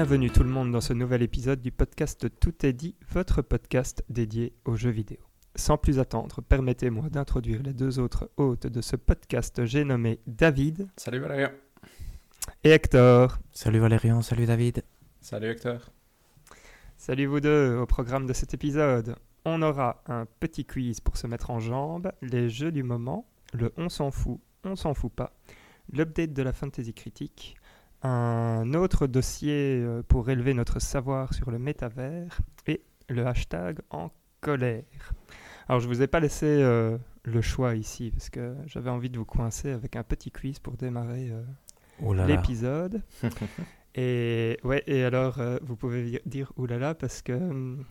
Bienvenue tout le monde dans ce nouvel épisode du podcast Tout est dit, votre podcast dédié aux jeux vidéo. Sans plus attendre, permettez-moi d'introduire les deux autres hôtes de ce podcast. J'ai nommé David Salut Valérian. et Hector. Salut Valérian, salut David. Salut Hector. Salut vous deux, au programme de cet épisode. On aura un petit quiz pour se mettre en jambe, les jeux du moment, le on s'en fout, on s'en fout pas, l'update de la fantasy critique, un autre dossier euh, pour élever notre savoir sur le métavers et le hashtag en colère. Alors je vous ai pas laissé euh, le choix ici parce que j'avais envie de vous coincer avec un petit quiz pour démarrer euh, Oh l'épisode. et ouais, et alors euh, vous pouvez dire oulala parce que, hum,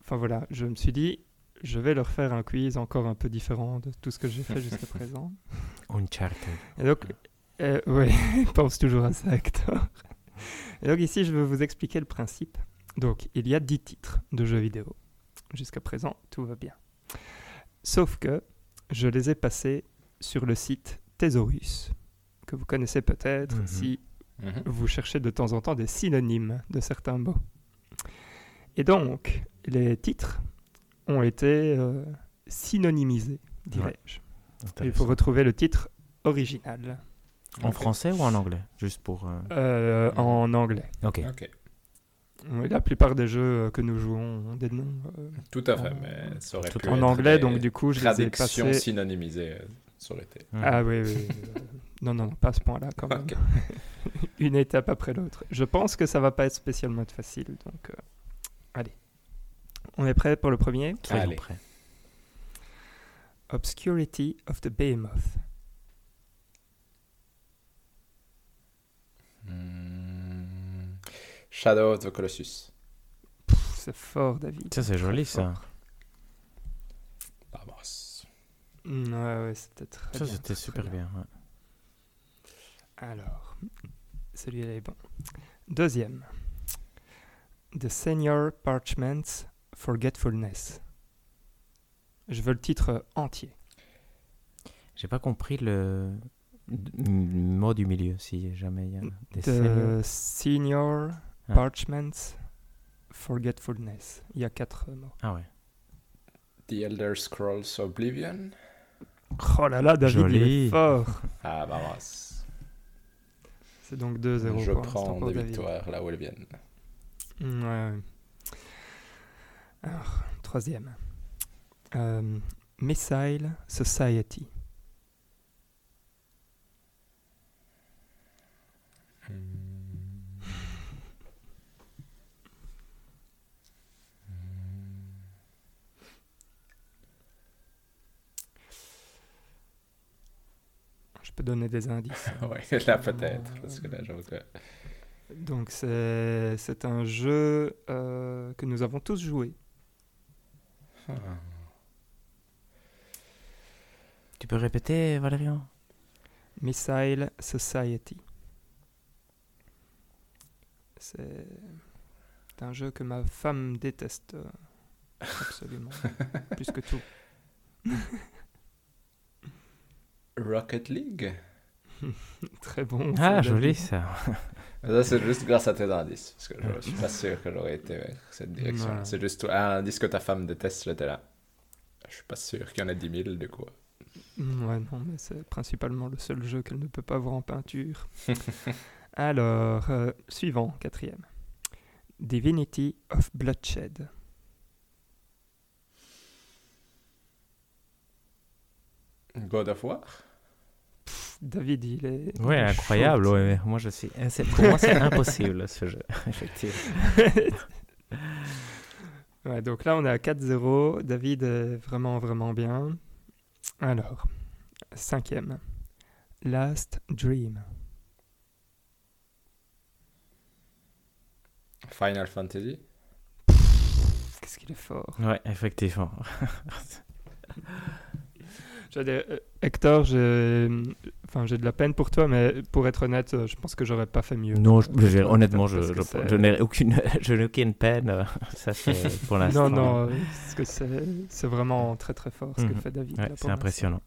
enfin voilà, je me suis dit, je vais leur faire un quiz encore un peu différent de tout ce que j'ai fait jusqu'à présent. Uncharted. Et donc, euh, ouais, pense toujours à ça, Hector. Donc ici, je vais vous expliquer le principe. Donc, il y a 10 titres de jeux vidéo. Jusqu'à présent, tout va bien. Sauf que je les ai passés sur le site Thesaurus, que vous connaissez peut-être Mhm. si Mhm. vous cherchez de temps en temps des synonymes de certains mots. Et donc, les titres ont été euh, synonymisés, dirais-je. Il faut retrouver le titre original En français ou en anglais? Juste pour. euh, euh, en anglais. Ok. Ok, Oui, La plupart des jeux que nous jouons ont des noms euh, tout à fait, En- mais ça aurait tout pu en être anglais, donc du coup, je les ai passés. synonymisées euh, sur le thé. Hmm. Ah oui, oui. oui, non, non, non, pas à ce point-là quand même. Une étape après l'autre. Je pense que ça va pas être spécialement facile, donc euh, allez. On est prêt pour le premier? Soyons Allez. prêts. Obscurity of the Behemoth. Hmm. Shadow of the Colossus. C'est fort, David. Ça, c'est joli ça. Vamos. Mm, Ouais, ouais, c'était très Ça, bien, c'était très super bien. ouais. Alors, celui-là est bon. Deuxième. The Senior Parchment's Forgetfulness. Je veux le titre entier. J'ai pas compris le mot du milieu, si jamais il y a des The. Senior Ah. Parchment's Forgetfulness. Il y a quatre mots. Ah ouais. The Elder Scrolls Oblivion. Oh là là, David, il Joli. est fort. Ah, vamos. C'est donc 2-0 Je prends des victoires là où elles viennent. Mm, ouais, ouais. Alors, troisième. Euh, Missile Society. Peux donner des indices. ouais, là peut-être, parce que là j'avoue que... Donc c'est c'est un jeu euh, que nous avons tous joué. Ah. Tu peux répéter, Valérian? Missile Society. C'est un jeu que ma femme déteste euh, absolument, plus que tout. Rocket League? Très bon. Ah, joli ça. Ça, c'est juste grâce à tes indices. Parce que je suis pas sûr que j'aurais été vers cette direction. Ouais. C'est juste un indice que ta femme déteste, j'étais là. Je suis pas sûr qu'il y en ait 10 000, du coup. Mm, Ouais, non, mais c'est principalement le seul jeu qu'elle ne peut pas voir en peinture. Alors, euh, suivant, quatrième. Divinity of Bloodshed. God of War Pff, David, il est. il Ouais, est incroyable. Ouais, mais moi, je suis. c'est- Pour moi, c'est impossible ce jeu, effectivement. Ouais, donc là, on est à 4-0. David est vraiment, vraiment bien. Alors, cinquième. Last Dream. Final Fantasy Qu'est-ce qu'il est fort. Ouais, effectivement. Euh, Hector, j'ai enfin, j'ai de la peine pour toi, mais pour être honnête, euh, je pense que j'aurais pas fait mieux. Non, je- Euh, je- honnêtement, je, je, n'ai aucune, je n'ai aucune peine. euh, Ça, c'est pour l'instant. Non, non, euh, parce que c'est c'est vraiment très très fort ce que Mhm. fait David. Ouais, là, c'est impressionnant.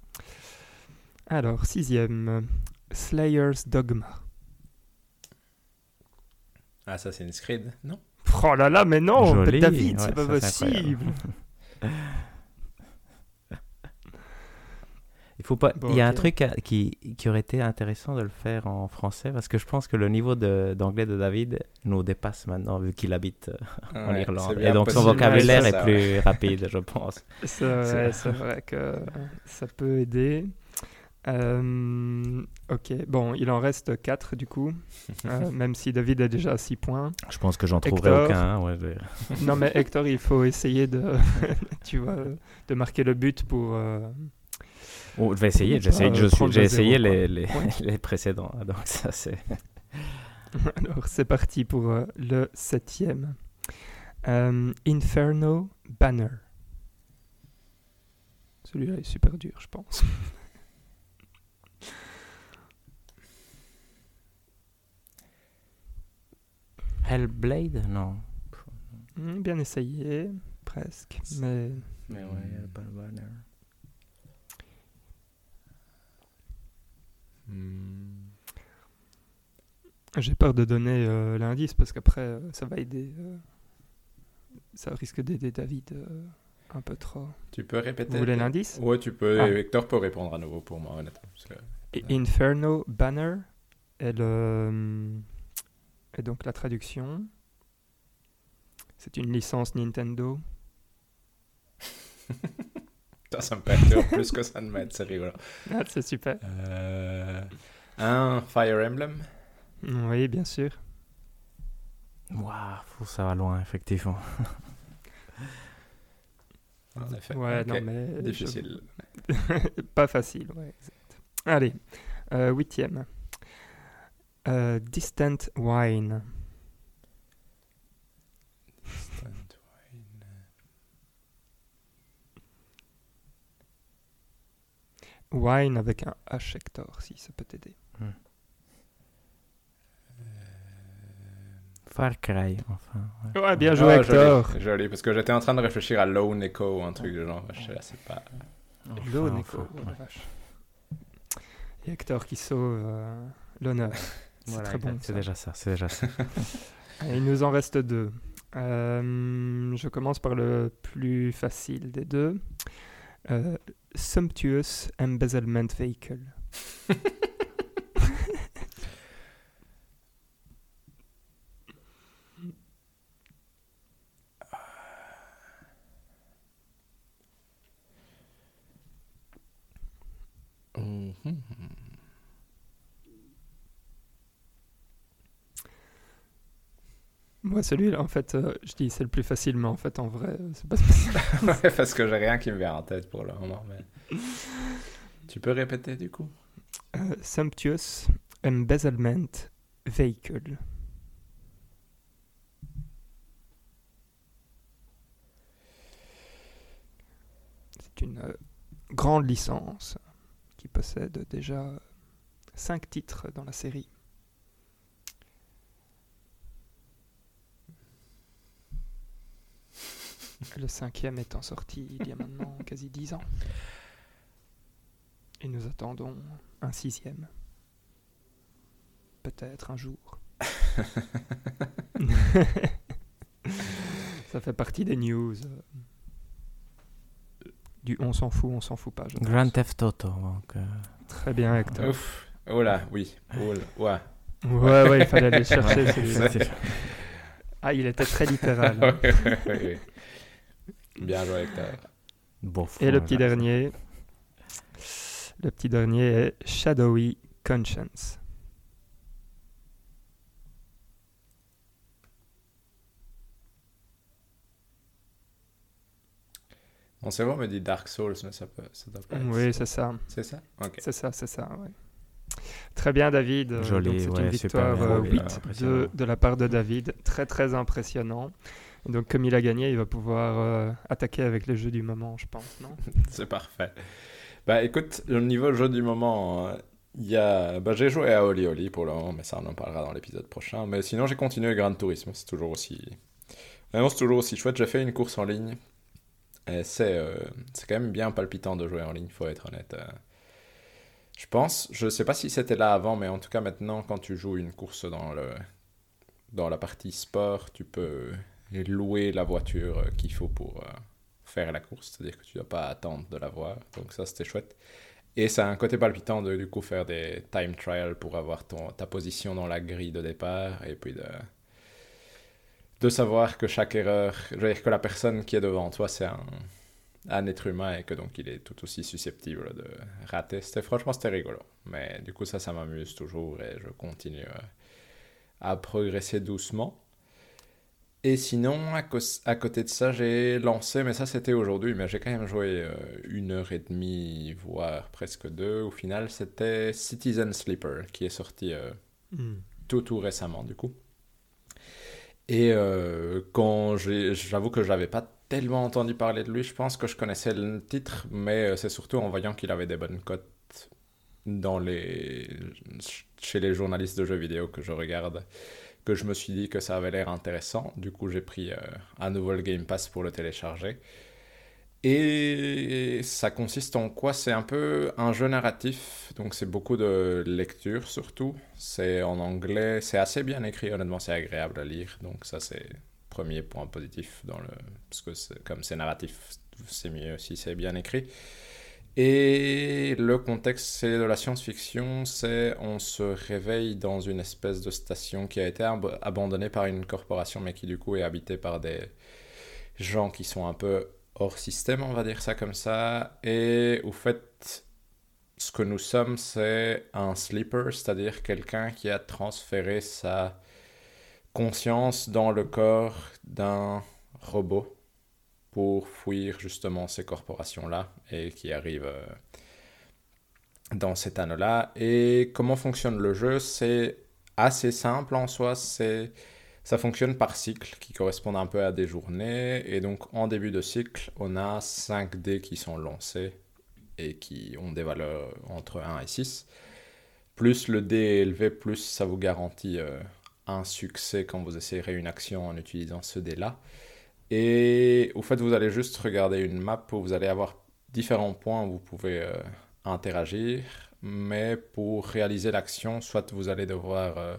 Alors, sixième. Slayer's Dogma. Assassin's Creed, non? Oh là là, mais non, Joli, David, ouais, c'est pas ça, c'est possible. Il faut pas. Bon, il y a un truc à- qui, qui aurait été intéressant de le faire en français parce que je pense que le niveau d'anglais de, David nous dépasse maintenant vu qu'il habite euh, en Irlande. Et donc son vocabulaire est plus ouais. rapide, je pense. C'est vrai, que ça peut aider. Euh, ok, bon, il en reste 4 du coup, euh, même si David a déjà 6 points. Je pense que j'en trouverai Hector. aucun. hein, ouais, Non mais Hector, il faut essayer de, tu vois, de marquer le but pour... euh, Oh, je vais essayer. J'ai essayé, euh, j'ai essayé zéro, les, les, Ouais. les précédents. Donc ça c'est. Alors c'est parti pour euh, le septième. Euh, Inferno Banner. Celui-là est super dur, je pense. Hellblade Non. Hmm, Bien essayé, presque, mais Mais ouais, le banner. J'ai peur de donner euh, l'indice parce qu'après euh, ça va aider, euh, ça risque d'aider David un peu trop. Tu peux répéter Vous voulez l'indice? Ouais, tu peux. Ah. Hector peut répondre à nouveau pour moi, honnêtement. parce que- Et Inferno Banner est, le- est donc la traduction. C'est une licence Nintendo. Ça, ça me perturbe plus que ça ne m'aide, c'est rigolo. Ah, c'est super. Euh, Un Fire Emblem Oui, bien sûr. Waouh, ça va loin, effectivement. En effet. Ouais, Ok. non, mais. je- Difficile. Pas facile, ouais, exact. Allez, euh, huitième. Euh, Distant Wine. Wine avec un H, Hector, si ça peut t'aider. Far Cry, enfin. ouais. Ouais, bien joué, Ah, Hector. Joli, joli, parce que j'étais en train de réfléchir à Lone Echo ou un truc de genre. Je sais, c'est pas. Enfin, oh la ouais. vache. Et Hector qui sauve euh, l'honneur. C'est Voilà, très bon. C'est déjà ça, c'est déjà ça. Et il nous en reste deux. Euh, je commence par le plus facile des deux. Euh, Sumptuous Embezzlement Vehicle. Mhm. Moi, celui-là, en fait, euh, je dis c'est le plus facile, mais en fait, en vrai, euh, c'est pas spécial. Ouais, parce que j'ai rien qui me vient en tête pour le moment. Mais... tu peux répéter du coup? Euh, Sumptuous Embezzlement Vehicle. C'est une euh, grande licence qui possède déjà 5 titres dans la série. Le cinquième étant sorti il y a maintenant quasi 10 ans. Et nous attendons un sixième. Peut-être un jour. Ça fait partie des news. Du on s'en fout, on s'en fout pas. je pense. Grand Theft Auto, donc. euh, Très bien, Hector. Ouf. Oh là, oui. Oh là, ouais. Ouais, ouais, il fallait aller chercher ouais, celui-là. Ah, il était très littéral. hein. Bien joué, Hector. bof, Et le petit dernier. Le petit dernier est Shadowy Conscience. Mon cerveau me dit Dark Souls, mais ça peut, ça doit pas être Oui, c'est ça. C'est ça? C'est ça, c'est ça, ouais. Très bien, David. Euh, Joli, donc, c'est ouais, une victoire bien. euh, Oui, 8 impressionnant. de, de la part de David. Très, très impressionnant. Donc, comme il a gagné, il va pouvoir euh, attaquer avec les jeux du moment, je pense, non? C'est parfait. Bah écoute, au niveau jeu du moment, euh, y a... bah, j'ai joué à Oli Oli pour le moment, mais ça on en parlera dans l'épisode prochain. Mais sinon j'ai continué Gran Turismo, c'est toujours aussi... Vraiment c'est toujours aussi chouette. J'ai fait une course en ligne. Et c'est euh, c'est quand même bien palpitant de jouer en ligne, faut être honnête. Je pense, je sais pas si c'était là avant, mais en tout cas maintenant quand tu joues une course dans le... dans la partie sport, tu peux louer la voiture euh, qu'il faut pour euh, faire la course, c'est-à-dire que tu ne dois pas attendre de la voir. Donc ça, c'était chouette. Et ça a un côté palpitant de du coup faire des time trials pour avoir ton, ta position dans la grille de départ et puis de, de savoir que chaque erreur, je veux dire que la personne qui est devant toi, c'est un, un être humain et que donc il est tout aussi susceptible de rater. C'était franchement c'était rigolo. Mais du coup ça ça m'amuse toujours et je continue euh, à progresser doucement. Et sinon, à, à côté de ça, j'ai lancé, mais ça c'était aujourd'hui, mais j'ai quand même joué euh, une heure et demie, voire presque deux. Au final, c'était Citizen Sleeper qui est sorti euh, mm. tout tout récemment du coup. Et quand j'avoue que je n'avais pas tellement entendu parler de lui. Je pense que je connaissais le titre, mais euh, c'est surtout en voyant qu'il avait des bonnes cotes dans les... chez les journalistes de jeux vidéo que je regarde que je me suis dit que ça avait l'air intéressant. Du coup, j'ai pris euh, un nouveau Game Pass pour le télécharger. Et ça consiste en quoi? C'est un peu un jeu narratif, donc c'est beaucoup de lecture surtout. C'est en anglais, c'est assez bien écrit, honnêtement, c'est agréable à lire, donc ça c'est premier point positif dans le parce que comme c'est narratif c'est mieux si c'est bien écrit et le contexte c'est de la science-fiction c'est on se réveille dans une espèce de station qui a été abandonnée par une corporation mais qui du coup est habitée par des gens qui sont un peu hors système on va dire ça comme ça. Et au fait ce que nous sommes c'est un sleeper c'est-à-dire quelqu'un qui a transféré sa conscience dans le corps d'un robot pour fuir justement ces corporations-là et qui arrivent euh, dans cet anneau-là. Et comment fonctionne le jeu? C'est assez simple en soi, c'est ça fonctionne par cycle qui correspondent un peu à des journées. Et donc en début de cycle, on a 5 dés qui sont lancés et qui ont des valeurs entre 1 et 6. Plus le dé est élevé, plus ça vous garantit euh, un succès quand vous essayerez une action en utilisant ce dé-là. Et au fait, vous allez juste regarder une map où vous allez avoir différents points où vous pouvez euh, interagir. Mais pour réaliser l'action, soit vous allez devoir euh,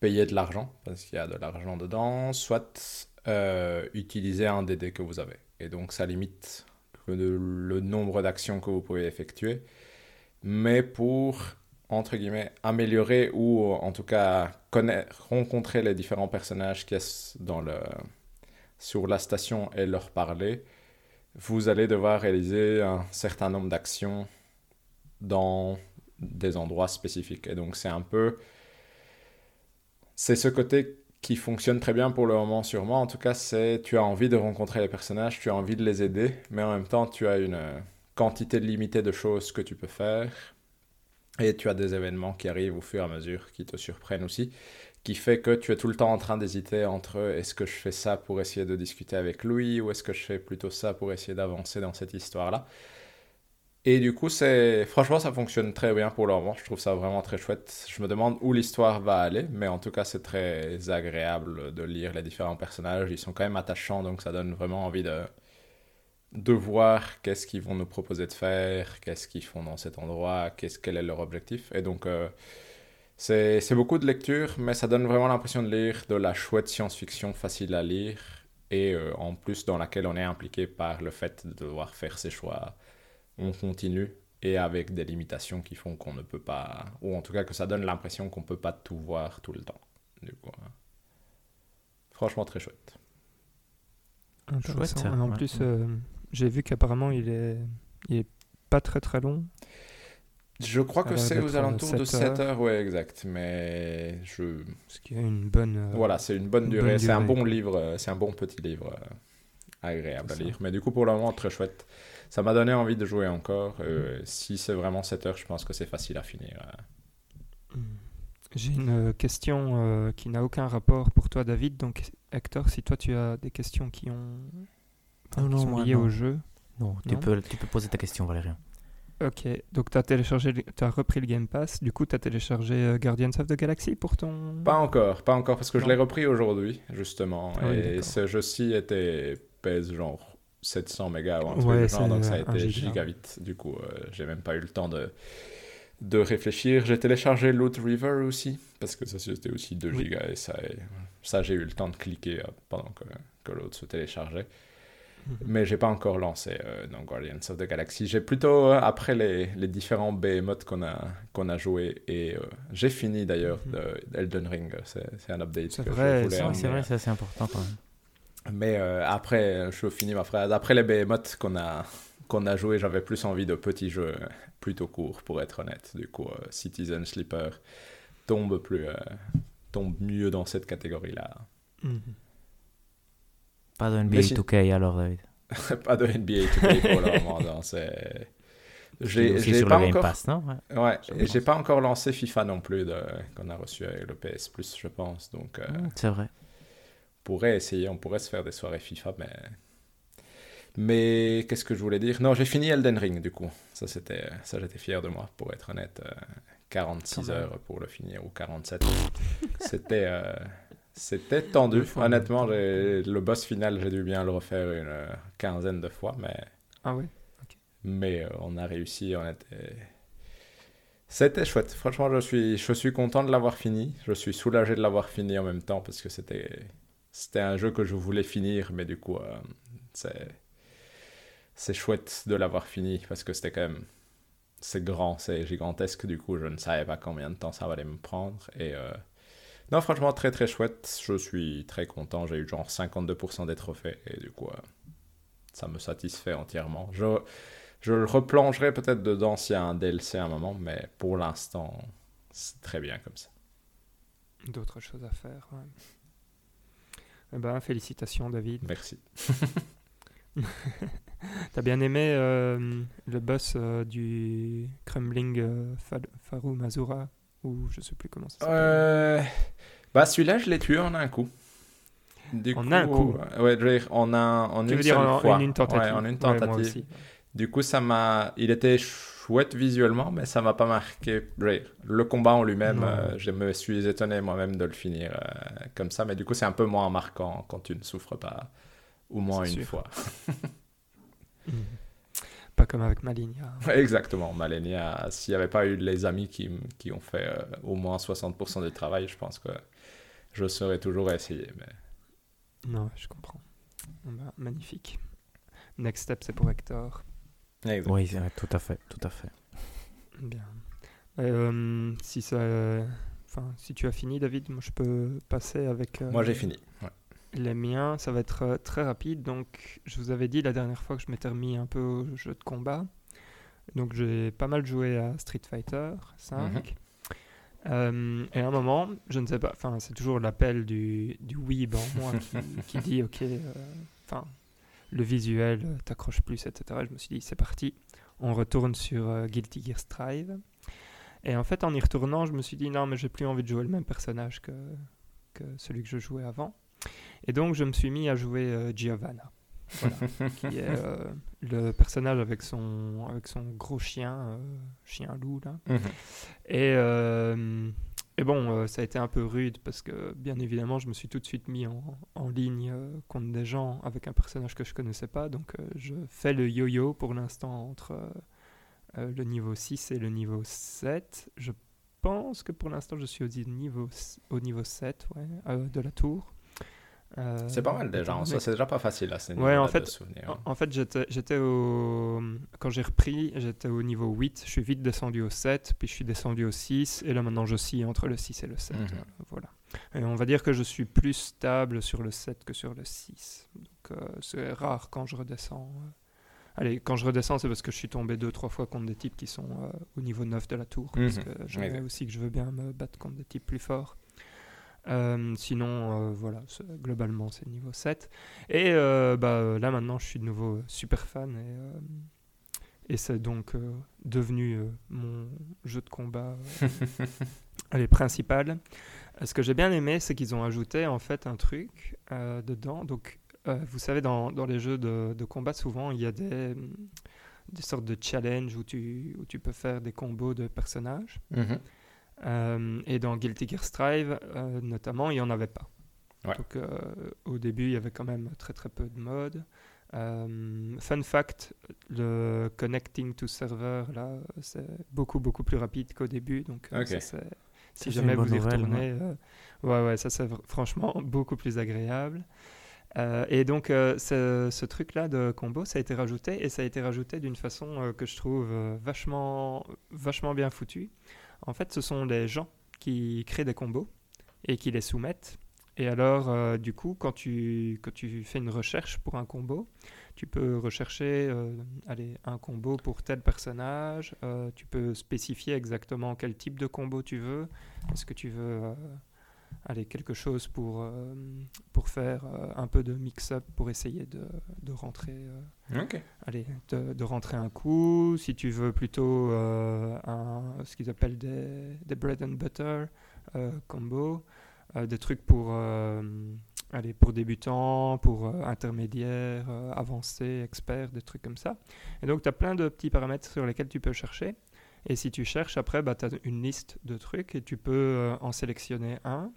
payer de l'argent, parce qu'il y a de l'argent dedans, soit euh, utiliser un des dés que vous avez. Et donc ça limite le, nombre d'actions que vous pouvez effectuer. Mais pour entre guillemets, améliorer ou en tout cas rencontrer les différents personnages qui sont dans le, sur la station et leur parler, vous allez devoir réaliser un certain nombre d'actions dans des endroits spécifiques. Et donc c'est un peu... C'est ce côté qui fonctionne très bien pour le moment sur moi. En tout cas, c'est tu as envie de rencontrer les personnages, tu as envie de les aider, mais en même temps, tu as une quantité limitée de choses que tu peux faire et tu as des événements qui arrivent au fur et à mesure qui te surprennent aussi, qui fait que tu es tout le temps en train d'hésiter entre est-ce que je fais ça pour essayer de discuter avec Louis ou est-ce que je fais plutôt ça pour essayer d'avancer dans cette histoire-là. Et du coup, c'est franchement, ça fonctionne très bien pour le moment. Je trouve ça vraiment très chouette. Je me demande où l'histoire va aller, mais en tout cas, c'est très agréable de lire les différents personnages. Ils sont quand même attachants, donc ça donne vraiment envie de, de voir qu'est-ce qu'ils vont nous proposer de faire, qu'est-ce qu'ils font dans cet endroit, qu'est-ce, quel est leur objectif. Et donc, euh, c'est, beaucoup de lecture, mais ça donne vraiment l'impression de lire de la chouette science-fiction facile à lire, et euh, en plus dans laquelle on est impliqué par le fait de devoir faire ses choix. On continue, et avec des limitations qui font qu'on ne peut pas, ou en tout cas que ça donne l'impression qu'on ne peut pas tout voir tout le temps. Du coup, hein. franchement très chouette. Chouette, en plus, euh, j'ai vu qu'apparemment il est... il est pas très très long. Je crois que c'est aux alentours de 7 heures. ouais, exact. Mais je. Ce qui est une bonne. Euh, voilà, c'est une bonne durée. c'est un bon livre, euh, c'est un bon petit livre euh, agréable à lire. Mais du coup, pour le moment, très chouette. Ça m'a donné envie de jouer encore. si c'est vraiment 7 heures, je pense que c'est facile à finir. Hmm. J'ai une question qui n'a aucun rapport pour toi, David. Donc, Hector, si toi tu as des questions qui ont non, non, sont liées au jeu. Non, tu, Peux, tu peux poser ta question, Valérien. Ok, donc tu as téléchargé, tu as repris le Game Pass, du coup tu as téléchargé euh, Guardians of the Galaxy pour ton... Pas encore, pas encore, parce que je l'ai repris aujourd'hui, justement, ah et ce jeu-ci était, pèse genre 700 mégas ou un truc genre, donc ça a été giga vite, du coup euh, j'ai même pas eu le temps de, de réfléchir. J'ai téléchargé Loot River aussi, parce que ça c'était aussi 2 Oui. gigas et ça, ça j'ai eu le temps de cliquer euh, pendant que, que l'autre se téléchargeait. Mhm. Mais j'ai pas encore lancé euh, dans Guardians of the Galaxy. J'ai plutôt, euh, après les, les différents behemoths qu'on a, qu'on a joué, et euh, j'ai fini d'ailleurs Mhm. de Elden Ring, c'est un update C'est vrai, c'est vrai, c'est assez important quand même. Mais euh, après, je finis ma phrase. Après les behemoths qu'on a, qu'on a joué, j'avais plus envie de petits jeux plutôt courts, pour être honnête. Du coup, Citizen Sleeper tombe, plus, tombe mieux dans cette catégorie-là. Mhm. Pas de NBA Mais si- 2K alors, David. Pas de NBA 2K pour le moment. non, c'est... C'est J'ai j'ai sur pas le Game encore... Pass, non? Ouais. Ouais, je et j'ai pas encore lancé FIFA non plus de... qu'on a reçu avec le PS Plus, je pense. Donc, euh, Mm, C'est vrai. on pourrait essayer, on pourrait se faire des soirées FIFA, mais... Mais qu'est-ce que je voulais dire? Non, j'ai fini Elden Ring, du coup. Ça, c'était... Ça, j'étais fier de moi, pour être honnête. Euh, 46 Quand même. heures pour le finir, ou 47. c'était... euh, C'était tendu. Honnêtement, le boss final, j'ai dû bien le refaire une quinzaine de fois, mais... Ah oui Mais euh, on a réussi, on était... C'était chouette. Franchement, je suis, je suis content de l'avoir fini. Je suis soulagé de l'avoir fini en même temps parce que c'était, c'était un jeu que je voulais finir, mais du coup, euh, c'est, c'est chouette de l'avoir fini parce que c'était quand même, c'est grand, c'est gigantesque. Du coup, je ne savais pas combien de temps ça allait me prendre. Et euh, non, franchement, très très chouette. Je suis très content. J'ai eu genre 52% des trophées et du coup, euh, ça me satisfait entièrement. Je, je le replongerai peut-être dedans s'il y a un DLC à un moment, mais pour l'instant, c'est très bien comme ça. D'autres choses à faire. ouais. Eh ben, félicitations, David. Merci. T'as bien aimé euh, le boss euh, du Crumbling Fa- Faru Mazura Ou je sais plus comment ça s'appelle. Euh, Bah, celui-là, je l'ai tué en un coup. Du En un coup Ouais, veux dire, en, un, en tu une veux dire en, fois. une tentative Ouais, en une Ouais, moi tentative. aussi. Du coup, ça m'a. Il était chouette visuellement, mais ça m'a pas marqué. Le combat en lui-même, euh, je me suis étonné moi-même de le finir euh, comme ça, mais du coup, c'est un peu moins marquant quand tu ne souffres pas au moins une sûr. fois. Pas comme avec Malinia. Exactement, Malenia, s'il n'y avait pas eu les amis qui, qui ont fait euh, au moins 60% du travail, je pense que je serais toujours essayé. Mais... Non, je comprends. Ben, magnifique. Next step, c'est pour Hector. Oui, tout à fait, tout à fait. Bien. Euh, si, ça, enfin, si tu as fini, David, moi je peux passer avec euh, Moi, j'ai fini. Ouais. Les miens. Ça va être euh, très rapide. Donc, je vous avais dit la dernière fois que je m'étais remis un peu au jeu de combat. Donc, j'ai pas mal joué à Street Fighter 5. Mhm. Euh, et à un moment, je ne sais pas, enfin, c'est toujours l'appel du, du weeb en moi qui, qui dit ok, euh, enfin, le visuel t'accroche plus, etc. Je me suis dit c'est parti, on retourne sur euh, Guilty Gear Strive. Et en fait, en y retournant, je me suis dit non, mais j'ai plus envie de jouer le même personnage que, que celui que je jouais avant. Et donc, je me suis mis à jouer euh, Giovanna, voilà, qui est euh, le personnage avec son, avec son gros chien, euh, chien loup là. Mhm. Et, euh, et bon, ça a été un peu rude parce que, bien évidemment, je me suis tout de suite mis en, en ligne contre des gens avec un personnage que je connaissais pas. Donc, je fais le yo-yo pour l'instant entre le niveau 6 et le niveau 7. Je pense que pour l'instant, je suis au niveau, au niveau 7 ouais, de la tour. Euh, C'est pas mal déjà, en soi, c'est déjà pas facile à ce Ouais, niveau-là en de fait- souvenir. en, en fait, j'étais au. Quand j'ai repris, j'étais au niveau 8. Je suis vite descendu au 7, puis je suis descendu au 6, et là maintenant je scie entre le 6 et le 7. Mhm. Voilà. Et on va dire que je suis plus stable sur le 7 que sur le 6. Donc euh, c'est rare quand je redescends. euh. Allez, quand je redescends, c'est parce que je suis tombé deux, trois fois contre des types qui sont euh, au niveau 9 de la tour. Parce Mhm. que j'aimerais Exact. aussi que je veux bien me battre contre des types plus forts. Euh, sinon, euh, voilà, globalement, c'est niveau 7. Et euh, bah, là, maintenant, je suis de nouveau super fan. Et, et c'est donc devenu mon jeu de combat allez, principal. Ce que j'ai bien aimé, c'est qu'ils ont ajouté en fait un truc dedans. Donc, vous savez, dans, dans les jeux de, de combat, souvent, il y a des, des sortes de challenges où tu, où tu peux faire des combos de personnages. Mhm. Euh, et dans Guilty Gear Strive, euh, notamment, il n'y en avait pas. Ouais. Donc, euh, au début, il y avait quand même très très peu de modes. Euh, fun fact, le connecting to server, là, c'est beaucoup, beaucoup plus rapide qu'au début. Donc, Ok. ça, c'est- si jamais vous y nouvelle, retournez, euh, ouais, ouais, ça, c'est franchement beaucoup plus agréable. Euh, et donc, euh, ce, ce truc-là de combo, ça a été rajouté, et ça a été rajouté d'une façon euh, que je trouve euh, vachement, vachement bien foutue. En fait, ce sont les gens qui créent des combos et qui les soumettent. Et alors, euh, du coup, quand tu, quand tu fais une recherche pour un combo, tu peux rechercher euh, un combo pour tel personnage. euh, tu peux spécifier exactement quel type de combo tu veux. Est-ce que tu veux allez, quelque chose pour, euh, pour faire euh, un peu de mix-up pour essayer de, de rentrer euh, Ok. allez, de, de rentrer un coup, si tu veux plutôt euh, un, ce qu'ils appellent des, des bread and butter euh, combo, euh, des trucs pour, euh, allez, pour débutants, pour euh, intermédiaires, euh, avancés, experts, des trucs comme ça. Et donc tu as plein de petits paramètres sur lesquels tu peux chercher. Et si tu cherches, après, bah, tu as une liste de trucs et tu peux euh, en sélectionner un.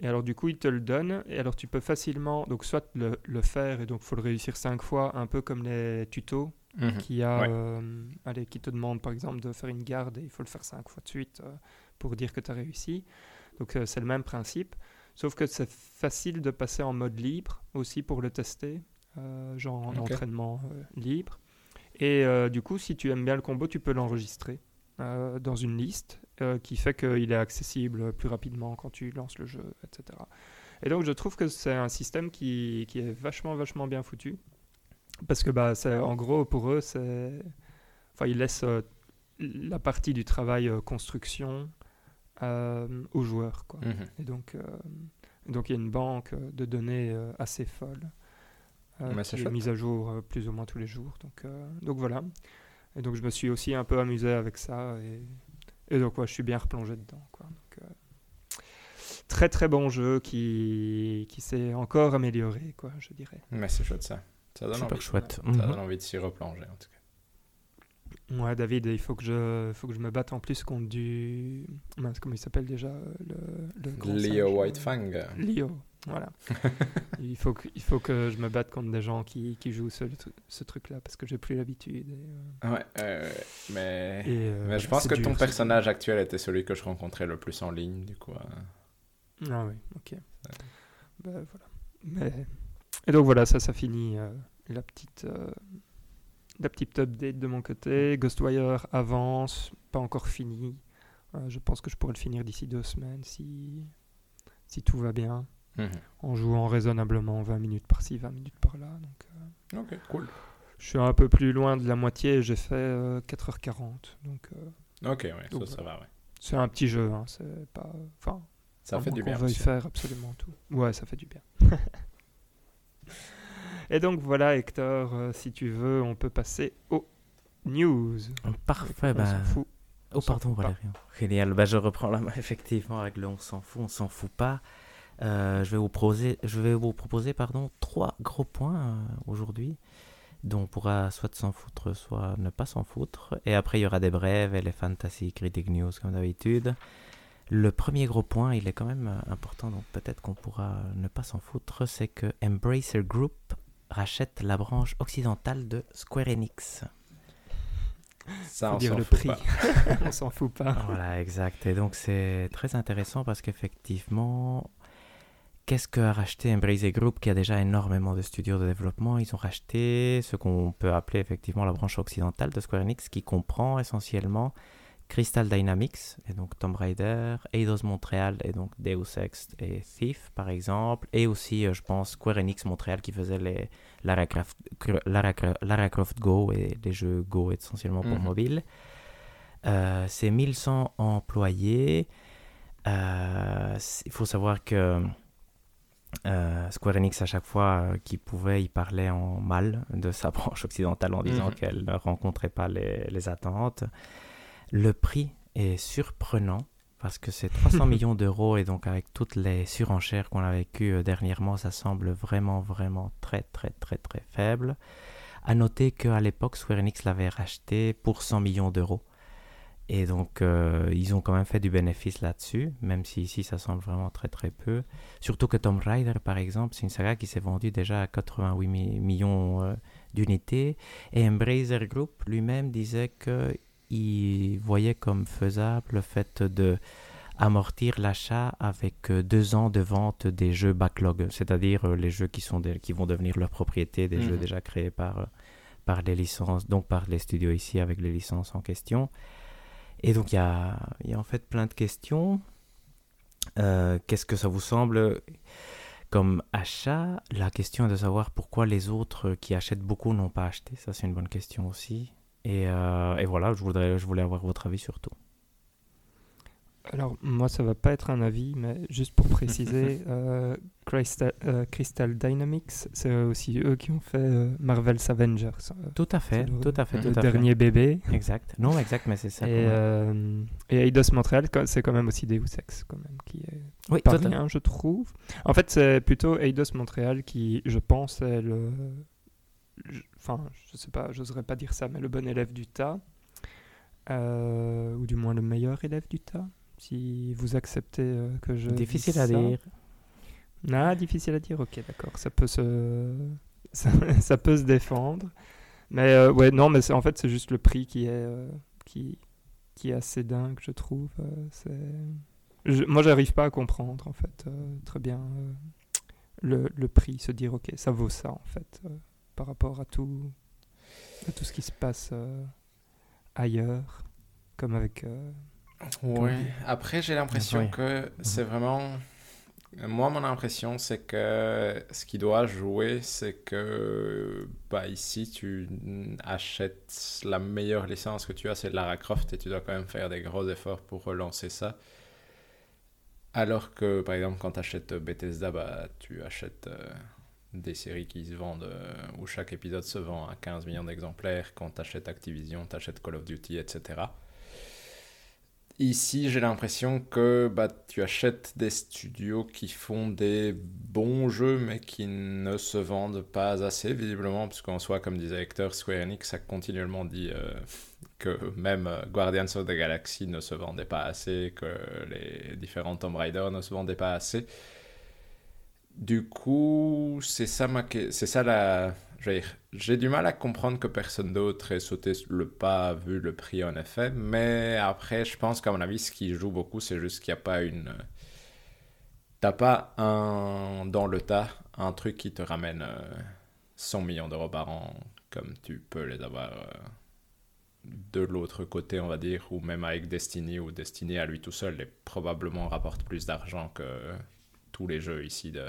Et alors du coup, il te le donne. Et alors tu peux facilement, donc soit le, le faire, et donc il faut le réussir cinq fois, un peu comme les tutos Mhm. qui, a, Ouais. euh, allez, qui te demandent par exemple de faire une garde et il faut le faire cinq fois de suite euh, pour dire que tu as réussi. Donc euh, c'est le même principe. Sauf que c'est facile de passer en mode libre aussi pour le tester, genre en entraînement libre. Et du coup, si tu aimes bien le combo, tu peux l'enregistrer euh, dans une liste euh, qui fait qu'il est accessible plus rapidement quand tu lances le jeu, etc. Et donc, je trouve que c'est un système qui, qui est vachement, vachement bien foutu. Parce que, bah, c'est, en gros, pour eux, c'est. Enfin, ils laissent euh, la partie du travail construction aux joueurs, quoi. Mhm. Et donc, donc, il y a une banque de données assez folle. euh, qui est mise à jour euh, plus ou moins tous les jours. Donc, euh, donc voilà. Et donc je me suis aussi un peu amusé avec ça. Et, et donc ouais, je suis bien replongé dedans. Quoi. Donc, euh, très très bon jeu qui, qui s'est encore amélioré, quoi, je dirais. Mais c'est chouette ça. Ça donne Super envie. chouette. Ça Mhm. donne envie de s'y replonger en tout cas. Ouais, David, il faut que je, faut que je me batte en plus contre du. mince, comment il s'appelle déjà le, Leo singe, euh, Whitefang. Leo, voilà. il, faut que, il faut que je me batte contre des gens qui, qui jouent ce, ce truc-là parce que j'ai plus l'habitude. et, euh, Ouais, euh, mais... et, euh, mais je pense que dur, ton personnage actuel était celui que je rencontrais le plus en ligne, du coup. euh. Ah oui, ok. Ben, voilà. Mais... Et donc voilà, ça, ça finit euh, la, petite, euh, la petite update de mon côté. Ghostwire avance, pas encore fini. Euh, je pense que je pourrais le finir d'ici deux semaines si, si tout va bien. Mhm. En jouant raisonnablement 20 minutes par-ci, 20 minutes par-là. Donc, euh, Ok, cool. je suis un peu plus loin de la moitié et j'ai fait euh, 4h40. Donc euh, Ok, ouais, Donc, ça, ça va, ouais. c'est un petit jeu, hein, c'est pas... Enfin, Ça fait du bien veuille aussi. faire absolument tout. Ouais, ça fait du bien. Et donc voilà, Hector, euh, si tu veux, on peut passer aux news. Parfait, on bah... s'en fout. Oh, pardon. Valérian. Génial. Bah, je reprends la main, effectivement, avec le on s'en fout, on s'en fout pas. Euh, je vais vous proposer, je vais vous proposer pardon, trois gros points euh, aujourd'hui, dont on pourra soit s'en foutre, soit ne pas s'en foutre. Et après, il y aura des brèves et les fantasy critic news, comme d'habitude. Le premier gros point, il est quand même euh, important, donc peut-être qu'on pourra ne pas s'en foutre, c'est que Embracer Group rachète la branche occidentale de Square Enix. Ça, Faut on dire le fout prix. pas. on s'en fout pas. Voilà, exact. Et donc c'est très intéressant parce qu'effectivement, qu'est-ce que a racheté Embracer Group qui a déjà énormément de studios de développement? Ils ont racheté ce qu'on peut appeler effectivement la branche occidentale de Square Enix qui comprend essentiellement Crystal Dynamics et donc Tomb Raider, Eidos Montréal et donc Deus Ex et Thief par exemple, et aussi euh, je pense Square Enix Montréal qui faisait les Lara Croft, Lara, Lara Croft Go et les jeux Go essentiellement pour Mhm. mobile. Euh, c'est 1100 employés. Euh, il faut savoir que euh, Square Enix, à chaque fois euh, qu'il pouvait, il parlait en mal de sa branche occidentale en disant Mhm. qu'elle ne rencontrait pas les, les attentes. Le prix est surprenant parce que c'est 300 millions d'euros et donc avec toutes les surenchères qu'on a vécues euh, dernièrement, ça semble vraiment, vraiment très, très, très, très faible. À noter qu'à l'époque, Square Enix l'avait racheté pour 100 millions d'euros. Et donc, euh, ils ont quand même fait du bénéfice là-dessus, même si ici, ça semble vraiment très très peu. Surtout que Tomb Raider, par exemple, c'est une saga qui s'est vendue déjà à 88 millions euh, d'unités. Et Embracer Group lui-même disait qu'il voyait comme faisable le fait de amortir l'achat avec euh, deux ans de vente des jeux backlog, c'est-à-dire les jeux qui, sont qui vont devenir leur propriété, des jeux Mhm. déjà créés par, par les licences, donc par les studios ici avec les licences en question. Et donc, il y a, en fait plein de questions. Euh, Qu'est-ce que ça vous semble comme achat? La question est de savoir pourquoi les autres qui achètent beaucoup n'ont pas acheté. Ça, c'est une bonne question aussi. Et, euh, voilà, je voulais avoir votre avis sur tout. Alors, moi, ça va pas être un avis, mais juste pour préciser, euh, Crystal, euh, Crystal Dynamics, c'est aussi eux qui ont fait euh, Marvel's Avengers. Tout à fait, le- tout à fait, le tout à fait. dernier bébé. Exact. Non, exact, mais c'est ça. Et, et Eidos Montréal, c'est quand même aussi Deus Ex, quand même, qui est oui, pas rien, je trouve. En fait, c'est plutôt Eidos Montréal qui, je pense, est le... Enfin, je sais pas, j'oserais pas dire ça, mais le bon élève du tas. Ou du moins le meilleur élève du tas, si vous acceptez euh, que je... Difficile dise à ça. dire. Ah, difficile à dire, ok, d'accord. Ça peut se, ça, ça peut se défendre. Mais euh, ouais, non, mais en fait, c'est juste le prix qui est, euh, qui, qui est assez dingue, je trouve. Euh, c'est... je- moi, j'arrive pas à comprendre, en fait, euh, très bien le, le prix, se dire, ok, ça vaut ça, en fait, par rapport à tout, à tout ce qui se passe ailleurs, comme avec. Euh, Ouais. Après, j'ai l'impression Oui. que c'est vraiment. Moi, mon impression, c'est que ce qui doit jouer, c'est que bah, ici, tu achètes la meilleure licence que tu as, c'est Lara Croft, et tu dois quand même faire des gros efforts pour relancer ça. Alors que, par exemple, quand tu achètes Bethesda, bah, tu achètes euh, des séries qui se vendent, euh, où chaque épisode se vend à 15 millions d'exemplaires. Quand tu achètes Activision, tu achètes Call of Duty, etc. Ici, j'ai l'impression que bah, tu achètes des studios qui font des bons jeux, mais qui ne se vendent pas assez, visiblement, parce qu'en soi, comme disait Hector, Square Enix a continuellement dit euh, que même euh, Guardians of the Galaxy ne se vendait pas assez, que les différents Tomb Raider ne se vendaient pas assez. Du coup, c'est ça, ma... ça la... je veux dire, J'ai du mal à comprendre que personne d'autre ait sauté le pas vu le prix en effet, mais après, je pense qu'à mon avis, ce qui joue beaucoup, c'est juste qu'il n'y a pas une... T'as pas un dans le tas, un truc qui te ramène euh, 100 millions d'euros par an, comme tu peux les avoir euh, de l'autre côté, on va dire, ou même avec Destiny, où Destiny à lui tout seul est probablement rapporte plus d'argent que tous les jeux ici de,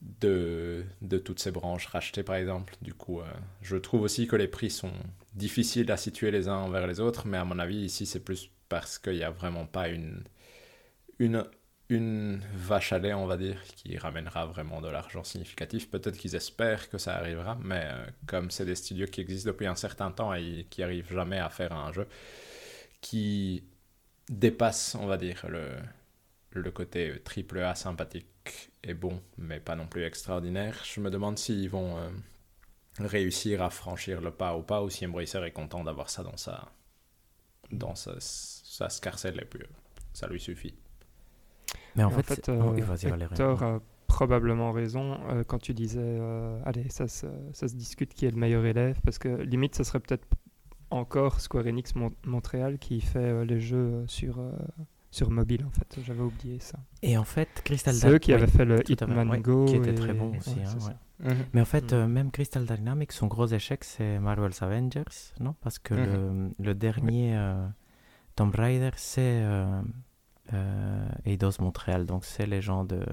de, de toutes ces branches rachetées par exemple. Du coup, euh, je trouve aussi que les prix sont difficiles à situer les uns envers les autres, mais à mon avis ici c'est plus parce qu'il n'y a vraiment pas une, une, une vache à lait, on va dire, qui ramènera vraiment de l'argent significatif. Peut-être qu'ils espèrent que ça arrivera, mais euh, comme c'est des studios qui existent depuis un certain temps et qui arrivent jamais à faire un jeu qui dépasse, on va dire, le, le côté triple A sympathique et bon, mais pas non plus extraordinaire. Je me demande s'ils vont euh, réussir à franchir le pas ou pas, ou si Embracer est content d'avoir ça dans sa, dans sa, sa scarcelle et puis euh, ça lui suffit. Mais en fait, c'est- euh, oui. Hector a probablement raison euh, quand tu disais, euh, allez, ça, se- ça se discute qui est le meilleur élève, parce que limite, ça serait peut-être encore Square Enix Mon- Montréal qui fait euh, les jeux sur, euh, sur mobile, en fait. J'avais oublié ça. Et en fait, Crystal C'est eux qui avaient fait le Hitman ouais, Go. qui était et- très bon aussi. ouais, hein, ça. Mais en fait, Mm. euh, même Crystal Dynamics, son gros échec, c'est Marvel's Avengers, non? Parce que le, le dernier euh, Tomb Raider, c'est euh, euh, Eidos Montréal. Donc, c'est les gens de,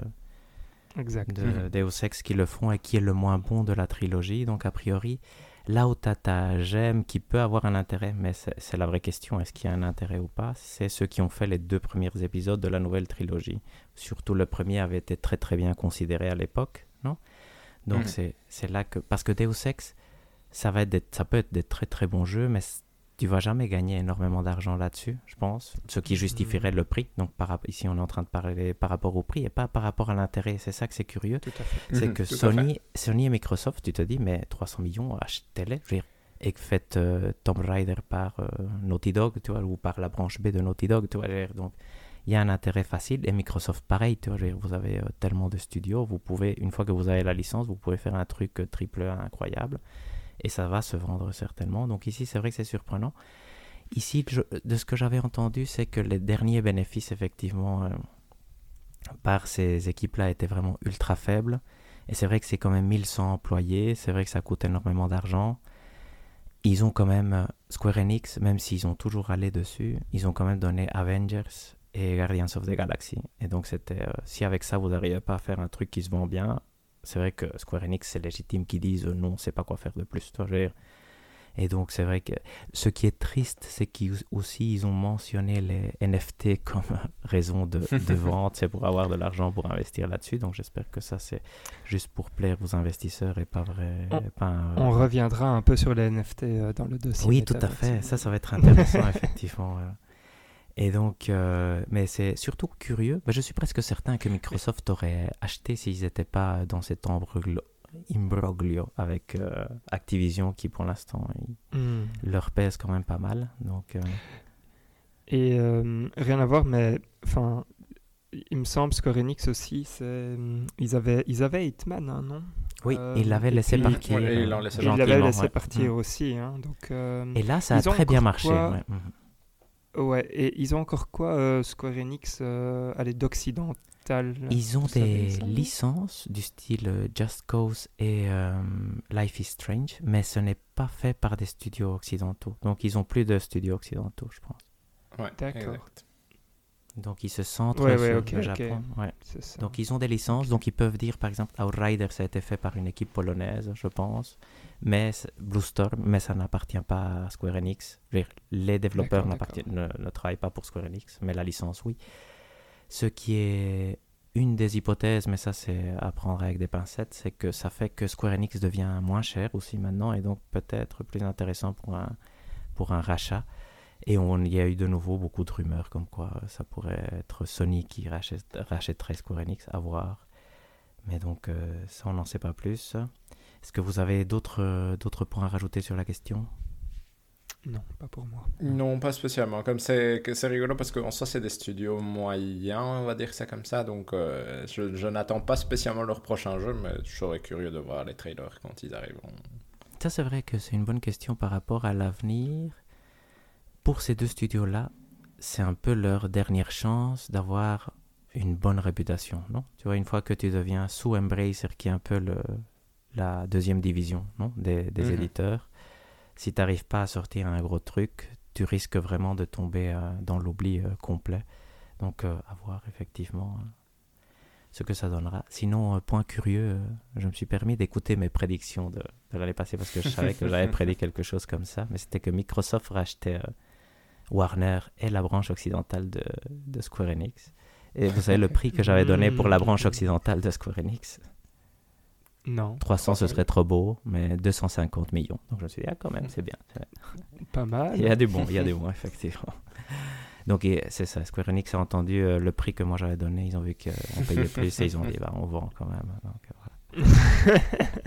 Exact. de Mhm. Deus Ex qui le font et qui est le moins bon de la trilogie. Donc, a priori, là où t'as ta gemme qui peut avoir un intérêt, mais c'est la vraie question, est-ce qu'il y a un intérêt ou pas? C'est ceux qui ont fait les deux premiers épisodes de la nouvelle trilogie. Surtout le premier avait été très très bien considéré à l'époque, non? Donc Mhm. c'est là que... Parce que Deus Ex, ça, va être des- ça peut être des très très bons jeux, mais tu vas jamais gagner énormément d'argent là-dessus, je pense. Ce qui justifierait le prix. Donc par, ici, on est en train de parler par rapport au prix et pas par rapport à l'intérêt. C'est ça que c'est curieux c'est Mhm, que Sony, Sony et Microsoft, tu te dis, mais 300 millions, achetez-les. Et que faites euh, Tomb Raider par euh, Naughty Dog, tu vois, ou par la branche B de Naughty Dog, tu vois. Donc, il y a un intérêt facile. Et Microsoft, pareil, tu vois, vous avez euh, tellement de studios, vous pouvez, une fois que vous avez la licence, vous pouvez faire un truc triple A incroyable. Et ça va se vendre certainement. Donc ici, c'est vrai que c'est surprenant. Ici, de ce que j'avais entendu, c'est que les derniers bénéfices, effectivement, par ces équipes-là étaient vraiment ultra faibles. Et c'est vrai que c'est quand même 1100 employés, c'est vrai que ça coûte énormément d'argent ils ont quand même, euh, Square Enix, même s'ils ont toujours allé dessus, ils ont quand même donné Avengers et Guardians of the Galaxy. Et donc, c'était, euh, si avec ça, vous n'arrivez pas à faire un truc qui se vend bien, c'est vrai que Square Enix, c'est légitime qu'ils disent euh, non, on ne sait pas quoi faire de plus. Toi, je veux dire, et donc, c'est vrai que ce qui est triste, c'est qu'aussi, ils ont mentionné les NFT comme raison de, vente. C'est pour avoir de l'argent pour investir là-dessus. Donc, j'espère que ça, c'est juste pour plaire aux investisseurs et pas vrai. On, pas on reviendra un peu sur les NFT euh, dans le dossier. Oui, tout à fait. Ça, ça va être intéressant, effectivement. Et donc, euh, mais c'est surtout curieux. je suis presque certain que Microsoft aurait acheté s'ils n'étaient pas dans cet embrouille imbroglio avec euh, Activision qui pour l'instant hmm. leur pèse quand même pas mal. Donc, euh, Et euh, rien à voir, mais enfin, il me semble Square Enix aussi, ils avaient, ils avaient Hitman, hein, non? Oui, ils l'avaient laissé partir. ils l'avaient laissé partir hmm. aussi. Hein, donc, et là, ça a très bien marché. Ouais. Ouais. et ils ont encore quoi, Square Enix, allez, d'Occident ils ont des licences du style euh, Just Cause et euh, Life is Strange, mais ce n'est pas fait par des studios occidentaux. Donc ils ont plus de studios occidentaux, je pense. Ouais, d'accord. Donc ils se centrent sur le Japon. Donc ils ont des licences, donc ils peuvent dire par exemple Outrider ça a été fait par une équipe polonaise, je pense, mais Blue Storm, mais ça n'appartient pas à Square Enix. Les développeurs ne, ne, travaillent pas pour Square Enix, mais la licence oui. Ce qui est une des hypothèses, mais ça c'est à prendre avec des pincettes, c'est que ça fait que Square Enix devient moins cher aussi maintenant et donc peut-être plus intéressant pour un, pour un rachat. Et on y a eu de nouveau beaucoup de rumeurs comme quoi ça pourrait être Sony qui rachète, rachèterait Square Enix, à voir. Mais donc euh, ça on n'en sait pas plus. Est-ce que vous avez d'autres points à rajouter sur la question? Non, pas pour moi. Non, pas spécialement. Comme c'est rigolo parce qu'en soi, c'est des studios moyens, on va dire ça comme ça. Donc, euh, je, n'attends pas spécialement leur prochain jeu, mais je serais curieux de voir les trailers quand ils arriveront. Ça, c'est vrai que c'est une bonne question par rapport à l'avenir. Pour ces deux studios-là, c'est un peu leur dernière chance d'avoir une bonne réputation, non? Tu vois, une fois que tu deviens sous Embracer, qui est un peu le, la deuxième division non des, des mhm. éditeurs si tu n'arrives pas à sortir un gros truc, tu risques vraiment de tomber euh, dans l'oubli euh, complet. Donc, euh, à voir effectivement ce que ça donnera. Sinon, point curieux, je me suis permis d'écouter mes prédictions de, l'année passée parce que je savais que j'avais prédit quelque chose comme ça, mais c'était que Microsoft rachetait Warner et la branche occidentale de, de Square Enix. Et vous savez le prix que j'avais donné pour la branche occidentale de Square Enix non. 300, ce serait trop beau, mais 250 millions. Donc je me suis dit, ah, quand même, c'est bien. Pas mal. Il y a des bons, il y a des bons, effectivement. Donc c'est ça, Square Enix a entendu euh, le prix que moi j'avais donné, ils ont vu qu'on payait plus et ils ont dit, bah, on vend quand même. Donc, voilà.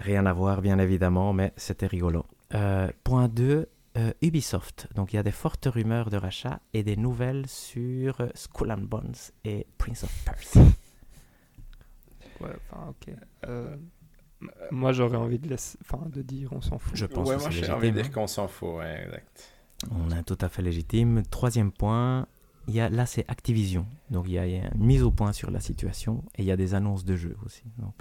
Rien à voir, bien évidemment, mais c'était rigolo. Euh, point 2, euh, Ubisoft. Donc il y a des fortes rumeurs de rachat et des nouvelles sur Skull and Bones et Prince of Persia. Ouais, enfin, ok. Euh, moi, j'aurais envie de, laisser, enfin, de dire on s'en fout. Je pense ouais, moi, j'ai envie de dire qu'on s'en fout, ouais, exact. On est tout à fait légitime. Troisième point, il y a, là, c'est Activision. Donc, il y, a, une mise au point sur la situation et il y a des annonces de jeux aussi. Donc,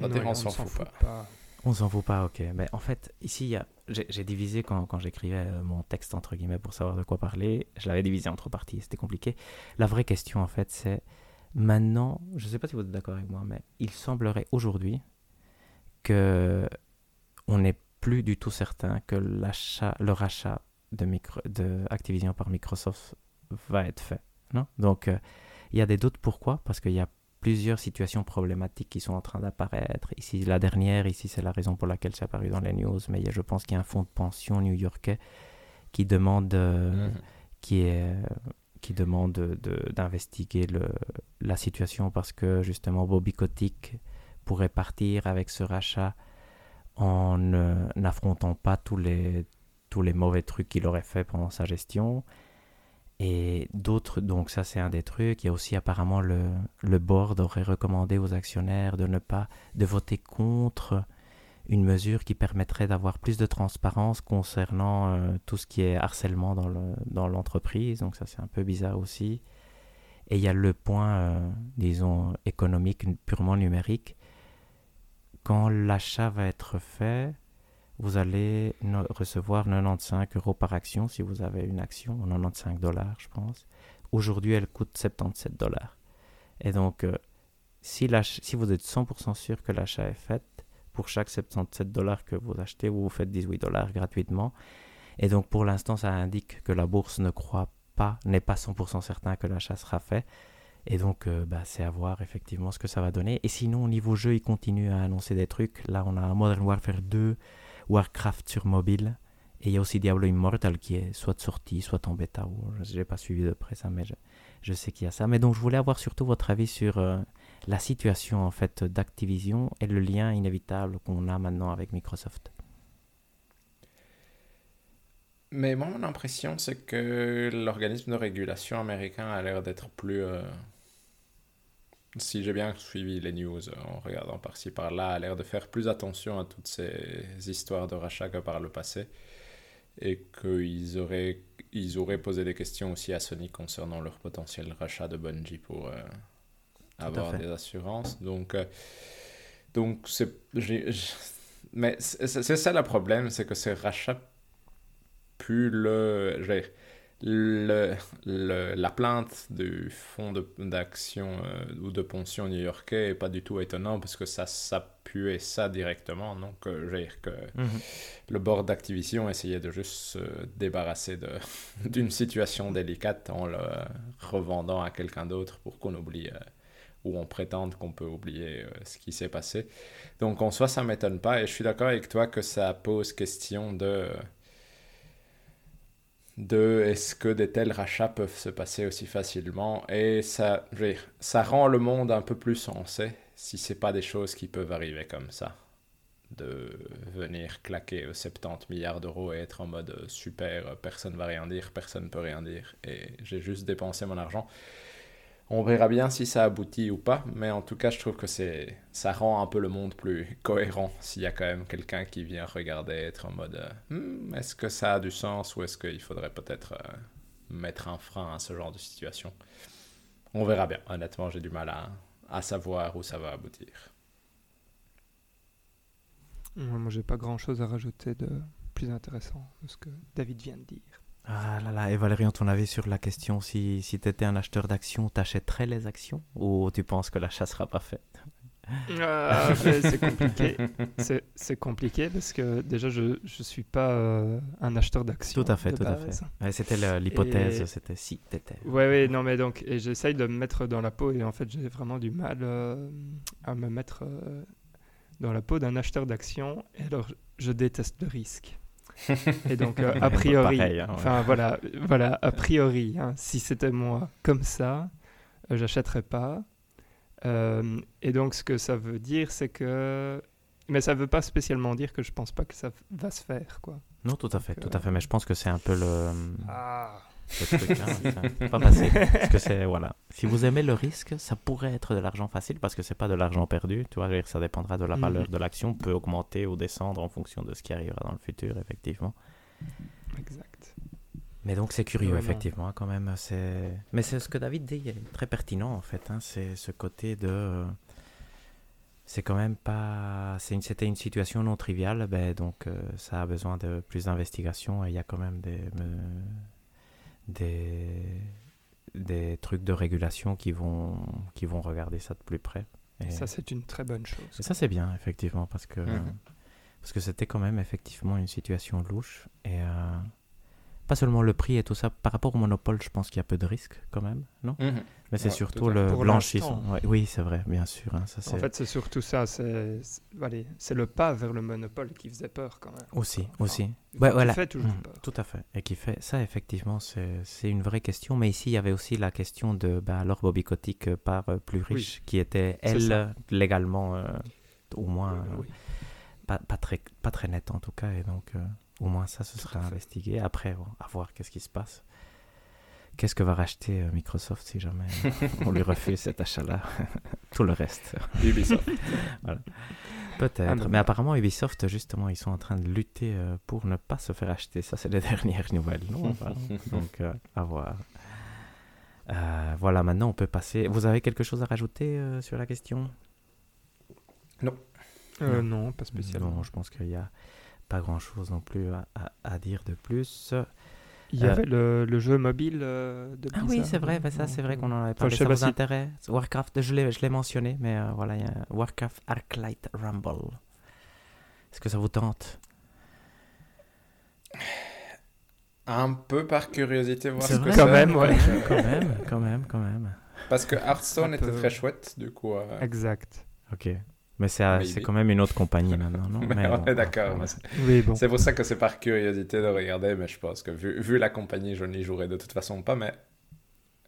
euh... non, on s'en fout, fout, pas. On s'en fout pas, ok. Mais en fait, ici, j'ai divisé quand, quand j'écrivais euh, mon texte, entre guillemets, pour savoir de quoi parler. Je l'avais divisé en trois parties. C'était compliqué. La vraie question, en fait, c'est Maintenant, je ne sais pas si vous êtes d'accord avec moi, mais il semblerait aujourd'hui que on n'est plus du tout certain que le rachat de, micro, de Activision par Microsoft va être fait. Non? Donc, euh, il y a des doutes. Pourquoi? Parce qu'il y a plusieurs situations problématiques qui sont en train d'apparaître. Ici, la dernière, ici, c'est la raison pour laquelle c'est apparu dans les news, mais je pense qu'il y a un fonds de pension new-yorkais qui demande, euh, mmh. qui est qui demande d'investiguer la situation parce que justement Bobby Kotick pourrait partir avec ce rachat en ne- n'affrontant pas tous les, tous les mauvais trucs qu'il aurait fait pendant sa gestion. Et d'autres, donc ça c'est un des trucs. Il y a aussi apparemment le, le board aurait recommandé aux actionnaires de ne pas de voter contre une mesure qui permettrait d'avoir plus de transparence concernant euh, tout ce qui est harcèlement dans le- dans l'entreprise. donc ça c'est un peu bizarre aussi. Et il y a le point, euh, disons, économique, purement numérique. Quand l'achat va être fait, vous allez recevoir 95 euros par action si vous avez une action, 95 dollars, je pense. Aujourd'hui, elle coûte 77 dollars. Et donc, euh, si, si vous êtes 100% sûr que l'achat est fait, pour chaque 77 dollars que vous achetez, vous vous faites 18 dollars gratuitement. Et donc, pour l'instant, ça indique que la bourse ne croit pas, n'est pas 100% certain que l'achat sera fait. Et donc, euh, bah, c'est à voir effectivement ce que ça va donner. Et sinon, au niveau jeu, ils continuent à annoncer des trucs. Là, on a Modern Warfare 2, Warcraft sur mobile. Et il y a aussi Diablo Immortal qui est soit sorti, soit en bêta. Ou, je n'ai pas suivi de près ça, mais je, sais qu'il y a ça. Mais donc, je voulais avoir surtout votre avis sur euh, la situation en fait d'Activision et le lien inévitable qu'on a maintenant avec Microsoft. Mais moi, mon impression, c'est que l'organisme de régulation américain a l'air d'être plus. euh, Si j'ai bien suivi les news euh, en regardant par-ci par-là, a l'air de faire plus attention à toutes ces histoires de rachat que par le passé. Et qu'ils auraient, ils auraient posé des questions aussi à Sony concernant leur potentiel rachat de Bungie pour euh, avoir des assurances. Donc, euh, donc c'est. j'ai- Mais c'est ça le problème, c'est que ces rachats plus le, le, le- la plainte du fonds de- d'action euh, ou de pension new-yorkais est pas du tout étonnant parce que ça s'appuie ça directement. Donc, euh, dire que le board d'Activision essayait de juste se débarrasser de- d'une situation délicate en le revendant à quelqu'un d'autre pour qu'on oublie euh, ou on prétende qu'on peut oublier euh, ce qui s'est passé. Donc en soi, ça m'étonne pas et je suis d'accord avec toi que ça pose question de de est-ce que de tels rachats peuvent se passer aussi facilement et ça, ça rend le monde un peu plus sensé si c'est pas des choses qui peuvent arriver comme ça de venir claquer euh, 70 milliards d'euros et être en mode euh, super, euh, personne va rien dire, personne peut rien dire et j'ai juste dépensé mon argent. On verra bien si ça aboutit ou pas, mais en tout cas, je trouve que c'est ça rend un peu le monde plus cohérent s'il y a quand même quelqu'un qui vient regarder, être en mode euh, Hmm, est-ce que ça a du sens ou est-ce qu'il faudrait peut-être euh, mettre un frein à ce genre de situation On verra bien. Honnêtement, j'ai du mal à, savoir où ça va aboutir. Moi, j'ai pas grand chose à rajouter de plus intéressant de ce que David vient de dire. Ah là là, et Valérian, ton avis sur la question, si, si tu étais un acheteur d'actions, t'achèterais les actions ou tu penses que l'achat sera pas fait Ah, c'est compliqué. C'est- compliqué parce que déjà, je je suis pas euh, un acheteur d'actions. Tout à fait, tout à fait. Ouais, c'était l'hypothèse, Et- c'était si t'étais. Ouais, ouais, non, mais donc, et j'essaye de me mettre dans la peau, et en fait, j'ai vraiment du mal euh, à me mettre euh, dans la peau d'un acheteur d'actions, et alors, je déteste le risque. Et donc, euh, a priori, hein, ouais. enfin, voilà, voilà, a priori, hein, si c'était moi comme ça, euh, j'achèterais pas. Euh, et donc, ce que ça veut dire, c'est que. Mais ça veut pas spécialement dire que je pense pas que ça va se faire, quoi. Non, tout à fait, Donc, tout à fait. Mais je pense que c'est un peu le, Ah truc. hein, c'est pas facile. Parce que c'est, voilà. Si vous aimez le risque, ça pourrait être de l'argent facile parce que c'est pas de l'argent perdu. Tu vois, ça dépendra de la Mhm. valeur de l'action, peut augmenter ou descendre en fonction de ce qui arrivera dans le futur, effectivement. Exact. Mais donc c'est curieux, effectivement, quand même. C'est... Mais c'est ce que David dit, est très pertinent, en fait. hein, C'est ce côté de... C'est quand même pas... c'est une... C'était une situation non triviale, ben, donc euh, ça a besoin de plus d'investigation et il y a quand même des... me- des... des trucs de régulation qui vont... qui vont regarder ça de plus près. Et, Ça, c'est une très bonne chose. et ça, c'est bien, effectivement, parce que... Mhm. Parce que c'était quand même effectivement une situation louche. Et euh, pas seulement le prix et tout ça. Par rapport au monopole, je pense qu'il y a peu de risques quand même, non? Mhm. Mais c'est Ouais, surtout le blanchissement. Ouais, oui, c'est vrai, bien sûr. hein, ça, En fait, c'est surtout ça. C'est le pas vers le monopole qui faisait peur quand même. aussi, Enfin, aussi. Ouais, voilà. fait toujours Mhm, peur. Tout à fait. Et qui fait ça, effectivement, c'est une vraie question. Mais ici, il y avait aussi la question de bah, alors Bobby Kotick euh, plus riche, qui était, elle, euh, légalement, euh, au moins. euh, Oui. pas, pas, très, pas très net en tout cas. Et donc, euh, au moins ça, ce sera investigué. Après, bon, à voir qu'est-ce qui se passe. Qu'est-ce que va racheter euh, Microsoft si jamais on lui refuse cet achat-là? Tout le reste. Ubisoft. voilà. Peut-être. Mais- apparemment, Ubisoft, justement, ils sont en train de lutter euh, pour ne pas se faire acheter. Ça, c'est les dernières nouvelles. Non? Donc, euh, à voir. Euh, voilà, maintenant, on peut passer. Vous avez quelque chose à rajouter euh, sur la question? Euh, non, pas spécialement. Non, je pense qu'il n'y a pas grand-chose non plus à, à- à dire de plus. Il y Euh, avait le, le jeu mobile euh, de Ah Blizzard. oui, c'est vrai, bah ça c'est vrai qu'on en avait Enfin, parlé. sais ça pas vous si- intéresse Warcraft, je l'ai je l'ai mentionné, mais euh, voilà, il y a Warcraft Arclight Rumble. Est-ce que ça vous tente? Un peu par curiosité, voir ce que vrai c'est. Quand même, ouais. Quand même, quand même, quand même. Parce que Hearthstone était très chouette, du coup. euh, Exact. Ok. Mais c'est euh, Maybe. c'est quand même une autre compagnie maintenant, non Mais on bon, est d'accord. c'est- Oui, bon. C'est pour ça que c'est par curiosité de regarder, mais je pense que vu, vu la compagnie, je n'y jouerai de toute façon pas, mais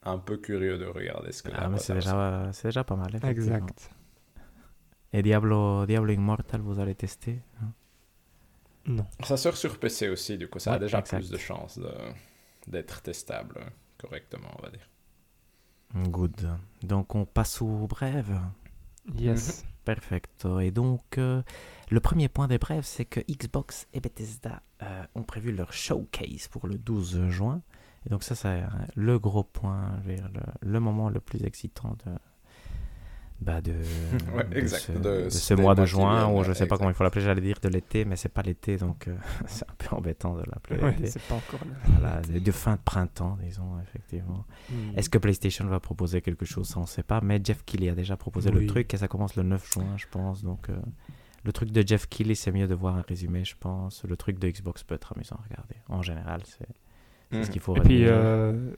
un peu curieux de regarder ce que Ah, c'est a déjà, c'est déjà pas mal. effectivement. Exact. Et Diablo, Diablo Immortal, vous allez tester hein? Non. Ça sort sur PC aussi, du coup, ça a déjà exact. plus de chances de- d'être testable correctement, on va dire. Good. Donc on passe aux brèves. Yes. Perfecto. Et donc, euh, le premier point des brèves, c'est que Xbox et Bethesda euh, ont prévu leur showcase pour le 12 juin. Et donc ça, c'est euh, le gros point, le, le moment le plus excitant de, bah de, Ouais, de exact, ce, de de ce ce mois de juin, vient, ou je ouais, sais pas comment il faut l'appeler, j'allais dire de l'été, mais c'est pas l'été, donc euh, c'est un peu embêtant de l'appeler Ouais, l'été. c'est pas encore là. Voilà, de, de fin de printemps, disons, effectivement. Hmm. Est-ce que PlayStation va proposer quelque chose? Ça, on ne sait pas. Mais Jeff Keighley a déjà proposé le truc et ça commence le 9 juin, je pense. Donc, euh, le truc de Jeff Keighley, c'est mieux de voir un résumé, je pense. Le truc de Xbox peut être amusant à regarder. En général, c'est ce Mhm. qu'il faut Et puis, euh,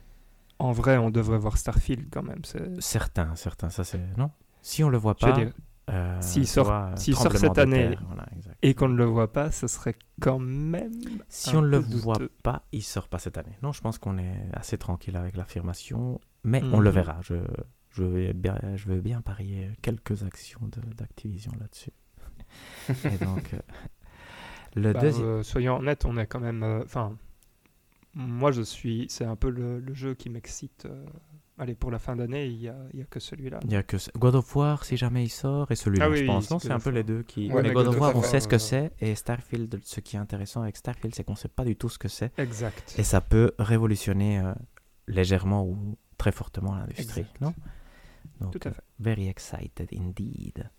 en vrai, on devrait voir Starfield quand même. c'est- Certains, certains, ça c'est. Non? Si on le voit pas. euh, s'il sort- sort cette année voilà, et qu'on ne le voit pas, ce serait quand même. Si on ne le voit pas, il sort pas cette année. Non, je pense qu'on est assez tranquille avec l'affirmation, mais on le Mhm. verra. Je, je, vais bien, je veux bien parier quelques actions d'Activision là-dessus. Et donc, euh, le Bah, deuxième. euh, soyons honnêtes, on est quand même. Enfin, moi, je suis. C'est un peu le, le jeu qui m'excite. Euh, Allez, pour la fin d'année, il n'y a, y a que celui-là. Il y a que God of War, si jamais il sort, et celui-là, Ah oui, je pense. Non, c'est un peu les deux qui. Ouais, mais mais God of War, on sait ce que euh, c'est, et Starfield, ce qui est intéressant avec Starfield, c'est qu'on ne sait pas du tout ce que c'est, Exact. et ça peut révolutionner euh, légèrement ou très fortement l'industrie, non? Donc, Tout à fait. Very excited indeed.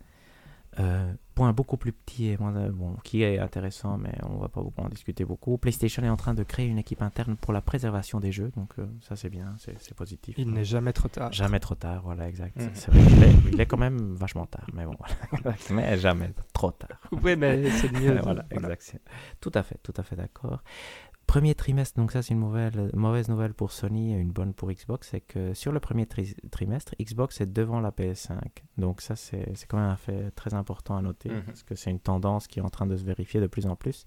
Euh, point beaucoup plus petit et moins, euh, bon, qui est intéressant, mais on va pas beaucoup en discuter beaucoup. PlayStation est en train de créer une équipe interne pour la préservation des jeux, donc euh, ça c'est bien, c'est positif. Il n'est jamais trop tard. Jamais trop tard, voilà, exact. C'est vrai qu'il est, il est quand même vachement tard, mais bon, voilà. mais jamais trop tard. Oui, mais c'est mieux. voilà, voilà. exact. Tout à fait, tout à fait d'accord. Premier trimestre, donc ça c'est une mauvaise, mauvaise nouvelle pour Sony et une bonne pour Xbox, c'est que sur le premier tri- trimestre, Xbox est devant la PS5. Donc ça c'est c'est quand même un fait très important à noter, Mhm. parce que c'est une tendance qui est en train de se vérifier de plus en plus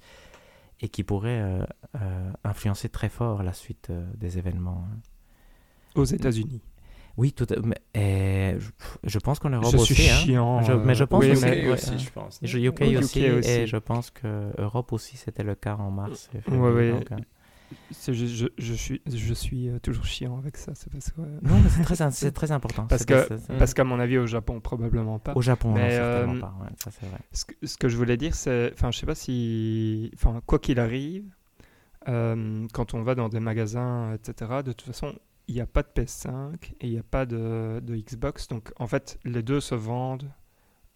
et qui pourrait euh, euh, influencer très fort la suite euh, des événements. hein. Aux États-Unis. Oui, tout à- mais, euh, je, je pense qu'on est Je suis aussi. hein. chiant. Je- mais je euh, pense oui, que UK c'est- aussi, je pense. UK, Oui, UK aussi, aussi. et je pense que Europe aussi c'était le cas en mars. ouais. donc, euh, c'est je, je suis, je suis euh, toujours chiant avec ça. C'est parce que. euh, Non, mais c'est très, c'est très important. Parce que- c'est- c'est- Parce qu'à mon avis, au Japon, probablement pas. Au Japon, non, Mais, certainement euh, pas. ouais, ça c'est vrai. Ce que, ce que je voulais dire, c'est, enfin, je sais pas si, enfin, quoi qu'il arrive, euh, quand on va dans des magasins, etc., de toute façon, il n'y a pas de PS5 et il n'y a pas de, de Xbox, donc en fait, les deux se vendent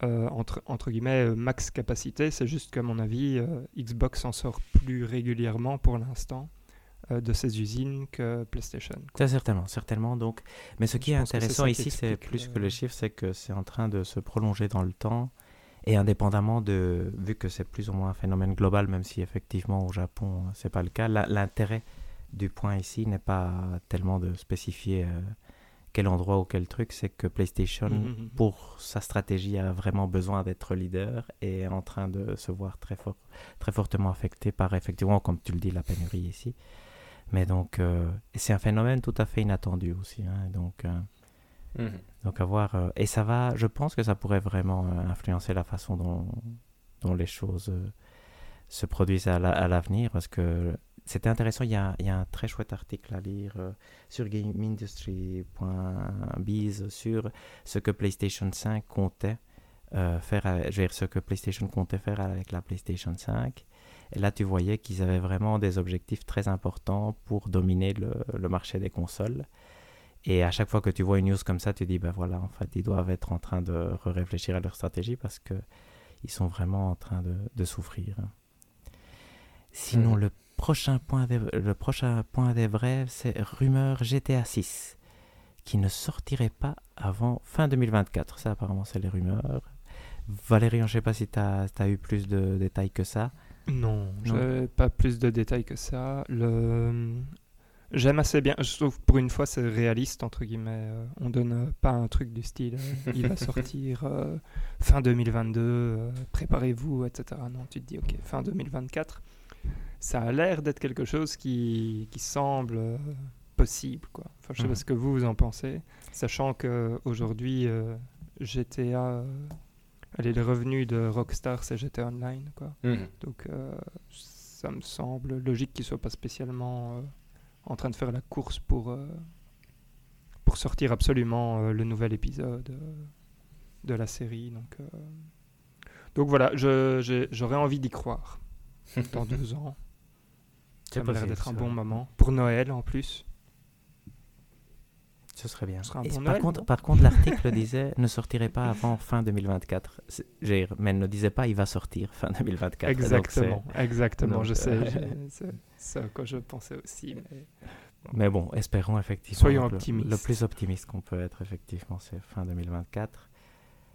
euh, entre entre guillemets euh, max capacité. C'est juste qu'à mon avis, euh, Xbox en sort plus régulièrement pour l'instant euh, de ses usines que PlayStation. quoi. Ça, certainement, certainement. Donc, mais ce qui Je est intéressant ici, c'est plus le- que les chiffres, c'est que c'est en train de se prolonger dans le temps. Et indépendamment de, vu que c'est plus ou moins un phénomène global, même si effectivement au Japon c'est pas le cas, l'intérêt du point ici n'est pas tellement de spécifier euh, quel endroit ou quel truc, c'est que PlayStation, Mhm. pour sa stratégie, a vraiment besoin d'être leader et est en train de se voir très, fort, très fortement affecté par, effectivement, comme tu le dis, la pénurie ici. Mais donc, euh, c'est un phénomène tout à fait inattendu aussi. hein, donc, euh, Mhm. donc, à voir. euh, et ça va, je pense que ça pourrait vraiment influencer la façon dont, dont les choses se produisent à la- à l'avenir parce que c'était intéressant. Il y, a, il y a un très chouette article à lire euh, sur gameindustry.biz sur ce que PlayStation 5 comptait euh, faire, avec- je veux dire, ce que PlayStation comptait faire avec la PlayStation 5. Et là, tu voyais qu'ils avaient vraiment des objectifs très importants pour dominer le, le marché des consoles. Et à chaque fois que tu vois une news comme ça, tu dis, ben voilà, en fait, ils doivent être en train de réfléchir à leur stratégie parce que ils sont vraiment en train de, de souffrir. Sinon, Mhm. le prochain point des, le prochain point des vrais, c'est rumeur GTA 6 qui ne sortirait pas avant fin 2024. Ça, apparemment, c'est les rumeurs. Valérie, je ne sais pas si tu as, eu plus de détails que ça. Non, pas plus de détails que ça. Le... J'aime assez bien, je trouve pour une fois c'est réaliste, entre guillemets. Euh, on donne pas un truc du style, euh, il va sortir euh, fin 2022, euh, préparez-vous, etc. Non, tu te dis, ok, fin 2024. Ça a l'air d'être quelque chose qui, qui semble euh, possible, quoi. Enfin, je sais Mhm. pas ce que vous, vous en pensez, sachant qu'aujourd'hui, euh, GTA, euh, allez, les revenus de Rockstar, c'est GTA Online, quoi. Mhm. Donc euh, ça me semble logique qu'il soit pas spécialement en train de faire la course pour, pour sortir absolument le nouvel épisode de la série. Donc, donc voilà, j'aurais envie d'y croire dans deux ans. Ça m'a l'air d'être un bon moment. Pour Noël en plus. Ce serait bien. Ce serait un Et bon par, Noël, contre, par contre, l'article disait ne sortirait pas avant fin 2024. C'est- j'ai- Mais elle ne disait pas il va sortir fin 2024. Donc, Exactement, exactement, donc, je sais. euh, C'est à quoi je pensais aussi. mais- bon, espérons effectivement. Soyons le- optimistes. Le, plus optimiste qu'on peut être, effectivement, c'est fin 2024.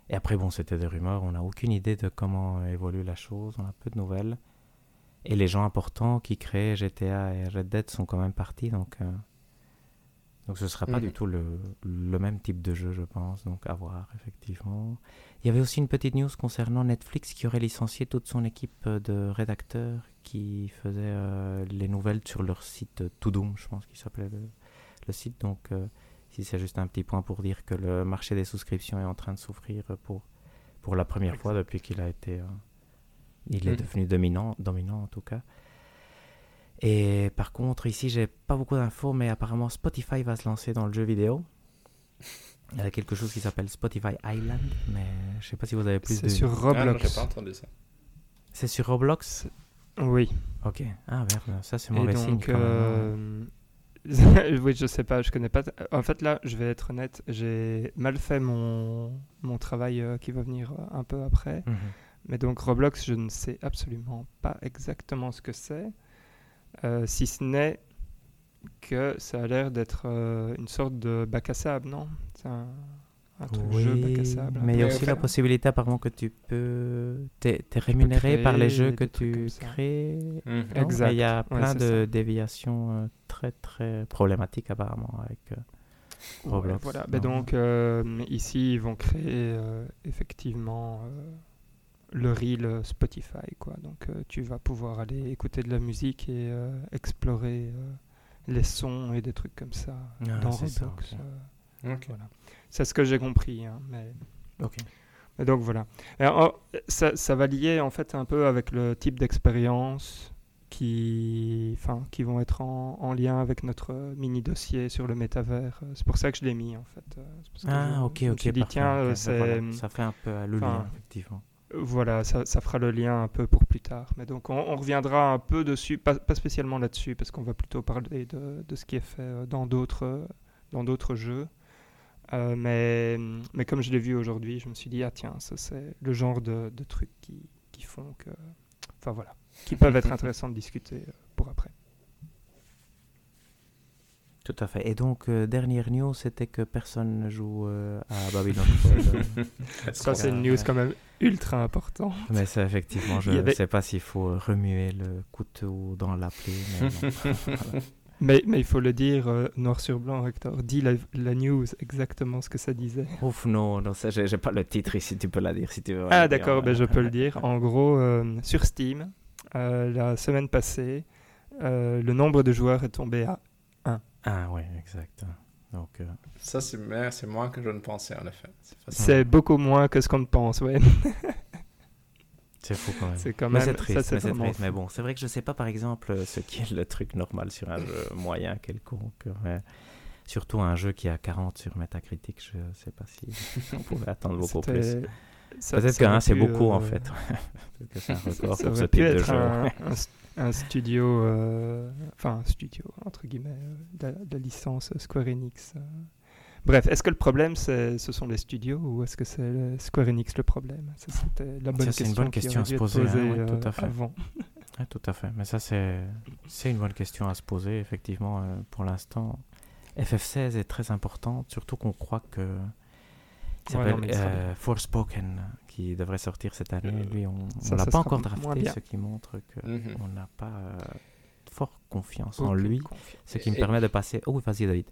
Et après, bon, c'était des rumeurs. On n'a aucune idée de comment évolue la chose. On a peu de nouvelles. Et les gens importants qui créaient GTA et Red Dead sont quand même partis. Donc, euh, donc ce ne sera pas Mhm. du tout le, le même type de jeu, je pense. Donc, à voir, effectivement. Il y avait aussi une petite news concernant Netflix qui aurait licencié toute son équipe de rédacteurs qui faisaient euh, les nouvelles sur leur site euh, Tudum, je pense qu'il s'appelait le, le site. Donc, euh, si c'est juste un petit point pour dire que le marché des souscriptions est en train de souffrir pour, pour la première fois depuis qu'il a été. Il est Mhm. devenu dominant, dominant en tout cas. Et par contre, ici, j'ai pas beaucoup d'infos, mais apparemment Spotify va se lancer dans le jeu vidéo. Il y a quelque chose qui s'appelle Spotify Island, mais je sais pas si vous avez plus C'est de. sur Ah, j'ai Roblox. pas entendu ça. C'est sur Roblox? Oui. Ok. Ah merde, ça c'est Et mauvais signe. donc, même, hein. euh, oui, je sais pas, je connais pas. En fait, là, je vais être honnête, j'ai mal fait mon, mon travail euh, qui va venir euh, un peu après. Mhm. Mais donc, Roblox, je ne sais absolument pas exactement ce que c'est, euh, si ce n'est que ça a l'air d'être euh, une sorte de bac à sable, non? C'est un, un truc jeu bac à sable. mais il y a Mais aussi au la possibilité apparemment que tu peux... T'es es rémunéré par les jeux que tu crées. Exact. Et Il y a plein de ça. déviations euh, très très problématiques apparemment avec euh, Roblox. voilà. Ben Non. donc, euh, ici, ils vont créer euh, effectivement euh, le reel Spotify. Quoi. Donc, euh, tu vas pouvoir aller écouter de la musique et euh, explorer euh, les sons et des trucs comme ça Ah, dans ça, Roblox. euh, voilà. C'est ce que j'ai compris. hein, mais... Ok. mais donc, voilà. Oh, ça, ça va lier en fait un peu avec le type d'expérience qui, enfin, qui vont être en, en lien avec notre euh, mini dossier sur le métavers. Euh, C'est pour ça que je l'ai mis en fait. euh, parce que Ah ok je ok. tiens, euh, voilà, Ça fait un peu euh, le lien effectivement. Voilà, ça, ça fera le lien un peu pour plus tard. Mais donc on, on reviendra un peu dessus, pas, pas spécialement là-dessus, parce qu'on va plutôt parler de, de ce qui est fait euh, dans d'autres euh, dans d'autres jeux. Euh, mais, mais comme je l'ai vu aujourd'hui, je me suis dit, ah tiens, ça c'est le genre de, de trucs qui, qui font que... Enfin voilà, qui peuvent être intéressants de discuter pour après. Tout à fait. Et donc euh, dernière news, c'était que personne ne joue euh, à Babylon Fall. euh, Ça c'est une news quand même ultra important. Mais ça, effectivement, je ne avait- sais pas s'il faut remuer le couteau dans la plaie. Mais voilà. Mais, mais il faut le dire euh, noir sur blanc, Hector. Dis la, la news exactement ce que ça disait. Ouf, non, non ça, j'ai pas le titre ici, tu peux la dire si tu veux. Ah d'accord, ben, je peux le dire. En gros, euh, sur Steam, euh, la semaine passée, euh, le nombre de joueurs est tombé à... Ah ouais, exact. Donc, euh, Ça, c'est mais c'est moins que je ne pensais, en effet. C'est beaucoup moins que ce qu'on ne pense, ouais. C'est fou quand même. C'est quand Mais même. c'est triste, ça, mais vraiment triste. Mais bon, c'est vrai que je sais pas par exemple euh, ce qui est le truc normal sur un jeu moyen quelconque. mais Surtout un jeu qui a 40 sur Metacritic, je sais pas si on pouvait attendre beaucoup plus. Peut-être hein, c'est beaucoup en euh, fait. Peut-être que c'est un Ça, record pour ce type de être jeu. un, un st- un studio, euh, enfin un studio entre guillemets, euh, de, la- de licence Square Enix. euh. Bref, est-ce que le problème ce sont les studios ou est-ce que c'est Square Enix le problème? Ça, C'était la bonne Ça, c'est une bonne question à se être poser, hein, ouais, tout à fait. avant. Ouais, tout à fait. Mais ça, c'est une bonne question à se poser. Effectivement, euh, pour l'instant, FF16 est très importante, surtout qu'on croit que. Ouais, s'appelle ça- euh, Forspoken, qui devrait sortir cette année. Euh, Lui, on ne l'a pas encore drafté, ce qui montre qu'on Mhm. n'a pas euh, fort confiance en lui. Ce qui me Et- permet de passer. Oh, vas-y, David.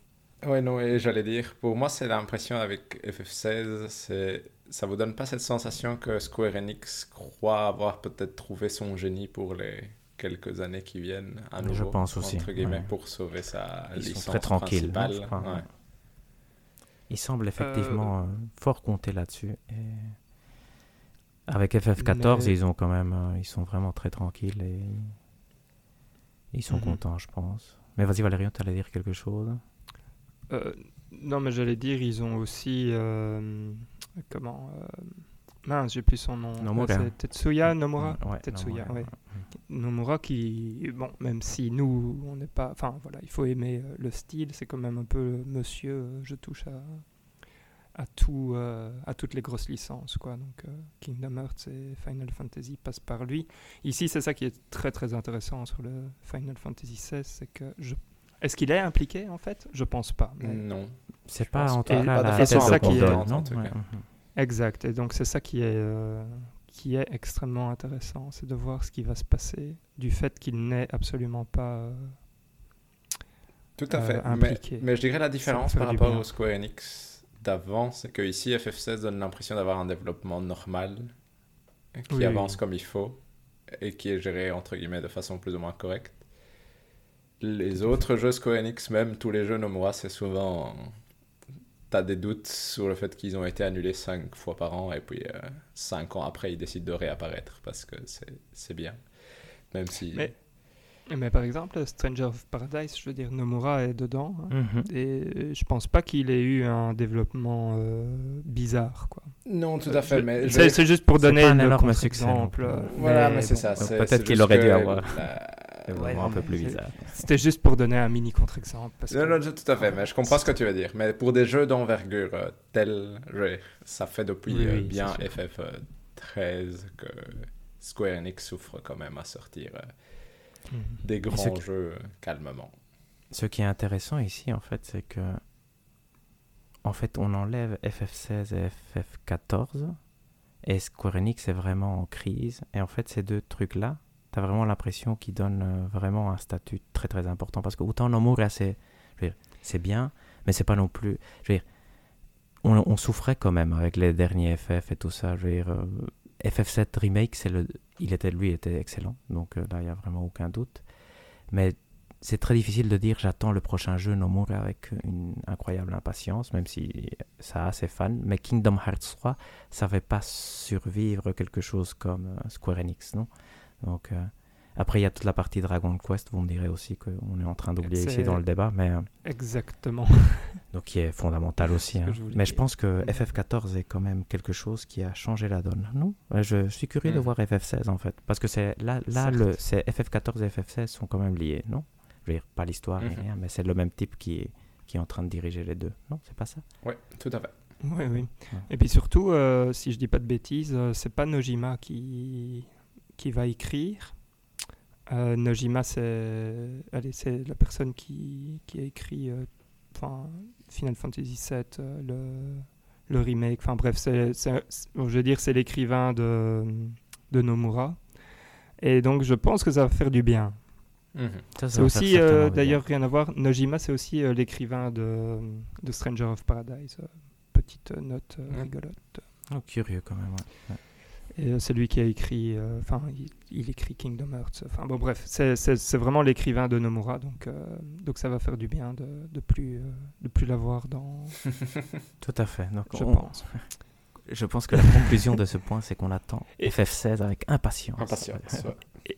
Ouais, non, et j'allais dire, pour moi, c'est l'impression avec FF16, c'est ça vous donne pas cette sensation que Square Enix croit avoir peut-être trouvé son génie pour les quelques années qui viennent à Je nouveau, pense aussi, entre guillemets, ouais. pour sauver sa Ils sont licence très tranquilles, hein, principale. je crois, ouais. ouais. Il semble effectivement euh, fort compter là-dessus. Et avec FF14, Mais- ils ont quand même, euh, ils sont vraiment très tranquilles et ils sont Mhm. contents, je pense. Mais vas-y Valérian, tu allais dire quelque chose Euh, non, mais j'allais dire, ils ont aussi. euh, comment euh, Mince, j'ai plus son nom. Nomura. C'est Tetsuya Nomura Ouais, Tetsuya, Nomura, ouais. Nomura qui, bon, même si nous, on n'est pas. Enfin, voilà, il faut aimer le style, c'est quand même un peu monsieur, je touche à, à, tout, euh, à toutes les grosses licences, quoi. Donc, euh, Kingdom Hearts et Final Fantasy passent par lui. Ici, c'est ça qui est très très intéressant sur le Final Fantasy XVI, c'est que je. Est-ce qu'il est impliqué en fait? Je pense pas. mais- Non. C'est pas en tout cas la façon ça qui est- non Ouais. Exact, et donc c'est ça qui est, euh, qui est extrêmement intéressant, c'est de voir ce qui va se passer du fait qu'il n'est absolument pas... euh, Tout à euh, fait. mais, impliqué. mais je dirais la différence par rapport bien. au Square Enix d'avant, c'est que ici FF16 donne l'impression d'avoir un développement normal, qui Oui, avance comme il faut et qui est géré entre guillemets de façon plus ou moins correcte. Les autres jeux Square Enix, même tous les jeux Nomura, c'est souvent t'as des doutes sur le fait qu'ils ont été annulés cinq fois par an et puis euh, cinq ans après ils décident de réapparaître parce que c'est c'est bien. Même si Mais- Mais par exemple, Stranger of Paradise, je veux dire, Nomura est dedans, hein, Mhm. et je pense pas qu'il ait eu un développement euh, bizarre, quoi. non tout à fait, mais C'est vais- juste pour donner un énorme succès plus. euh, Voilà, mais, c'est bon, ça. Peut-être qu'il aurait dû que avoir- la- un peu plus bizarre. C'était juste pour donner un mini contre-exemple. Non, non, tout à fait, mais je comprends ce que tu veux dire. Mais pour des jeux d'envergure euh, tels, je- ça fait depuis Oui, euh, bien c'est sûr. FF13 que Square Enix souffre quand même à sortir Mhm. des ce grands qui- jeux calmement. Ce qui est intéressant ici, en fait, c'est que, en fait, on enlève FF16 et FF14, et Square Enix est vraiment en crise. Et en fait, ces deux trucs-là, tu as vraiment l'impression qu'ils donnent euh, vraiment un statut très très important. Parce que autant Nomura, c'est c'est bien, mais c'est pas non plus. Je veux dire, on, on souffrait quand même avec les derniers FF et tout ça. Je veux dire, euh, FF7 Remake, c'est le, il était, lui était excellent, donc euh, là, il n'y a vraiment aucun doute. Mais c'est très difficile de dire j'attends le prochain jeu Nomura avec une incroyable impatience, même si ça a ses fans. Mais Kingdom Hearts 3, ça ne va pas survivre quelque chose comme euh, Square Enix, non? Donc, euh, après, il y a toute la partie Dragon Quest, vous me direz aussi qu'on est en train d'oublier ici dans le débat, mais euh, Exactement. donc qui est fondamental aussi. hein. je Mais je pense que FF14 est quand même quelque chose qui a changé la donne, non? Je, je suis curieux de Mhm. voir FF16 en fait, parce que c'est là, là le, c'est FF14 et FF16 sont quand même liés, non? Je veux dire, pas l'histoire Mhm. rien, mais c'est le même type qui est, qui est en train de diriger les deux, non? C'est pas ça? Oui, tout à fait. Oui, oui. Ouais. Et puis surtout, euh, si je dis pas de bêtises, euh, c'est pas Nojima qui, qui va écrire. Euh, Nojima, c'est la personne qui, qui a écrit euh, Final Fantasy VII, euh, le, le remake. Enfin bref, c'est, je veux dire, c'est l'écrivain de, de Nomura. Et donc, je pense que ça va faire du bien. Mhm. Ça, ça C'est aussi, euh, d'ailleurs, rien à voir. Nojima, c'est aussi euh, l'écrivain de, de Stranger of Paradise. Petite note rigolote. Oh, curieux quand même, ouais. Ouais. Et euh, c'est lui qui a écrit, euh, enfin, il, il écrit Kingdom Hearts. Enfin, bon, bref, c'est- c'est c'est vraiment l'écrivain de Nomura, donc, euh, donc ça va faire du bien de, de plus, euh, de plus l'avoir dans, Tout à fait. Donc, je on- pense. je pense que la conclusion de ce point, c'est qu'on attend Et- FF16 avec impatience. Impatience. ouais.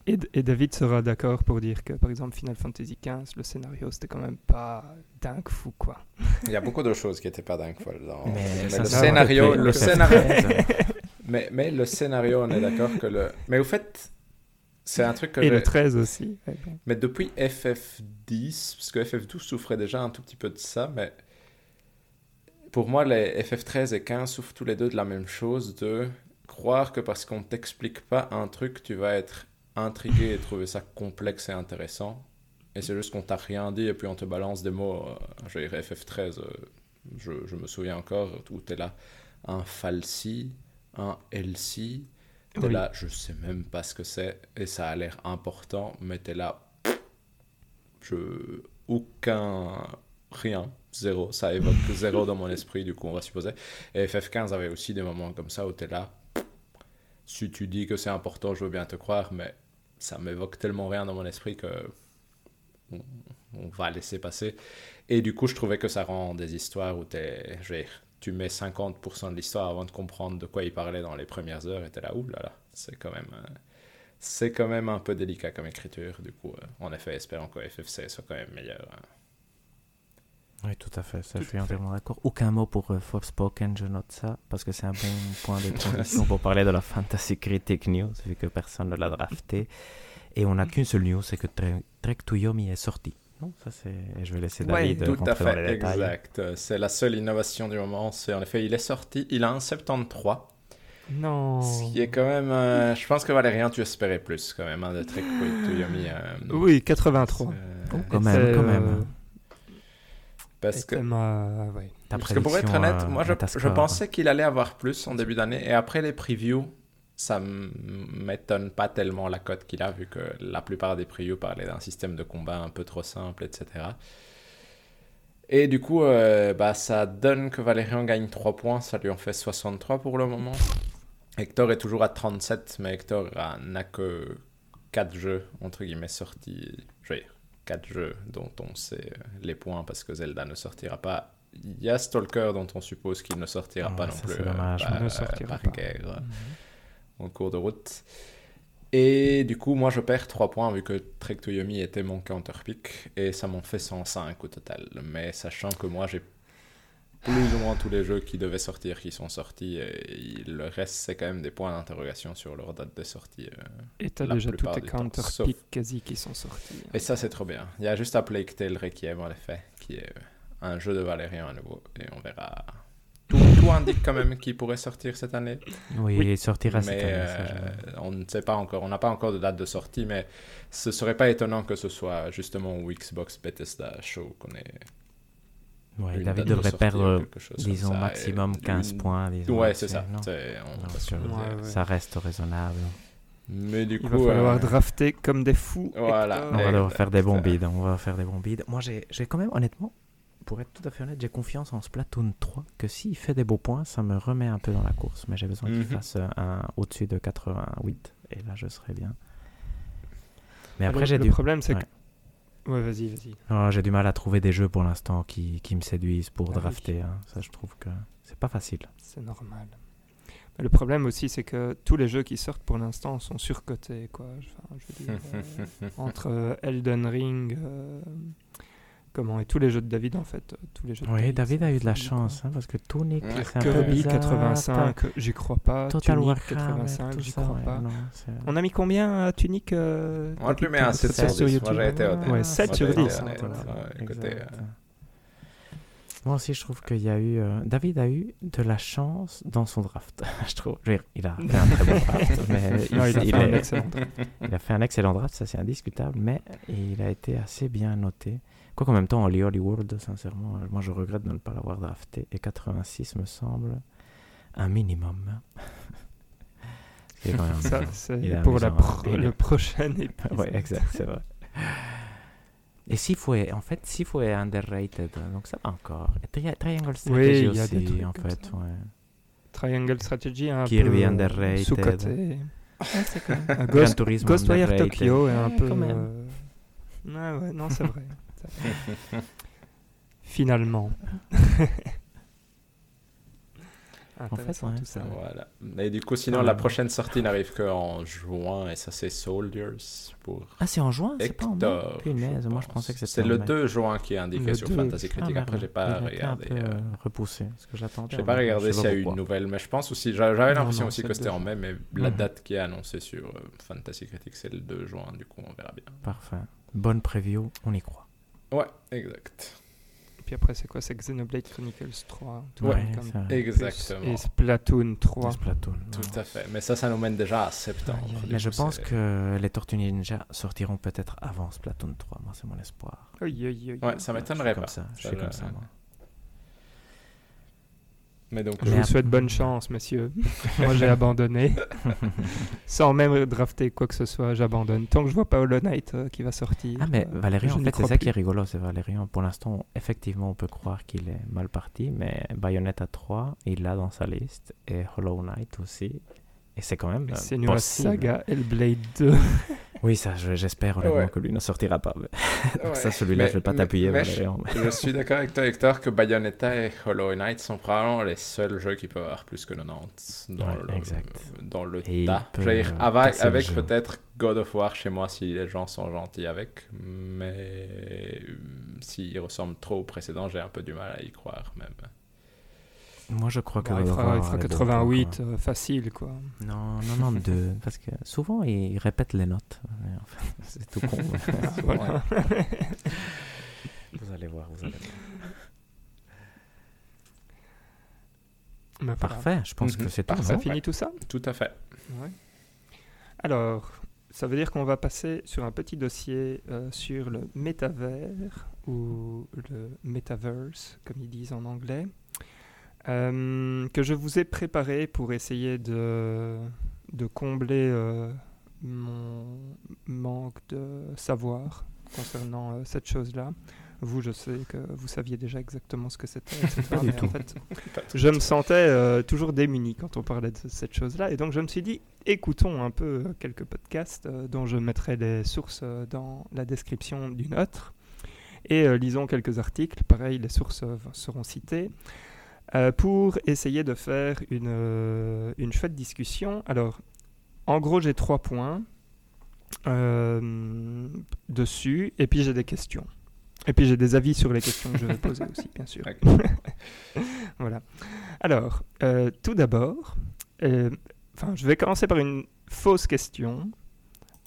Et, et- David sera d'accord pour dire que, par exemple, Final Fantasy XV, le scénario, c'était quand même pas dingue fou, quoi. Il y a beaucoup de choses qui n'étaient pas dingues folles dans. Mais le scénario, le FF13, scénario, mais, mais le scénario, on est d'accord que le. Mais au fait, c'est un truc que Et j'ai- le 13 aussi. Mais depuis FF10, parce que FF12 souffrait déjà un tout petit peu de ça, mais pour moi, les FF13 et 15 souffrent tous les deux de la même chose, de croire que parce qu'on t'explique pas un truc, tu vas être intrigué et trouver ça complexe et intéressant. Et c'est juste qu'on t'a rien dit et puis on te balance des mots. euh, je dirais FF13, euh, je, je me souviens encore, où t'es là, un falsi, un elsi, T'es Oui. là, je sais même pas ce que c'est, et ça a l'air important, mais t'es là, je... aucun... rien, zéro, ça évoque zéro dans mon esprit, du coup, on va supposer. Et FF15 avait aussi des moments comme ça où t'es là, si tu dis que c'est important, je veux bien te croire, mais ça m'évoque tellement rien dans mon esprit que on, on va laisser passer. Et du coup, je trouvais que ça rend des histoires où t'es, je veux dire, tu mets 50% de l'histoire avant de comprendre de quoi il parlait dans les premières heures, et t'es là, oulala, c'est quand même... euh, c'est quand même un peu délicat comme écriture, du coup, euh, en effet, espérons que FFC soit quand même meilleur. hein. Oui, tout à fait, ça, Tout je suis entièrement d'accord. Aucun mot pour euh, Forspoken, je note ça, parce que c'est un bon point de transition pour parler de la Fantasy Critic News, vu que personne ne l'a drafté. Et on n'a qu'une seule news, c'est que Tre- Trek to Yomi est sorti. Non, ça c'est... Je vais laisser Ouais, David Tout à rentrer dans les fait, exact. Euh, C'est la seule innovation du moment. C'est en effet, il est sorti, il a un 73. Non. Ce qui est quand même. euh, je pense que Valérien, tu espérais plus quand même hein, de Trek to Yomi. euh, Oui, 83. euh, Oh, quand même, c'est, quand euh, même. parce que. ma- ouais. Parce que pour être honnête, euh, moi je, je pensais qu'il allait avoir plus en début d'année. Et après les previews, ça m'étonne pas tellement la cote qu'il a, vu que la plupart des previews parlaient d'un système de combat un peu trop simple, etc. Et du coup, euh, bah, ça donne que Valérian gagne 3 points, ça lui en fait 63 pour le moment. Hector est toujours à 37, mais Hector a- n'a que 4 jeux, entre guillemets, sortis. Je veux dire, 4 jeux dont on sait euh, les points parce que Zelda ne sortira pas. Il y a Stalker dont on suppose qu'il ne sortira Ouais, pas non ça, plus c'est dommage, par, il ne sortira par pas. guerre euh. En cours de route. Et du coup, moi je perds 3 points vu que Trek to Yomi était mon counterpick et ça m'en fait 105 au total. Mais sachant que moi j'ai plus ou moins tous les jeux qui devaient sortir qui sont sortis et le reste c'est quand même des points d'interrogation sur leur date de sortie. euh. Et t'as déjà tous tes du temps, counter sauf- picks quasi qui sont sortis. Et ça c'est trop bien. Il y a juste à Plague Tale Requiem en effet qui est un jeu de Valérian à nouveau et on verra. Tout, tout indique quand même qu'il pourrait sortir cette année. Oui, Oui. il sortira cette Mais année. ça, euh, on ne sait pas encore, on n'a pas encore de date de sortie, mais ce serait pas étonnant que ce soit justement au Xbox Bethesda Show qu'on ait. Ouais, David de devrait ou perdre, quelque chose comme disons, ça, et maximum 15 une- points. disons, Ouais, c'est ça. on euh, poser. Ouais, ouais. Ça reste raisonnable. Mais du Il coup, va falloir euh, drafter comme des fous. Voilà. On va devoir faire des bons bids. On va faire des bons bids. Moi, j'ai j'ai quand même, honnêtement, pour être tout à fait honnête, j'ai confiance en Splatoon 3 que s'il fait des beaux points, ça me remet un peu dans la course. Mais j'ai besoin qu'il Mhm. fasse un au-dessus de 88. Et là, je serai bien. Mais Ah, après, j'ai du... problème, c'est ouais. que. Ouais, vas-y, vas-y. non, j'ai du mal à trouver des jeux pour l'instant qui, qui me séduisent pour Ah oui. drafter. hein. Ça, je trouve que c'est pas facile. C'est normal. Mais le problème aussi, c'est que tous les jeux qui sortent pour l'instant sont surcotés, quoi. Enfin, je veux dire, euh, entre Elden Ring, euh, comment, et tous les jeux de David, en fait. euh, Tous les jeux de Oui, David a eu de la chance hein, parce que Tunic, Ouais. c'est un peu Kirby bizarre. 85, j'y crois pas. Total Tunic Warhammer, 85, tout j'y crois ouais, pas. non, On a mis combien à Tunic euh, On David, un pour 7 notre sur sur 10. YouTube Moi j'ai été honnête. Ouais, Moi, 7 j'ai sur été 10, honnête. hein, Ouais, voilà. écoutez, Exact. euh, Moi aussi, je trouve qu'il y a eu. euh, David a eu de la chance dans son draft. je trouve. Je veux dire, il a fait un très bon draft, mais il, Non, il a il fait un est- excellent draft. il a fait un excellent draft, ça c'est indiscutable, mais il a été assez bien noté. Quoi qu'en même temps, Holly Holly World, sincèrement, euh, moi je regrette de ne pas l'avoir drafté. Et 86 me semble un minimum. C'est quand même- Ça, c'est Il est pour la pro- hein. Est- le prochain épisode. ouais, exact, c'est vrai. Et Sifu en fait, Sifu est underrated, donc ça va encore. Et Tri- Triangle Strategy il y a aussi, des trucs en fait, ouais. Triangle Strategy un Kirby peu euh, underrated. sous-coté. c'est quand même... Ghost. Tokyo est un Ouais, peu. quand même. euh, Ouais, ouais, non, c'est vrai. Finalement. Intéressant ouais, tout ça. Voilà. Et du coup, sinon, Ah. la prochaine sortie n'arrive qu'en juin, et ça, c'est Soldiers pour Ah, c'est en juin? C'est pas en mai? Moi je pensais que c'était C'est en le mai. 2 juin qui est indiqué Le sur 2. Fantasy Ah, Critique. Après, merde. j'ai pas Il regardé. un peu euh, euh, repoussé, parce que j'attendais. J'ai en pas regardé s'il y a eu une nouvelle, mais je pense aussi. J'avais l'impression aussi que c'était en mai, mais la Mhm. date qui est annoncée sur euh, Fantasy Critique, c'est le 2 juin. Du coup, on verra bien. Parfait. Bonne preview, on y croit. Ouais, exact. Puis après, c'est quoi? C'est Xenoblade Chronicles 3. tout Ouais, comme- ça- plus- Exactement. Et Splatoon 3. Splatoon. Tout ouais. à fait. Mais ça, ça nous mène déjà à septembre. Mais je coup, pense que les Tortues Ninja sortiront peut-être avant Splatoon 3. Moi, c'est mon espoir. Aïe, aïe, aïe, Ouais, ça Je m'étonnerait suis pas. comme ça. Je Ça, suis je- comme ça, moi. Mais donc, Je Mais vous souhaite bonne chance, messieurs. Moi, j'ai abandonné. Sans même drafter quoi que ce soit, j'abandonne. Tant que je vois pas Hollow Knight euh, qui va sortir. Ah, mais euh, Valérian, je en fait, c'est ça qui est rigolo. C'est Valérian. Pour l'instant, effectivement, on peut croire qu'il est mal parti, mais Bayonetta 3, il l'a dans sa liste. Et Hollow Knight aussi. Et c'est quand même. Euh, C'est une saga Hellblade 2. Oui, ça, je- j'espère honnêtement Ouais. que lui ne sortira pas. Ouais. ça, celui-là, je vais pas t'appuyer, mais je- suis d'accord avec toi, Hector, que Bayonetta et Hollow Knight sont probablement les seuls jeux qui peuvent avoir plus que 90 dans Ouais, le, exact. dans le Et tas. peut, avec, avec peut-être God of War chez moi si les gens sont gentils avec, mais euh, s'il ressemble trop au précédent, j'ai un peu du mal à y croire même. Moi, je crois que. Bon, il God of fera, War il fera est bon, 88 quoi. euh, facile, quoi. Non, non, non, deux. Parce que souvent, il répète les notes. C'est tout con. Voilà. vous allez voir, vous allez voir. Mais voilà. Parfait, je pense Mhm. que c'est tout. Parfait. Ça finit tout ça Tout à fait. Ouais. Alors, ça veut dire qu'on va passer sur un petit dossier euh, sur le métavers ou le metaverse, comme ils disent en anglais, euh, que je vous ai préparé pour essayer de, de combler euh, mon manque de savoir concernant euh, cette chose-là. Vous, je sais que vous saviez déjà exactement ce que c'était, etc. Pas du tout. en fait, je me sentais toujours démuni quand on parlait de cette chose-là. Et donc, je me suis dit, écoutons un peu quelques podcasts dont je mettrai les sources dans la description du nôtre. Et lisons quelques articles. Pareil, les sources seront citées. Euh, pour essayer de faire une, euh, une chouette discussion. Alors, en gros, j'ai trois points euh, dessus. Et puis, j'ai des questions. Et puis, j'ai des avis sur les questions que je vais poser aussi, bien sûr. voilà. Alors, tout d'abord, je vais commencer par une fausse question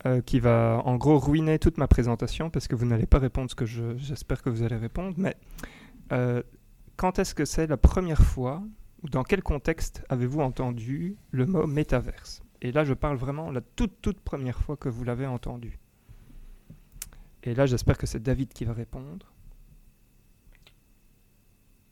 euh, qui va en gros ruiner toute ma présentation parce que vous n'allez pas répondre ce que je- j'espère que vous allez répondre. Mais euh, quand est-ce que c'est la première fois ou dans quel contexte avez-vous entendu le mot métaverse? Et là, je parle vraiment la toute toute première fois que vous l'avez entendu. Et là, j'espère que c'est David qui va répondre.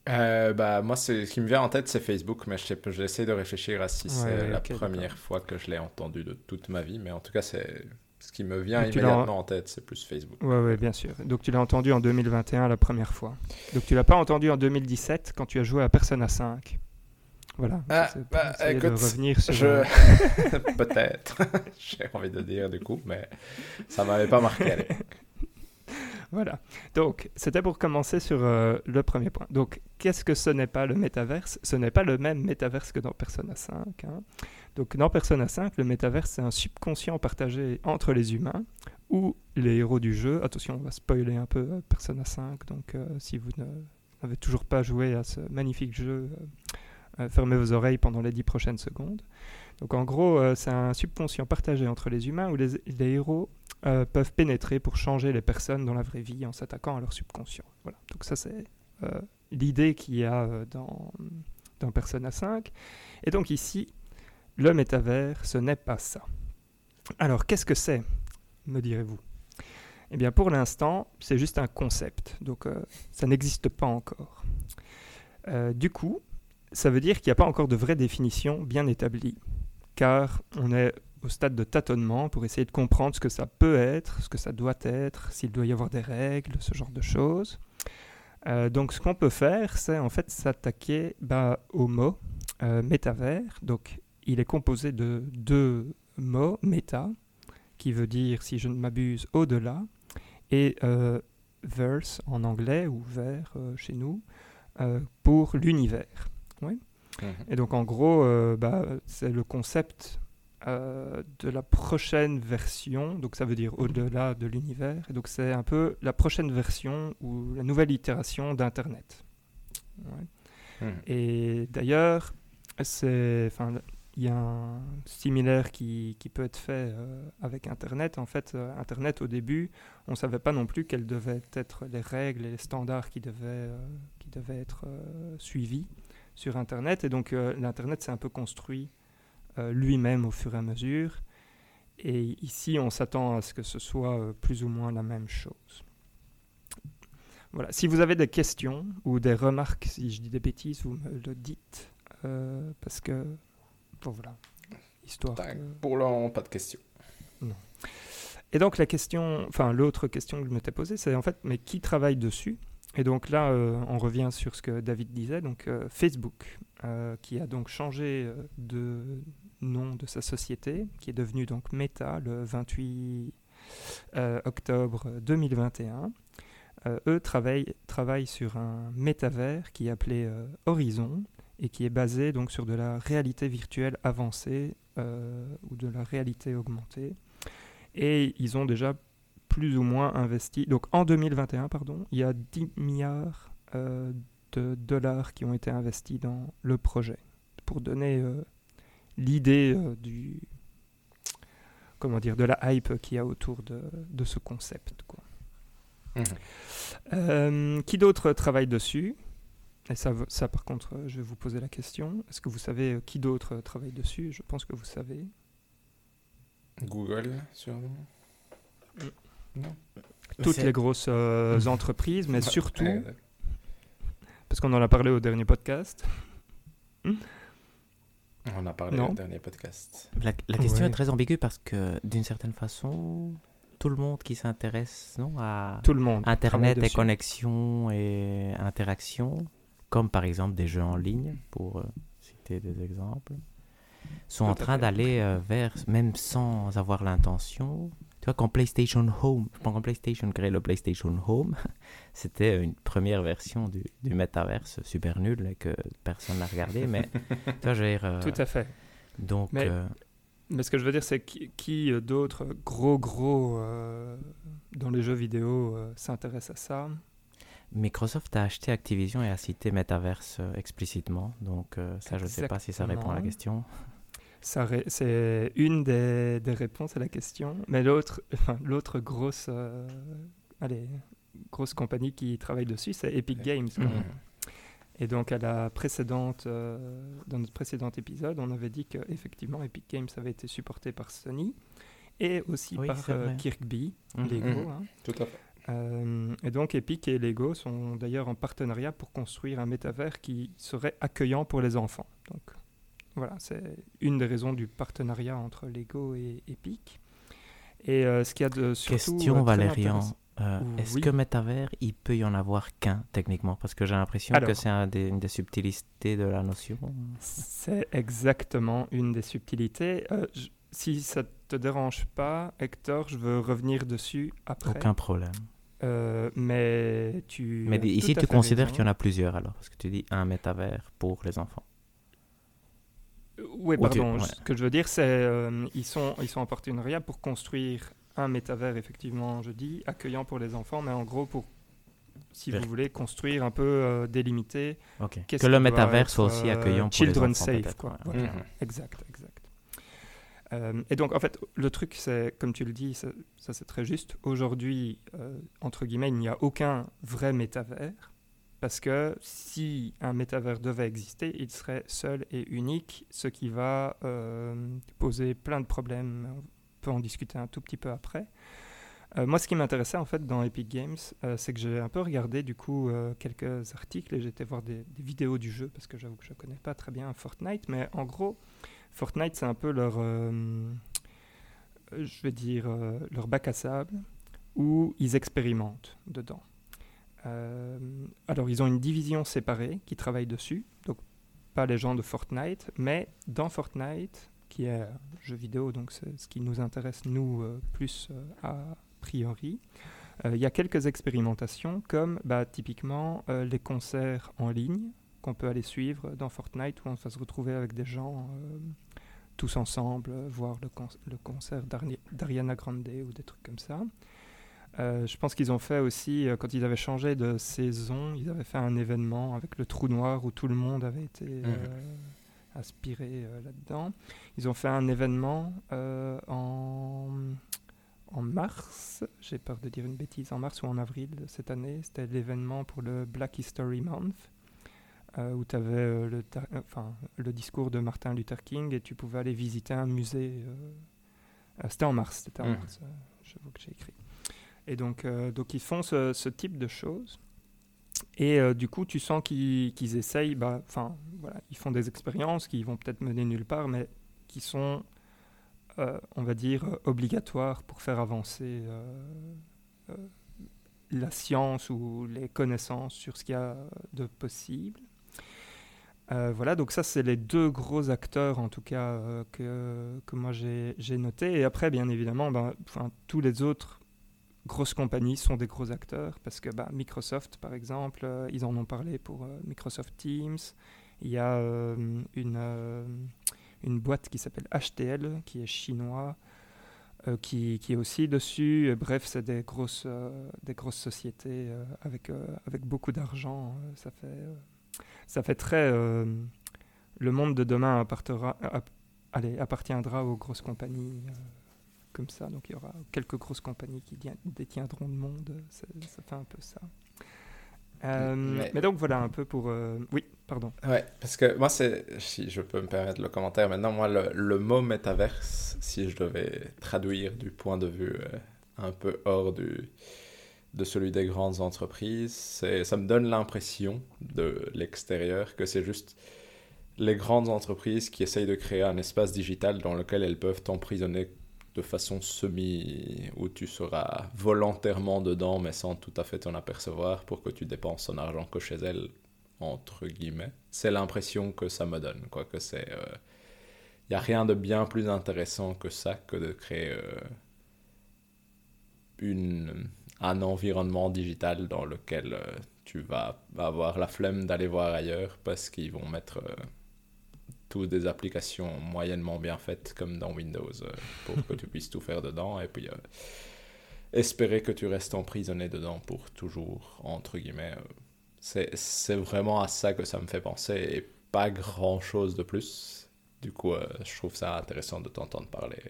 Euh, bah, moi, ce qui me vient en tête, c'est Facebook, mais j'essaie de réfléchir à si Ouais, c'est la première fois que je l'ai entendu de toute ma vie, mais en tout cas, c'est ce qui me vient Donc, immédiatement en tête, c'est plus Facebook. Ouais, ouais, bien sûr. Donc tu l'as entendu en 2021 la première fois. Donc tu l'as pas entendu en 2017 quand tu as joué à Persona 5. Voilà. Ah, bah, de écoute, revenir sur. Je... euh, Peut-être, j'ai envie de dire du coup, mais ça m'avait pas marqué. Voilà. Donc c'était pour commencer sur euh, le premier point. Donc qu'est-ce que ce n'est pas le métaverse? Ce n'est pas le même métaverse que dans Persona 5. hein. Donc dans Persona 5, le métaverse c'est un subconscient partagé entre les humains ou les héros du jeu. Attention, on va spoiler un peu euh, Persona 5. Donc euh, si vous n'avez toujours pas joué à ce magnifique jeu, euh, fermez vos oreilles pendant les 10 prochaines secondes. Donc en gros, c'est un subconscient partagé entre les humains où les, héros peuvent pénétrer pour changer les personnes dans la vraie vie en s'attaquant à leur subconscient. Voilà. Donc ça c'est l'idée qu'il y a dans, dans Persona 5. Et donc ici, le métavers, ce n'est pas ça. Alors qu'est-ce que c'est, me direz-vous? Eh bien pour l'instant, c'est juste un concept. Donc euh, ça n'existe pas encore. Euh, du coup, ça veut dire qu'il n'y a pas encore de vraie définition bien établie, car on est au stade de tâtonnement pour essayer de comprendre ce que ça peut être, ce que ça doit être, s'il doit y avoir des règles, ce genre de choses. Euh, donc ce qu'on peut faire, c'est en fait s'attaquer bah, au mot métavers. Donc il est composé de deux mots, méta, qui veut dire, si je ne m'abuse, au-delà, et euh, verse en anglais, ou vers euh, chez nous, euh, pour l'univers. Mhm. Et donc en gros, euh, bah, c'est le concept de la prochaine version, donc ça veut dire au-delà de l'univers, et donc c'est un peu la prochaine version ou la nouvelle itération d'Internet. Ouais. Mhm. Et d'ailleurs, c'est, il y a un similaire qui, peut être fait euh, avec Internet. En fait, euh, Internet au début, on ne savait pas non plus quelles devaient être les règles et les standards qui devaient, euh, qui devaient être suivis sur Internet. Et donc, l'Internet s'est un peu construit lui-même au fur et à mesure. Et ici, on s'attend à ce que ce soit plus ou moins la même chose. Voilà. Si vous avez des questions ou des remarques, si je dis des bêtises, vous me le dites. parce que, voilà, histoire. Que- Pour moment, pas de questions. Et donc la question, enfin l'autre question que je m'étais posée, c'est en fait, mais qui travaille dessus? Et donc là, euh, on revient sur ce que David disait, donc euh, Facebook, euh, qui a donc changé de nom de sa société, qui est devenue donc Meta le 28 euh, octobre 2021. Euh, eux travaillent, travaillent sur un métavers qui est appelé Horizon et qui est basé donc sur de la réalité virtuelle avancée euh, ou de la réalité augmentée. Et ils ont déjà plus ou moins investi. Donc en 2021, pardon, il y a 10 milliards euh, de dollars qui ont été investis dans le projet. Pour donner euh, l'idée du. Comment dire, de la hype qu'il y a autour de, de ce concept. Quoi. Euh, qui d'autre travaille dessus? Et ça, ça, par contre, euh, je vais vous poser la question. Est-ce que vous savez euh, qui d'autre euh, travaille dessus? Je pense que vous savez. Google, sûrement. Non. Toutes les grosses euh, entreprises, mais surtout, parce qu'on en a parlé au dernier podcast, On en a parlé Non. au dernier podcast. La, la question Ouais. est très ambiguë parce que d'une certaine façon, tout le monde qui s'intéresse non, à tout le monde. travaille Internet et dessus. connexion et interaction, comme par exemple des jeux en ligne, pour euh, citer des exemples, sont en train d'aller euh, vers, même sans avoir l'intention. Tu vois, quand PlayStation Home, quand PlayStation créait le PlayStation Home, c'était une première version du, du métaverse super nul et que personne n'a regardé, mais tu vois, je veux dire, euh, Tout à fait. donc, Mais- euh, Mais ce que je veux dire, c'est qui, qui, d'autres gros, gros euh, dans les jeux vidéo euh, s'intéressent à ça? Microsoft a acheté Activision et a cité Metaverse euh, explicitement, donc euh, ça je ne sais pas si ça répond à la question. Ré- C'est une des, des réponses à la question. Mais l'autre, enfin, l'autre grosse, euh, allez, grosse compagnie qui travaille dessus, c'est Epic Games. quand Mhm. même. Et donc à la précédente, euh, dans notre précédent épisode, on avait dit que effectivement Epic Games avait été supporté par Sony et aussi Oui, par euh. Kirkby, Mhm. Lego. Mhm. hein. Tout à fait. Euh, et donc Epic et Lego sont d'ailleurs en partenariat pour construire un métavers qui serait accueillant pour les enfants. Donc voilà, c'est une des raisons du partenariat entre Lego et Epic. Et euh, ce qu'il y a de surtout Question euh, Valérian, euh, est-ce Oui. que Metaverse, il peut y en avoir qu'un techniquement? Parce que j'ai l'impression que c'est un une des subtilités de la notion. C'est exactement une des subtilités. Si ça te dérange pas, Hector, je veux revenir dessus après. Aucun problème. Euh, mais tu. Mais ici tu considères qu'il y en a plusieurs alors, parce que tu dis un métavers pour les enfants. Oui, tu- pardon. ouais. Ce que je veux dire, c'est euh, ils sont ils sont en partenariat pour construire un métavers, effectivement, je dis, accueillant pour les enfants, mais en gros pour, si vous voulez, construire un peu euh, délimité. Que le métavers soit aussi euh, accueillant pour children les enfants. safe, peut-être, quoi. ouais. Mhm. Exact, exact. Euh, et donc, en fait, le truc, c'est, comme tu le dis, ça, c'est très juste. Aujourd'hui, euh, entre guillemets, il n'y a aucun vrai métavers. Parce que si un métavers devait exister, il serait seul et unique, ce qui va euh, poser plein de problèmes. On peut en discuter un tout petit peu après. Moi, ce qui m'intéressait en fait dans Epic Games, c'est que j'ai un peu regardé du coup quelques articles et j'étais voir des, des vidéos du jeu parce que j'avoue que je ne connais pas très bien Fortnite, mais en gros, Fortnite c'est un peu leur, euh, je vais dire, euh, leur bac à sable où ils expérimentent dedans. Euh, alors, ils ont une division séparée qui travaille dessus, donc pas les gens de Fortnite, mais dans Fortnite, qui est un jeu vidéo, donc c'est ce qui nous intéresse, nous, plus a priori, il y a quelques expérimentations, comme bah, typiquement les concerts en ligne qu'on peut aller suivre dans Fortnite où on va se retrouver avec des gens tous ensemble, euh, voir le, con- le concert d'Ariana Grande ou des trucs comme ça. Euh, je pense qu'ils ont fait aussi, euh, quand ils avaient changé de saison, ils avaient fait un événement avec le trou noir où tout le monde avait été euh, aspiré euh, là-dedans. Ils ont fait un événement en, en mars, j'ai peur de dire une bêtise, en mars ou en avril de cette année. C'était l'événement pour le Black History Month, euh, où tu avais le, ta- euh, enfin, le discours de Martin Luther King et tu pouvais aller visiter un musée. euh, euh, c'était en mars, c'était en Mhm. mars, euh, j'avoue que j'ai écrit. Et donc, euh, donc ils font ce, ce type de choses. Et euh, du coup, tu sens qu'ils qu'ils essayent, bah, voilà, ils font des expériences qui vont peut-être mener nulle part, mais qui sont, euh, on va dire, euh, obligatoires pour faire avancer euh, euh, la science ou les connaissances sur ce qu'il y a de possible. Euh, voilà, donc ça, c'est les deux gros acteurs, en tout cas, euh, que, que moi j'ai noté. Et après, bien évidemment, ben, tous les autres grosses compagnies sont des gros acteurs parce que bah, Microsoft, par exemple, euh, ils en ont parlé pour Microsoft Teams. Il y a une, une boîte qui s'appelle HTL, qui est chinois, qui, qui est aussi dessus. Bref, c'est des grosses, des grosses sociétés avec, avec beaucoup d'argent. Ça, fait, ça fait très... euh, le monde de demain appartera, app- allez, appartiendra aux grosses compagnies. euh, comme ça. Donc il y aura quelques grosses compagnies qui détiendront le monde. Ça, ça fait un peu ça. Euh, Mais- mais... donc voilà un peu pour... euh, Oui, pardon. Ouais, parce que moi, c'est, si je peux me permettre le commentaire maintenant, moi, le, le mot métaverse, si je devais traduire du point de vue euh, un peu hors du, de celui des grandes entreprises, ça me donne l'impression de l'extérieur que c'est juste les grandes entreprises qui essayent de créer un espace digital dans lequel elles peuvent t'emprisonner de façon semi où tu seras volontairement dedans mais sans tout à fait t'en apercevoir pour que tu dépenses ton argent que chez elles entre guillemets. C'est l'impression que ça me donne, quoi, que c'est... Il n'y a rien de bien plus intéressant que ça, que de créer euh, une, un environnement digital dans lequel euh, tu vas avoir la flemme d'aller voir ailleurs parce qu'ils vont mettre euh, toutes des applications moyennement bien faites comme dans Windows euh, pour que tu puisses tout faire dedans et puis euh, espérer que tu restes emprisonné dedans pour toujours, entre guillemets. c'est, vraiment à ça que ça me fait penser et pas grand chose de plus. Du coup, je trouve ça intéressant de t'entendre parler.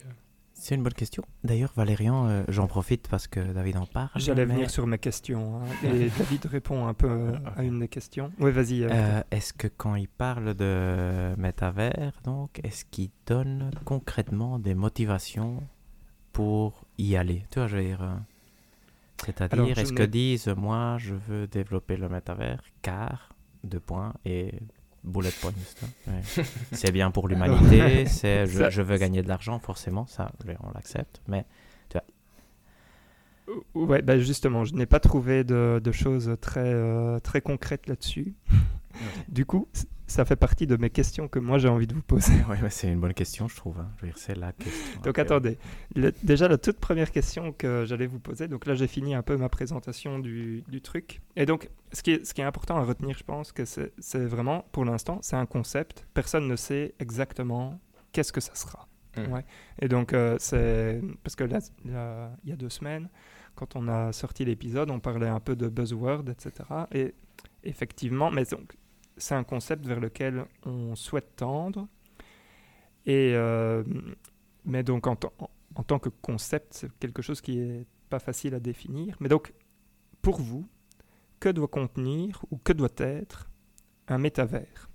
C'est une bonne question. D'ailleurs, Valérian, euh, j'en profite parce que David en parle. J'allais mais, venir sur mes questions. hein, et David répond un peu euh, à une des questions. Oui, vas-y. euh, est-ce que quand il parle de métavers, donc, est-ce qu'il donne concrètement des motivations pour y aller? Tu vois, je veux dire. C'est-à-dire, est-ce que disent, moi, je veux développer le métavers car, deux points, et bullet points. hein, ouais. c'est bien pour l'humanité, c'est je, veux gagner de l'argent, forcément, ça, on l'accepte, mais Ouais, bah justement, je n'ai pas trouvé de, de choses très, euh, très concrètes là-dessus. Du coup, ça fait partie de mes questions que moi j'ai envie de vous poser. Ouais, mais c'est une bonne question, je trouve. hein. Je veux dire, c'est la question. Donc Après, attendez, Le- déjà la toute première question que j'allais vous poser, donc là j'ai fini un peu ma présentation du, du truc. Et donc ce qui, est, ce qui est important à retenir, je pense, que c'est c'est vraiment, pour l'instant, c'est un concept. Personne ne sait exactement qu'est-ce que ça sera. Mm. Ouais. Et donc euh, c'est... Parce que là, il y a deux semaines, quand on a sorti l'épisode, on parlait un peu de buzzword, etc. Et effectivement, mais donc c'est un concept vers lequel on souhaite tendre. Et, euh, mais donc en, tant- que concept, c'est quelque chose qui est pas facile à définir. Mais donc, pour vous, que doit contenir ou que doit être un métavers?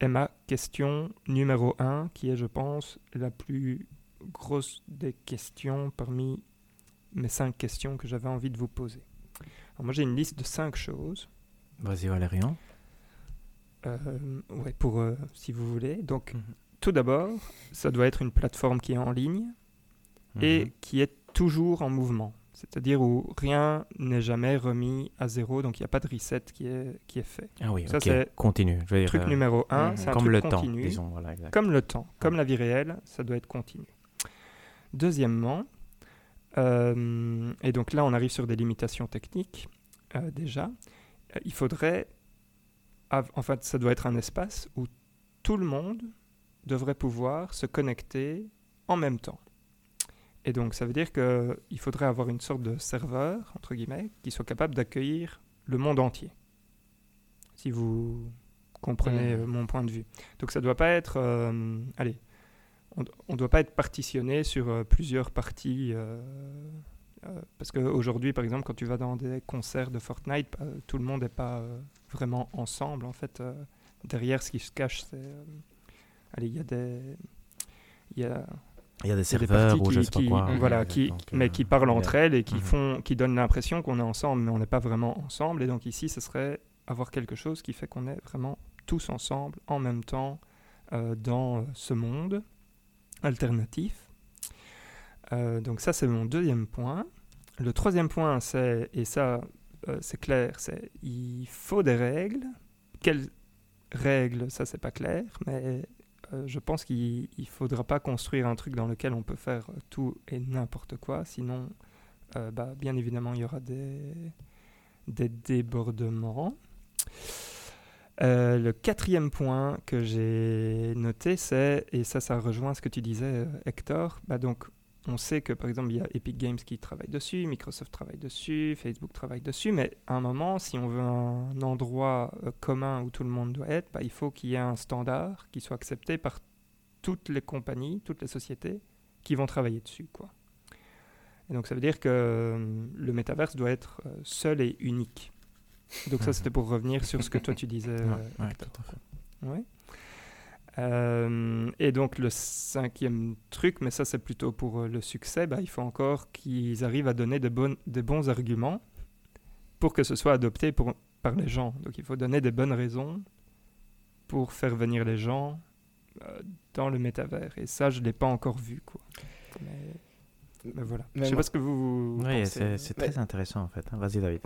Est ma question numéro un, qui est, je pense, la plus grosse des questions parmi mes cinq questions que j'avais envie de vous poser. Moi, j'ai une liste de cinq choses. Vas-y, Valérian. Euh, ouais, pour euh, si vous voulez. Donc, Mhm. tout d'abord, ça doit être une plateforme qui est en ligne et Mhm. qui est toujours en mouvement. C'est-à-dire où rien n'est jamais remis à zéro, donc il n'y a pas de reset qui est, qui est fait. Ah oui, ça, c'est Continue. Je veux dire, Truc euh, numéro un, mhm. c'est un comme truc le continu. temps, disons. Voilà, exact. Comme le temps, comme la vie réelle, ça doit être continu. Deuxièmement, euh, et donc là on arrive sur des limitations techniques euh, déjà, il faudrait en fait, ça doit être un espace où tout le monde devrait pouvoir se connecter en même temps. Et donc, ça veut dire qu'il faudrait avoir une sorte de serveur, entre guillemets, qui soit capable d'accueillir le monde entier. Si vous comprenez Mhm. euh, mon point de vue. Donc, ça ne doit pas être. euh, allez, on ne doit pas être partitionné sur euh, plusieurs parties. euh, euh, parce qu'aujourd'hui, par exemple, quand tu vas dans des concerts de Fortnite, bah, tout le monde n'est pas euh, vraiment ensemble. En fait, euh, derrière, ce qui se cache, c'est. euh, allez, il y a des. Il y a, Il y a des serveurs ou je qui, sais pas qui- quoi. voilà, Ouais, qui, donc, mais euh, qui parlent entre elles et qui, Mhm. font, qui donnent l'impression qu'on est ensemble, mais on n'est pas vraiment ensemble. Et donc ici, ce serait avoir quelque chose qui fait qu'on est vraiment tous ensemble, en même temps, euh, dans ce monde alternatif. Euh, donc ça, c'est mon deuxième point. Le troisième point, c'est, et ça, euh, c'est clair, c'est il faut des règles. Quelles règles, ça, c'est pas clair, mais euh, je pense qu'il ne faudra pas construire un truc dans lequel on peut faire tout et n'importe quoi, sinon, bah, bien évidemment, il y aura des, débordements. Le quatrième point que j'ai noté, c'est, et ça, ça rejoint ce que tu disais, Hector, bah, donc on sait que par exemple, il y a Epic Games qui travaille dessus, Microsoft travaille dessus, Facebook travaille dessus, mais à un moment, si on veut un endroit euh, commun où tout le monde doit être, bah, il faut qu'il y ait un standard qui soit accepté par toutes les compagnies, toutes les sociétés qui vont travailler dessus. Quoi. Et donc ça veut dire que euh, le métaverse doit être euh, seul et unique. Donc ça, Mhm. c'était pour revenir sur ce que toi tu disais. Ouais, tout à fait. Ouais. Euh, et donc le cinquième truc, mais ça c'est plutôt pour euh, le succès, bah, il faut encore qu'ils arrivent à donner de, bonnes, de bons arguments pour que ce soit adopté pour, par les gens. Donc il faut donner des bonnes raisons pour faire venir les gens euh, dans le métavers. Et ça, je ne l'ai pas encore vu. Quoi. Mais, mais voilà. Mais je sais moi- pas ce que vous, vous Oui, c'est très intéressant en fait. hein. Vas-y David.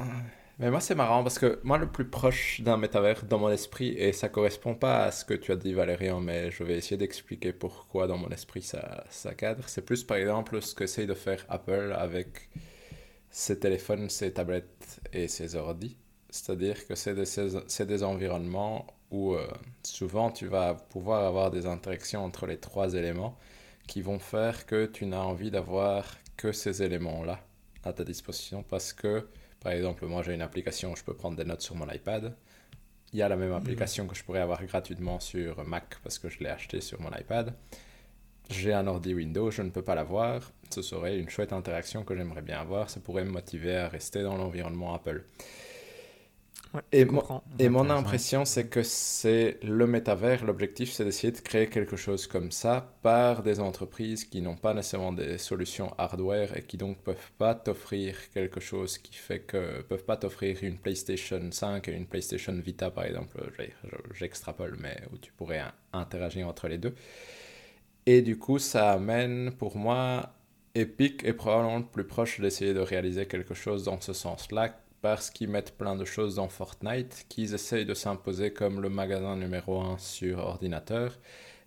Mais moi, c'est marrant parce que moi, le plus proche d'un métavers dans mon esprit, et ça correspond pas à ce que tu as dit, Valérian, mais je vais essayer d'expliquer pourquoi dans mon esprit ça, ça cadre. C'est plus, par exemple, ce qu'essaye de faire Apple avec ses téléphones, ses tablettes et ses ordis. C'est-à-dire que c'est des, des environnements où euh, souvent tu vas pouvoir avoir des interactions entre les trois éléments qui vont faire que tu n'as envie d'avoir que ces éléments-là à ta disposition parce que par exemple, moi j'ai une application où je peux prendre des notes sur mon iPad. Il y a la même application que je pourrais avoir gratuitement sur Mac parce que je l'ai acheté sur mon iPad. J'ai un ordi Windows, je ne peux pas l'avoir. Ce serait une chouette interaction que j'aimerais bien avoir. Ça pourrait me motiver à rester dans l'environnement Apple. Ouais, Et mon impression, c'est que c'est le métavers. L'objectif, c'est d'essayer de créer quelque chose comme ça par des entreprises qui n'ont pas nécessairement des solutions hardware et qui donc peuvent pas t'offrir quelque chose qui fait que peuvent pas t'offrir une PlayStation 5 et une PlayStation Vita, par exemple. J'extrapole, mais où tu pourrais in- interagir entre les deux. Et du coup, ça amène pour moi Epic est probablement le plus proche d'essayer de réaliser quelque chose dans ce sens-là parce qu'ils mettent plein de choses dans Fortnite, qu'ils essayent de s'imposer comme le magasin numéro un sur ordinateur,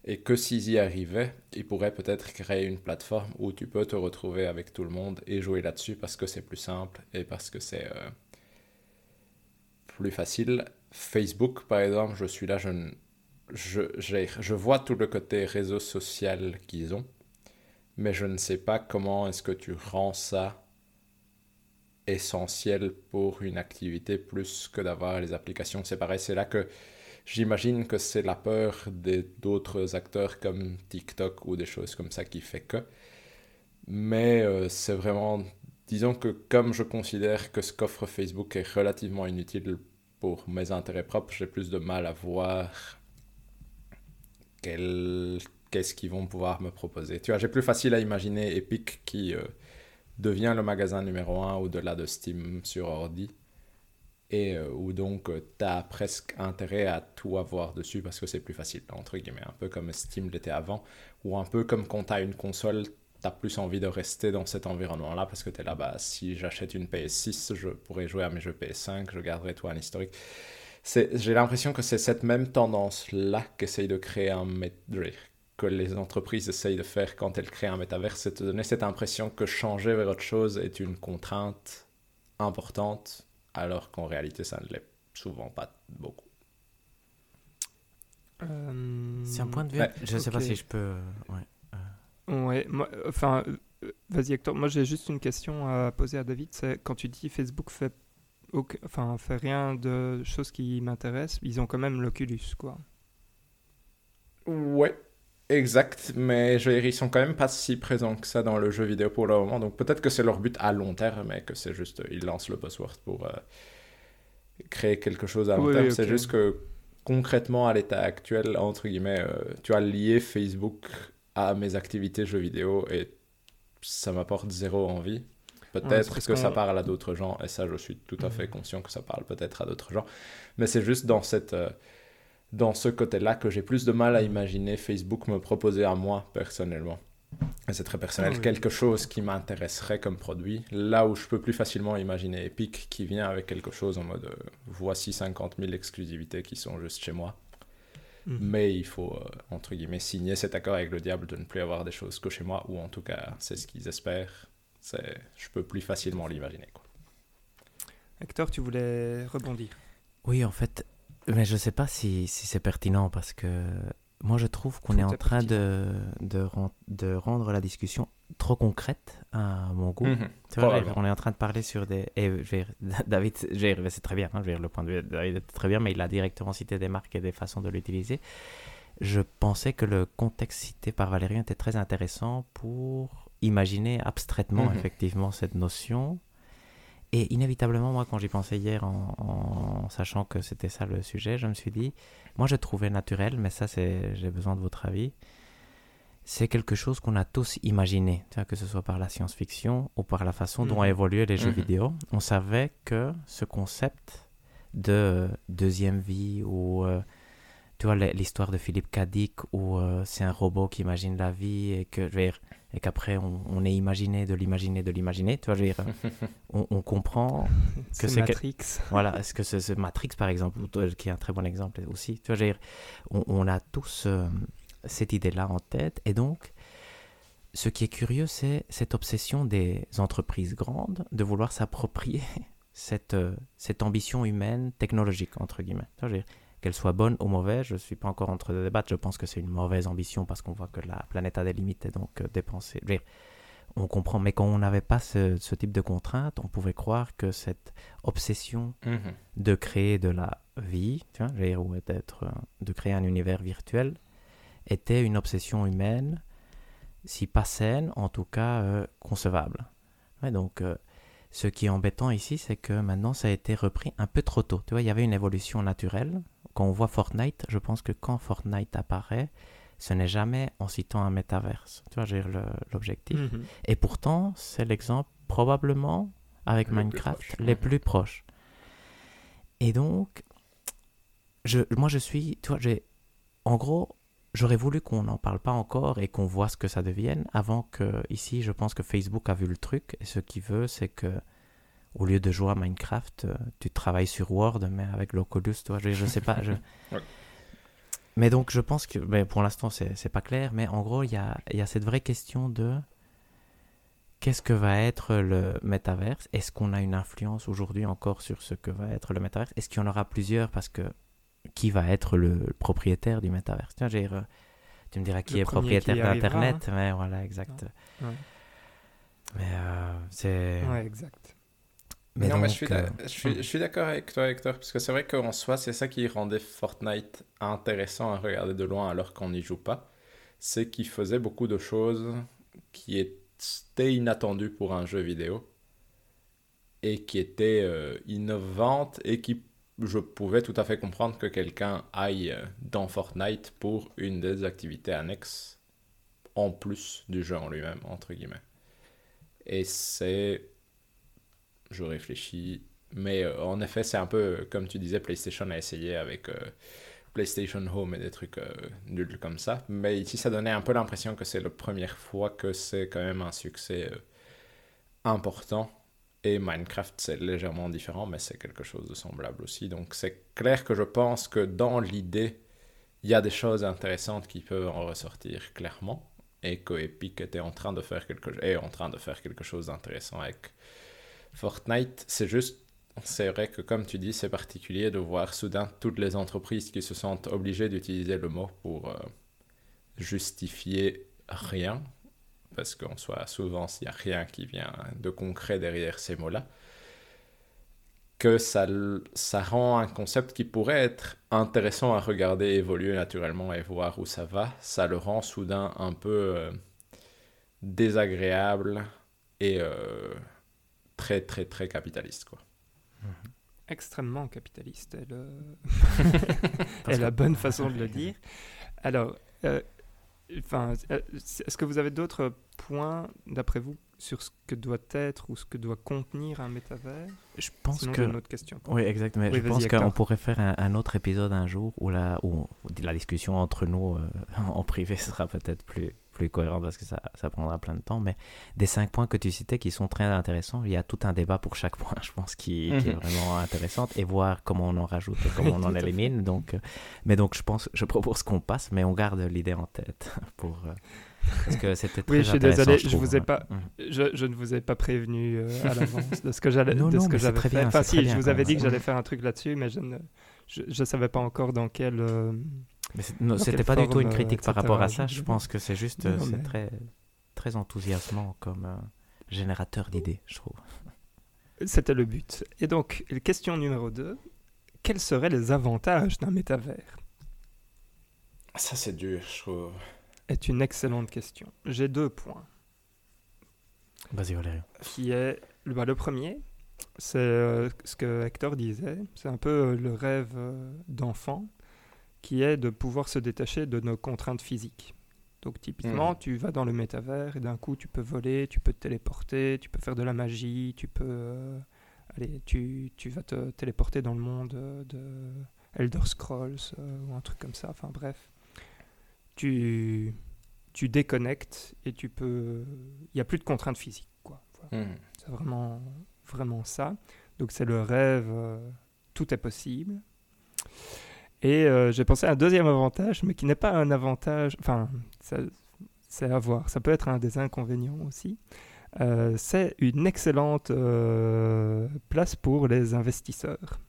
et que s'ils y arrivaient, ils pourraient peut-être créer une plateforme où tu peux te retrouver avec tout le monde et jouer là-dessus parce que c'est plus simple et parce que c'est euh, plus facile. Facebook, par exemple, je suis là, je, je, je vois tout le côté réseau social qu'ils ont, mais je ne sais pas comment est-ce que tu rends ça essentiel pour une activité plus que d'avoir les applications séparées. C'est là que j'imagine que c'est la peur d'autres acteurs comme TikTok ou des choses comme ça qui fait que. Mais euh, c'est vraiment, disons que comme je considère que ce qu'offre Facebook est relativement inutile pour mes intérêts propres, j'ai plus de mal à voir qu'est-ce qu'ils vont pouvoir me proposer. Tu vois, j'ai plus facile à imaginer Epic qui euh, devient le magasin numéro un au-delà de Steam sur ordi. Et euh, où donc tu as presque intérêt à tout avoir dessus parce que c'est plus facile, entre guillemets, un peu comme Steam l'était avant, ou un peu comme quand tu as une console, tu as plus envie de rester dans cet environnement-là parce que tu es là, bah, si j'achète une PS6, je pourrais jouer à mes jeux PS5, je garderai tout un historique. J'ai l'impression que c'est cette même tendance-là qu'essaye de créer un que les entreprises essayent de faire quand elles créent un métaverse, c'est de donner cette impression que changer vers autre chose est une contrainte importante, alors qu'en réalité, ça ne l'est souvent pas beaucoup. Euh, C'est un point de vue. Ouais, je ne sais pas si je peux. euh, ouais. Ouais, moi, enfin, euh, vas-y Hector, moi j'ai juste une question à poser à David, c'est quand tu dis Facebook fait, aucun- enfin, fait rien de choses qui m'intéressent, ils ont quand même l'Oculus, quoi. Ouais, exact, mais je veux dire, ils sont quand même pas si présents que ça dans le jeu vidéo pour le moment, donc peut-être que c'est leur but à long terme, mais que c'est juste, euh, ils lancent le buzzword pour euh, créer quelque chose à long Oui, terme. C'est juste que concrètement, à l'état actuel, entre guillemets, euh, tu as lié Facebook à mes activités jeux vidéo et ça m'apporte zéro envie. Peut-être que ça parle à d'autres gens, et ça, je suis tout à fait Mhm. conscient que ça parle peut-être à d'autres gens. Mais c'est juste dans cette, euh, dans ce côté-là que j'ai plus de mal à imaginer Facebook me proposer à moi personnellement. Et c'est très personnel, Ah oui. quelque chose qui m'intéresserait comme produit. Là où je peux plus facilement imaginer Epic qui vient avec quelque chose en mode euh, voici 50 000 exclusivités qui sont juste chez moi. Mhm. Mais il faut, euh, entre guillemets, signer cet accord avec le diable de ne plus avoir des choses que chez moi, ou en tout cas, c'est ce qu'ils espèrent. C'est... Je peux plus facilement l'imaginer. Quoi. Hector, tu voulais rebondir? Oui, en fait, mais je ne sais pas si, si c'est pertinent parce que moi je trouve qu'on est en train de, de, de rendre la discussion trop concrète à mon goût. Mhm. Tu vois, on est en train de parler sur des. Et dire, David, c'est très bien, hein, je le point de vue de David est très bien, mais il a directement cité des marques et des façons de l'utiliser. Je pensais que le contexte cité par Valérien était très intéressant pour imaginer abstraitement, Mhm. effectivement, cette notion. Et inévitablement, moi, quand j'y pensais hier, en, en sachant que c'était ça le sujet, je me suis dit, moi, je trouvais naturel, mais ça, c'est, j'ai besoin de votre avis. C'est quelque chose qu'on a tous imaginé, que ce soit par la science-fiction ou par la façon dont ont Mhm. évolué les jeux Mhm. vidéo. On savait que ce concept de deuxième vie ou euh, tu vois l'histoire de Philippe Cadic où euh, c'est un robot qui imagine la vie et que je veux dire, et qu'après on, on est imaginé de l'imaginer de l'imaginer tu vois je veux dire on, on comprend C'est c'est que- Matrix. voilà est-ce que c'est Matrix par exemple toi, qui est un très bon exemple aussi tu vois je veux dire on, on a tous euh, cette idée là en tête et donc ce qui est curieux c'est cette obsession des entreprises grandes de vouloir s'approprier cette, euh, cette ambition humaine technologique entre guillemets Tu vois, je veux dire, qu'elle soit bonne ou mauvaise, je ne suis pas encore entre de débattre. Je pense que c'est une mauvaise ambition parce qu'on voit que la planète a des limites et donc euh, dépenser. on comprend, mais quand on n'avait pas ce, ce type de contraintes, on pouvait croire que cette obsession Mhm. de créer de la vie, tu vois, ou d'être, euh, de créer un univers virtuel, était une obsession humaine, si pas saine, en tout cas euh, concevable. Donc, euh, ce qui est embêtant ici, c'est que maintenant, ça a été repris un peu trop tôt. Tu vois, il y avait une évolution naturelle. Quand on voit Fortnite, je pense que quand Fortnite apparaît, ce n'est jamais en citant un métaverse. Tu vois, le- l'objectif. Mhm. Et pourtant, c'est l'exemple probablement avec plus Minecraft les plus proches. Et donc, je, moi je suis, tu vois, j'ai, en gros, j'aurais voulu qu'on n'en parle pas encore et qu'on voit ce que ça devienne avant que, ici, je pense que Facebook a vu le truc et ce qu'il veut, c'est que au lieu de jouer à Minecraft, euh, tu travailles sur Word, mais avec l'Oculus, tu vois, je, je sais pas. Je... Ouais. Mais donc, je pense que, mais pour l'instant, c'est pas clair, mais en gros, il y a, il y a cette vraie question de qu'est-ce que va être le métaverse? Est-ce qu'on a une influence aujourd'hui encore sur ce que va être le métaverse? Est-ce qu'il y en aura plusieurs Parce que qui va être le, le propriétaire du métaverse? Tiens, Tu me diras qui Le est propriétaire arrivera, hein. d'Internet. Mais voilà, exact. Ouais. Mais euh, c'est. Ouais, exact. Mais non, mais donc, je suis, euh, je suis, je suis d'accord avec toi, Hector, parce que c'est vrai qu'en soi, c'est ça qui rendait Fortnite intéressant à regarder de loin alors qu'on n'y joue pas. C'est qu'il faisait beaucoup de choses qui étaient inattendues pour un jeu vidéo et qui étaient euh, innovantes et qui, je pouvais tout à fait comprendre que quelqu'un aille euh, dans Fortnite pour une des activités annexes en plus du jeu en lui-même, entre guillemets. Et c'est je réfléchis. Mais euh, en effet, c'est un peu euh, comme tu disais, PlayStation a essayé avec euh, PlayStation Home et des trucs nuls comme ça. Mais ici, ça donnait un peu l'impression que c'est la première fois que c'est quand même un succès important. Et Minecraft, c'est légèrement différent, mais c'est quelque chose de semblable aussi. Donc c'est clair que je pense que dans l'idée, il y a des choses intéressantes qui peuvent en ressortir clairement. Et que Epic était en train de faire quelque, est en train de faire quelque chose d'intéressant avec Fortnite, c'est juste, c'est vrai que comme tu dis, c'est particulier de voir soudain toutes les entreprises qui se sentent obligées d'utiliser le mot pour euh, justifier rien, parce qu'en soit souvent, s'il n'y a rien qui vient de concret derrière ces mots-là, que ça, ça rend un concept qui pourrait être intéressant à regarder évoluer naturellement et voir où ça va, ça le rend soudain un peu euh, désagréable et euh, très très très capitaliste quoi. Mhm. Extrêmement capitaliste, est, le... est la bonne façon de le dire. Alors, euh, enfin, est-ce que vous avez d'autres points, d'après vous, sur ce que doit être ou ce que doit contenir un métavers Je pense Sinon, que. Une autre question. Oui, exactement. Oui, je pense qu'on pourrait faire un, un autre épisode un jour où la, où la discussion entre nous euh, en privé sera peut-être plus, plus cohérente parce que ça, ça prendra plein de temps. Mais des cinq points que tu citais qui sont très intéressants, il y a tout un débat pour chaque point, je pense, qui, qui est Mhm. vraiment intéressant et voir comment on en rajoute et comment on en élimine. Donc, euh, mais donc, je pense, je propose qu'on passe, mais on garde l'idée en tête pour. euh, parce que c'était très Oui, je suis désolé, je trouve, vous ai pas- Mhm. Je, je ne vous ai pas prévenu euh, à l'avance de ce que j'allais Non, de non, ce que j'avais fait. bien, Enfin, c'est si, je vous avais dit que j'allais faire un truc là-dessus, mais je ne je, je savais pas encore dans quel. Euh, Mais c'était pas du tout une critique euh, par etc., rapport à je- ça. je pense que c'est juste, Non, euh, mais- très, très enthousiasmant comme euh, générateur d'idées, je trouve. C'était le but. Et donc, question numéro 2. Quels seraient les avantages d'un métavers? Ça c'est dur, je trouve. Est une excellente question. J'ai deux points. Vas-y, Valérie. Qui est bah, le premier, c'est euh, ce que Hector disait. C'est un peu euh, le rêve euh, d'enfant, qui est de pouvoir se détacher de nos contraintes physiques. Donc typiquement, Mhm. tu vas dans le métavers et d'un coup, tu peux voler, tu peux te téléporter, tu peux faire de la magie, tu peux... euh, allez, tu, tu vas te téléporter dans le monde euh, de Elder Scrolls euh, ou un truc comme ça. Enfin bref. Tu, tu déconnectes et tu peux... Il n'y a plus de contraintes physiques. Quoi. Voilà. Mhm. C'est vraiment, vraiment ça. Donc c'est le rêve, euh, tout est possible. Et euh, j'ai pensé à un deuxième avantage, mais qui n'est pas un avantage, enfin, c'est à voir, ça peut être un des inconvénients aussi. Euh, c'est une excellente euh, place pour les investisseurs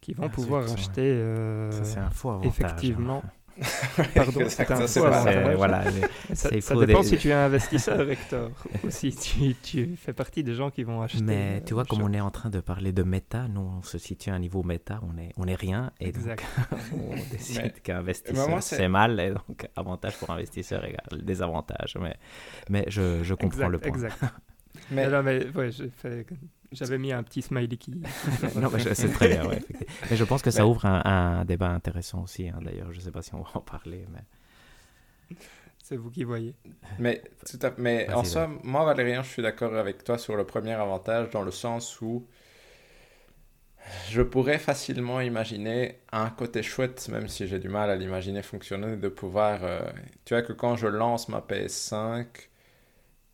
qui vont Ah, pouvoir acheter euh, Ça, c'est un faux avantage. effectivement. Pardon, c'est un voilà, mais- Ça, ça dépend des- si tu es investisseur, Hector, ou si tu, tu fais partie des gens qui vont acheter. Mais euh, tu vois, comme on est en train de parler de méta, nous, on se situe à un niveau méta, on est, on est rien, et donc on décide qu'investisseur, moi, c'est- c'est mal, et donc avantage pour investisseur égale désavantage. Mais, mais je, je comprends exact, le point. Exact. Mais Mais, non, mais ouais, j'ai fait- j'avais mis un petit smiley qui. non, mais c'est très bien, ouais. Mais je pense que ça ouvre un, un débat intéressant aussi, hein, d'ailleurs. Je ne sais pas si on va en parler, mais... C'est vous qui voyez. Mais, tout à- mais Vas-y, en soi, moi, Valérien, je suis d'accord avec toi sur le premier avantage, dans le sens où je pourrais facilement imaginer un côté chouette, même si j'ai du mal à l'imaginer fonctionner, de pouvoir... euh, tu vois que quand je lance ma PS5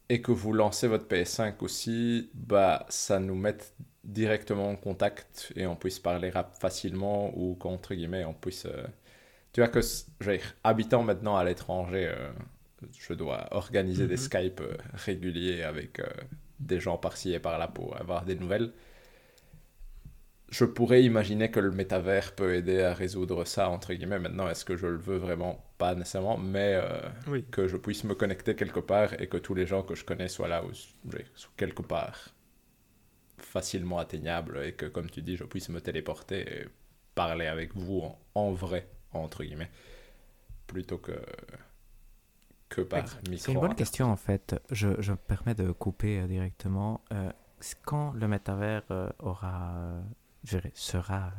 et que vous lancez votre PS5 aussi, bah, ça nous met directement en contact et on puisse parler rap facilement ou qu'entre guillemets, on puisse... euh, tu vois que, habitant maintenant à l'étranger, euh, je dois organiser des Mhm. Skype euh, réguliers avec des gens par-ci et par-là pour avoir des nouvelles. Je pourrais imaginer que le métavers peut aider à résoudre ça, entre guillemets. Maintenant, est-ce que je le veux vraiment? Pas nécessairement, mais euh, Oui. que je puisse me connecter quelque part et que tous les gens que je connais soient là, ou, soient quelque part facilement atteignables et que, comme tu dis, je puisse me téléporter et parler avec vous en, en vrai, entre guillemets, plutôt que, que par micro. C'est une bonne question en fait. Je, je me permets de couper euh, directement. Euh, quand le métavers aura, sera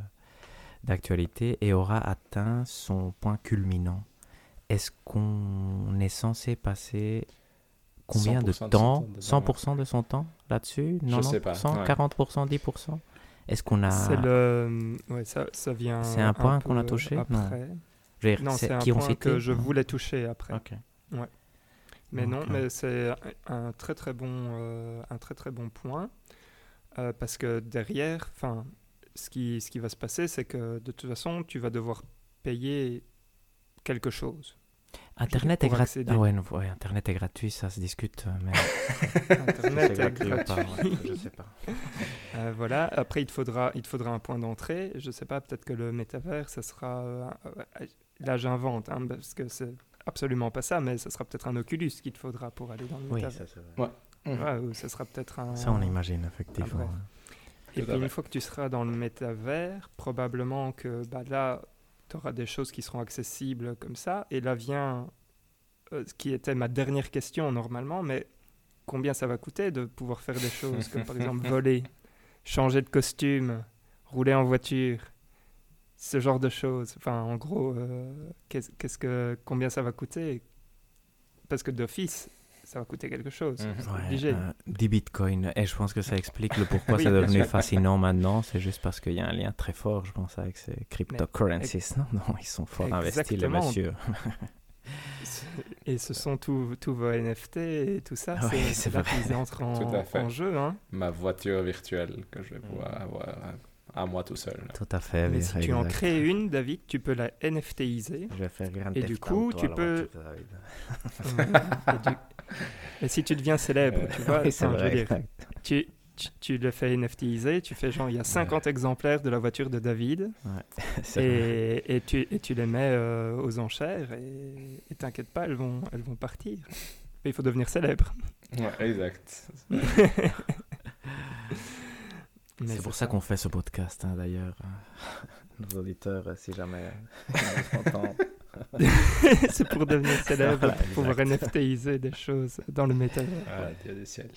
d'actualité et aura atteint son point culminant, est-ce qu'on est censé passer combien de 100% de son temps temps dedans, 100% de son temps là-dessus? Je sais pas, 90%, ouais. 40%, 10% Est-ce qu'on a... C'est le. Ouais, ça, ça vient. C'est un point qu'on a touché? Non. Après. je veux dire, Non, c'est un point que je voulais toucher après. Ok. Mais non, mais c'est un très très bon, euh, un très très bon point euh, parce que derrière, enfin, ce qui, ce qui va se passer, c'est que de toute façon, tu vas devoir payer quelque chose. Internet est gratuit. Ah ouais, ouais, Internet est gratuit, ça se discute. euh, Mais Internet est gratuit ou pas, gratuit. ouais, je sais pas. Euh, voilà. Après, il te faudra, il te faudra un point d'entrée. Je sais pas, peut-être que le métavers, ça sera. euh, là, j'invente, hein, parce que c'est absolument pas ça, mais ça sera peut-être un Oculus qu'il te faudra pour aller dans le Oui, métavers. ça c'est vrai. Ouais, ou ça sera peut-être un. Ça, on imagine, effectivement. bref. Et puis une fois que tu seras dans le métavers, probablement que bah, là, tu auras des choses qui seront accessibles comme ça. Et là vient euh, ce qui était ma dernière question normalement, mais combien ça va coûter de pouvoir faire des choses comme par exemple voler, changer de costume, rouler en voiture, ce genre de choses? Enfin, en gros, euh, qu'est-ce qu'est-ce que, combien ça va coûter? Parce que d'office, ça va coûter quelque chose. Mhm. Ouais, obligé. euh, des bitcoins. Et je pense que ça explique le pourquoi Oui, c'est devenu fascinant maintenant. C'est juste parce qu'il y a un lien très fort, je pense, avec ces cryptocurrencies. Non, non, ils sont fort investis, les messieurs. Et ce sont tous vos NFT et tout ça, Oui, c'est- c'est là vrai. qu'ils entrent en, jeu. Hein. Ma voiture virtuelle que je vais pouvoir avoir à moi tout seul. là. Tout à fait. Mais oui, si tu en crées une, David, tu peux la NFTiser. Je vais faire Grand Et du coup, tu peux- et, du- et si tu deviens célèbre, tu vois, Oui, je veux vrai, dire, tu, tu, tu le fais NFTiser, tu fais genre, il y a 50 exemplaires de la voiture de David, vrai. et, et, tu, et tu les mets euh, aux enchères, et et t'inquiète pas, elles vont, elles vont partir. Mais il faut devenir célèbre. Ouais, exact. C'est pour ça qu'on fait ce podcast, hein, d'ailleurs. Nos auditeurs, euh, si jamais c'est pour devenir célèbre, Voilà, pour pouvoir. NFTiser des choses dans le métavers. Ah, Dieu du ciel.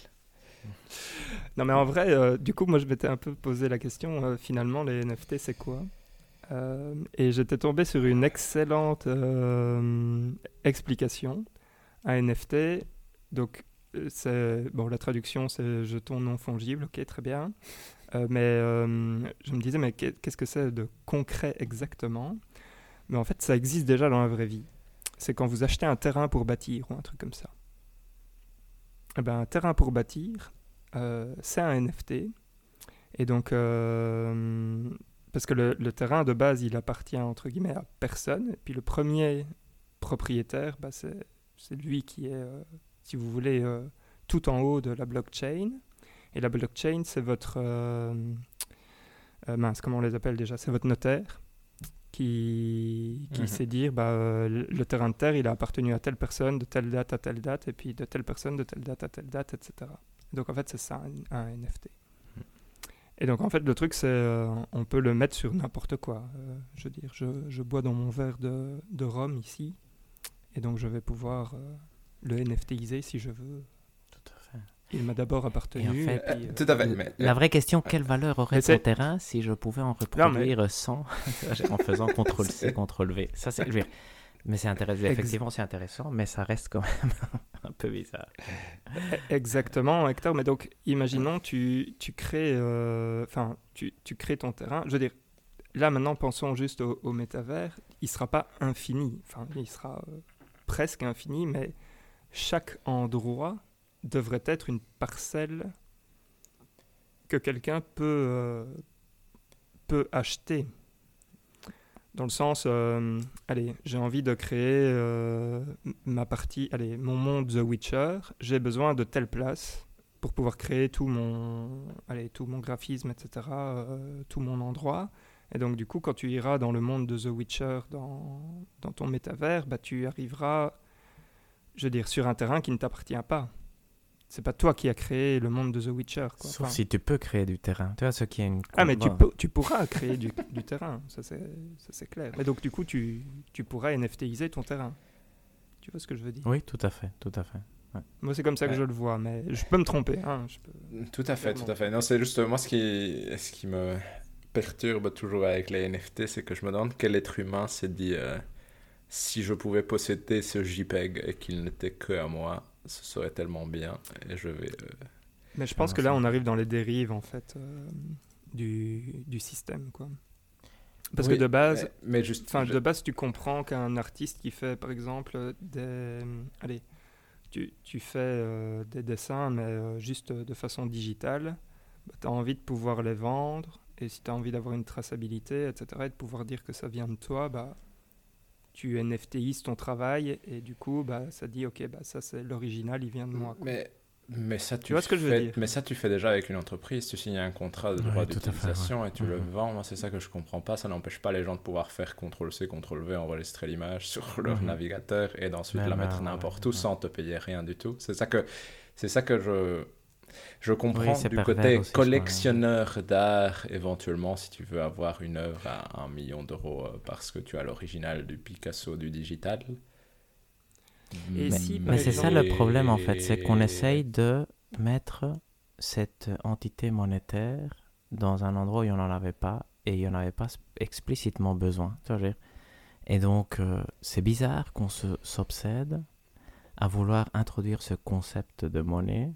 Non, mais en vrai, euh, du coup, moi, je m'étais un peu posé la question, euh, finalement, les NFT, c'est quoi? Euh, Et j'étais tombé sur une excellente euh, explication. Un NFT, donc, c'est... Bon, la traduction, c'est jeton non fongible, ok, très bien. Euh, mais euh, je me disais, mais qu'est- qu'est-ce que c'est de concret exactement? Mais en fait, ça existe déjà dans la vraie vie. C'est quand vous achetez un terrain pour bâtir ou un truc comme ça. Eh ben, un terrain pour bâtir, euh, c'est un NFT. Et donc, parce que le, terrain de base, il appartient entre guillemets à personne. Et puis le premier propriétaire, bah, c'est lui qui est, si vous voulez, tout en haut de la blockchain. Et la blockchain, c'est votre. euh, euh, mince, comment on les appelle déjà? C'est votre notaire qui, qui Mhm. sait dire bah, euh, le, terrain de terre, il a appartenu à telle personne de telle date à telle date, et puis de telle personne de telle date à telle date, etc. Donc en fait, c'est ça un, un NFT. Et donc en fait, le truc, c'est euh, on peut le mettre sur n'importe quoi. Euh, je veux dire, je, je bois dans mon verre de, de rhum ici, et donc je vais pouvoir le NFTiser si je veux. Fait. Il m'a d'abord appartenu. En fait, puis, euh, Tout à fait. Mais, La vraie question, quelle valeur aurait Mais ton terrain si je pouvais en mais- reproduire 100 en faisant CTRL-C, CTRL-V Ça, c'est... Mais c'est intéressant. Effectivement, c'est intéressant, mais ça reste quand même un peu bizarre. Exactement, Hector. Mais donc, imaginons, tu, tu crées, euh, enfin, tu, tu crées ton terrain. Je veux dire, là maintenant, pensons juste au, au métavers. Il sera pas infini. Enfin, il sera euh, presque infini, mais chaque endroit devrait être une parcelle que quelqu'un peut, euh, peut acheter. Dans le sens, euh, allez, j'ai envie de créer euh, ma partie, allez, mon monde The Witcher, j'ai besoin de telle place pour pouvoir créer tout mon, allez, tout mon graphisme, etc., tout mon endroit. Et donc, du coup, quand tu iras dans le monde de The Witcher, dans, dans ton métavers, bah, tu arriveras, je veux dire, sur un terrain qui ne t'appartient pas. C'est pas toi qui as créé le monde de The Witcher. Quoi. Sauf Enfin, si tu peux créer du terrain. Tu vois, ce qui est une. ah, mais tu, peux, tu pourras créer du, du terrain, ça c'est ça, c'est clair. Mais donc, du coup, tu, tu pourras NFTiser ton terrain. Tu vois ce que je veux dire? Oui, tout à fait, tout à fait. Moi, c'est comme ça que Ouais. je le vois, mais je peux me tromper. Hein, je peux... Tout à fait, tout à fait. Non, c'est juste moi ce qui, ce qui me perturbe toujours avec les NFT, c'est que je me demande quel être humain s'est dit euh, si je pouvais posséder ce JPEG et qu'il n'était que à moi, ce serait tellement bien. Et je vais. euh, Mais je pense que là, on arrive dans les dérives, en fait, euh, du, du système, quoi. Parce oui, que de base, mais, mais juste. Je- de base, tu comprends qu'un artiste qui fait, par exemple, des... Allez, tu, tu fais euh, des dessins, mais juste de façon digitale, tu as envie de pouvoir les vendre, et si tu as envie d'avoir une traçabilité, etc., et de pouvoir dire que ça vient de toi, bah, tu NFTises ton travail et du coup, bah, ça dit, ok, bah, ça c'est l'original, il vient de moi. quoi. Mais, mais ça, tu, Tu vois ce que je veux fais- dire? Mais ça, tu fais déjà avec une entreprise. Tu signes un contrat de droit d'utilisation ouais. et tu le Mhm. vends. Moi, c'est ça que je comprends pas. Ça n'empêche pas les gens de pouvoir faire CTRL-C, CTRL-V, enregistrer l'image sur leur Mhm. navigateur et d'ensuite la mettre ouais, n'importe où ouais. sans te payer rien du tout. C'est ça que, c'est ça que je, je comprends c'est du côté aussi, collectionneur d'art, éventuellement, si tu veux avoir une œuvre à un million d'euros euh, parce que tu as l'original du Picasso du digital. Et Mais, si, par mais c'est ça le problème en fait, c'est qu'on essaye de mettre cette entité monétaire dans un endroit où il n'y en avait pas et il n'y en avait pas explicitement besoin. Et donc euh, c'est bizarre qu'on s'obsède à vouloir introduire ce concept de monnaie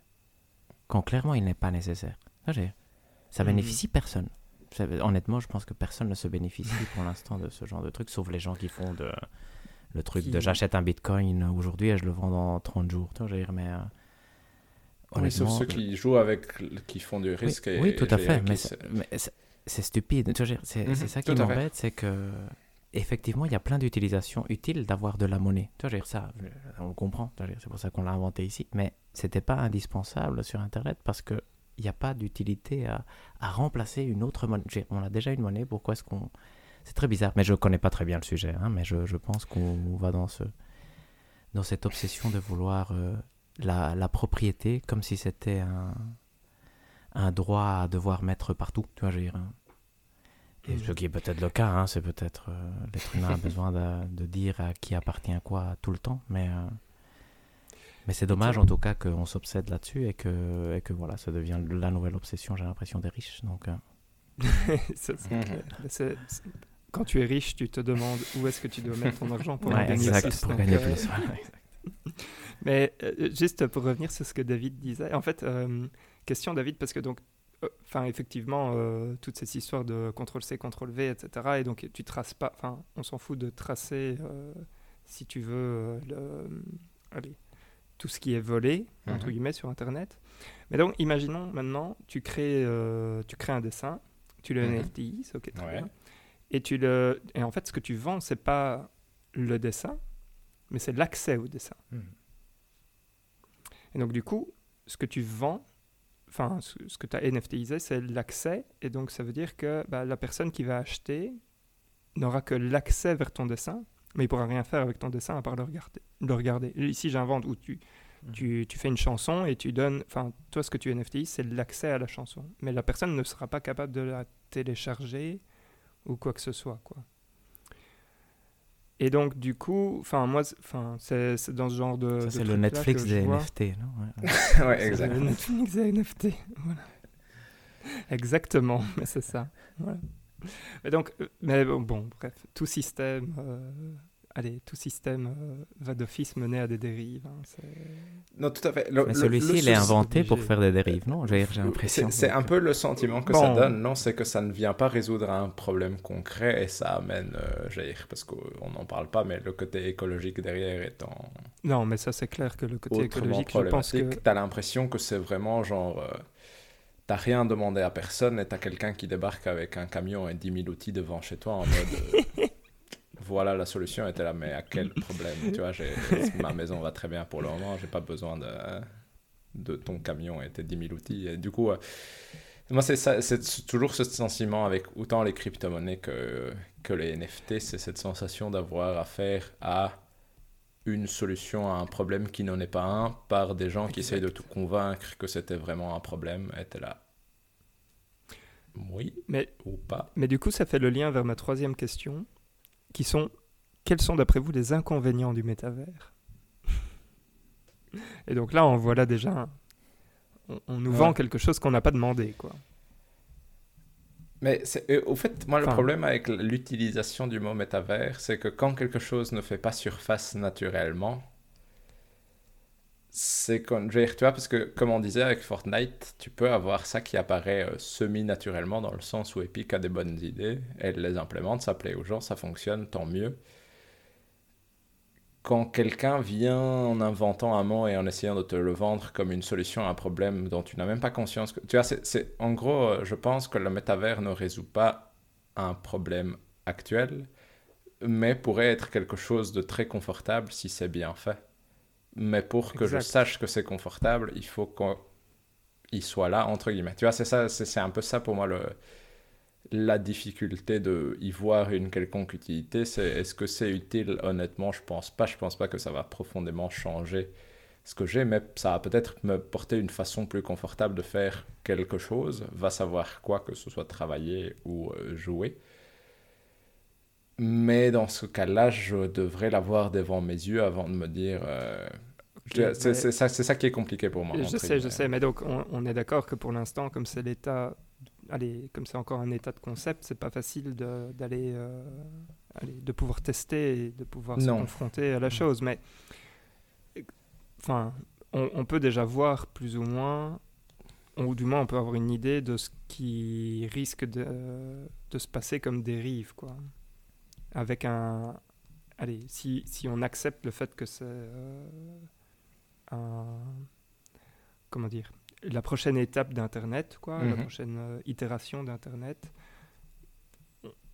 quand clairement il n'est pas nécessaire. Ça Mhm. bénéficie personne. Honnêtement, je pense que personne ne se bénéficie pour l'instant de ce genre de truc, sauf les gens qui font de, le truc Qui- de j'achète un bitcoin aujourd'hui et je le vends dans 30 jours. Tu vois, mais euh, Oui, sauf ceux qui jouent avec, qui font du oui, risque. et- oui, tout à fait, mais c'est- stupide. C'est Mhm, c'est ça qui m'embête, c'est que effectivement, il y a plein d'utilisations utiles d'avoir de la monnaie. Tu vois, ça, euh, on le comprend. C'est pour ça qu'on l'a inventé ici. Mais c'était pas indispensable sur Internet parce que il n'y a pas d'utilité à, à remplacer une autre monnaie. On a déjà une monnaie, pourquoi est-ce qu'on... C'est très bizarre, mais je connais pas très bien le sujet, hein, mais je, je pense qu'on va dans, ce, dans cette obsession de vouloir euh, la, la propriété comme si c'était un, un droit à devoir mettre partout, tu vois, je veux dire. hein. Et ce qui est peut-être le cas, hein, c'est peut-être euh, l'être humain a besoin de, de dire à qui appartient quoi tout le temps, mais, euh, mais c'est dommage en tout cas qu'on s'obsède là-dessus et que, et que voilà, ça devient la nouvelle obsession, j'ai l'impression, des riches. Donc, euh, Ça, c'est Mhm. Quand tu es riche, tu te demandes où est-ce que tu dois mettre ton argent pour ouais, gagner exact, plus. pour Donc, gagner euh, plus. voilà, exact. Mais euh, juste pour revenir sur ce que David disait, en fait, euh, question David, parce que donc, euh, enfin effectivement, euh, toute cette histoire de CTRL-C, CTRL-V, etc. Et donc tu traces pas, enfin, on s'en fout de tracer, euh, si tu veux, euh, le, allez, tout ce qui est volé entre Mhm. guillemets sur Internet. Mais donc, imaginons maintenant, tu crées, euh, tu crées un dessin, tu le Mhm. NFTises, ok, très Ouais. bien. Et tu le, et en fait, ce que tu vends, c'est pas le dessin, mais c'est l'accès au dessin. Et donc, du coup, ce que tu vends, enfin, ce, ce que tu as NFTisé, c'est l'accès. Et donc, ça veut dire que bah, la personne qui va acheter n'aura que l'accès vers ton dessin, mais il pourra rien faire avec ton dessin à part le regarder. Le regarder. Ici, j'invente où tu, tu, tu fais une chanson et tu donnes, enfin, toi, ce que tu NFTises, c'est l'accès à la chanson. Mais la personne ne sera pas capable de la télécharger ou quoi que ce soit, quoi. Et donc, du coup, enfin, moi, c'est- enfin, c'est dans ce genre de. C'est le Netflix des. NFT, non? Ouais. ouais, C'est exact. le Netflix des NFT. Voilà. Exactement, mais c'est ça. Voilà. Mais donc, euh, mais bon, bon, bref, tout système, euh, allez, tout système euh, va d'office mener à des dérives. hein, Non, tout à fait. Le- Mais celui-ci, il est inventé pour faire des dérives, non? J'ai j'ai l'impression. C'est c'est un peu le sentiment que ça donne, non? C'est que ça ne vient pas résoudre un problème concret et ça amène, euh, j'allais dire, parce qu'on n'en parle pas, mais le côté écologique derrière étant Non, mais ça, c'est clair que le côté écologique, je pense que. t'as l'impression que c'est vraiment genre... T'as rien demandé à personne et t'as quelqu'un qui débarque avec un camion et 10 000 outils devant chez toi en mode... euh, voilà la solution était là, mais à quel problème Tu vois, ma maison va très bien pour le moment, j'ai pas besoin de, de ton camion et tes 10 000 outils. Et du coup, euh, moi, c'est toujours ce sentiment avec autant les crypto-monnaies que, que les NFT, c'est cette sensation d'avoir affaire à une solution à un problème qui n'en est pas un par des gens qui essayent de te convaincre que c'était vraiment un problème. Et t'es là. Oui Mais, ou pas mais du coup, ça fait le lien vers ma troisième question, qui sont quels sont d'après vous les inconvénients du métavers? Et donc là, on voit là déjà, on, on nous Ouais. vend quelque chose qu'on n'a pas demandé, quoi. Mais euh, au fait, moi, le problème avec l'utilisation du mot métavers, c'est que quand quelque chose ne fait pas surface naturellement, c'est comme, je veux dire, tu vois, parce que comme on disait avec Fortnite, tu peux avoir ça qui apparaît euh, semi-naturellement dans le sens où Epic a des bonnes idées, elle les implémente, ça plaît aux gens, ça fonctionne, tant mieux. Quand quelqu'un vient en inventant un mot et en essayant de te le vendre comme une solution à un problème dont tu n'as même pas conscience, que, tu vois, c'est, en gros, euh, je pense que le métavers ne résout pas un problème actuel, mais pourrait être quelque chose de très confortable si c'est bien fait. Mais pour que je sache que c'est confortable, il faut qu'il soit là, entre guillemets. Tu vois, c'est ça, c'est un peu ça pour moi le, la difficulté de y voir une quelconque utilité. C'est est-ce que c'est utile? Honnêtement, je pense pas. Je pense pas que ça va profondément changer ce que j'ai, mais ça va peut-être me porter une façon plus confortable de faire quelque chose, va savoir quoi, que ce soit travailler ou euh, jouer. Mais dans ce cas-là, je devrais l'avoir devant mes yeux avant de me dire. Euh, c'est ça, ça, qui est compliqué pour moi. Je sais, je sais, mais donc on, est d'accord que pour l'instant, comme c'est l'état, allez, comme c'est encore un état de concept, c'est pas facile d'aller, euh, de pouvoir tester et de pouvoir se confronter à la chose. Mais enfin, on, peut déjà voir plus ou moins, ou du moins on peut avoir une idée de ce qui risque de, de se passer comme dérive, quoi. Avec un... Allez, si, si on accepte le fait que c'est euh, un... Comment dire La prochaine étape d'Internet, quoi, la mhm. prochaine euh, itération d'Internet,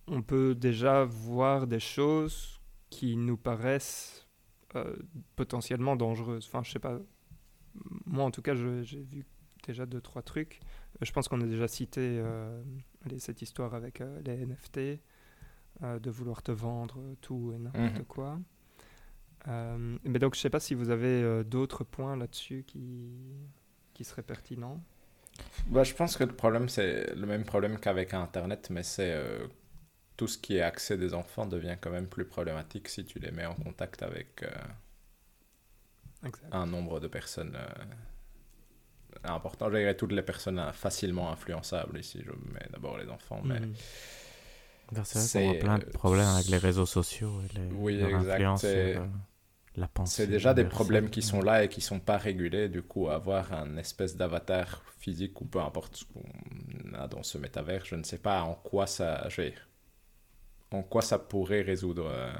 on peut déjà voir des choses qui nous paraissent euh, potentiellement dangereuses. Enfin, je sais pas. Moi, en tout cas, j'ai vu déjà deux, trois trucs. Je pense qu'on a déjà cité cette histoire avec les NFT. Euh, de vouloir te vendre tout et n'importe mhm. quoi. Euh, mais donc, je ne sais pas si vous avez euh, d'autres points là-dessus qui, qui seraient pertinents. Bah, je pense que le problème, c'est le même problème qu'avec Internet, mais c'est tout ce qui est accès des enfants devient quand même plus problématique si tu les mets en contact avec un nombre de personnes important. Je dirais toutes les personnes facilement influençables ici. Je mets d'abord les enfants, mais. Mhm. C'est vrai plein de problèmes avec les réseaux sociaux et les, oui, exact. La pensée. C'est déjà des problèmes qui sont là et qui sont pas régulés. Du coup, avoir un espèce d'avatar physique ou peu importe ce qu'on a dans ce métavers, je ne sais pas en quoi ça, en quoi ça pourrait résoudre. Euh,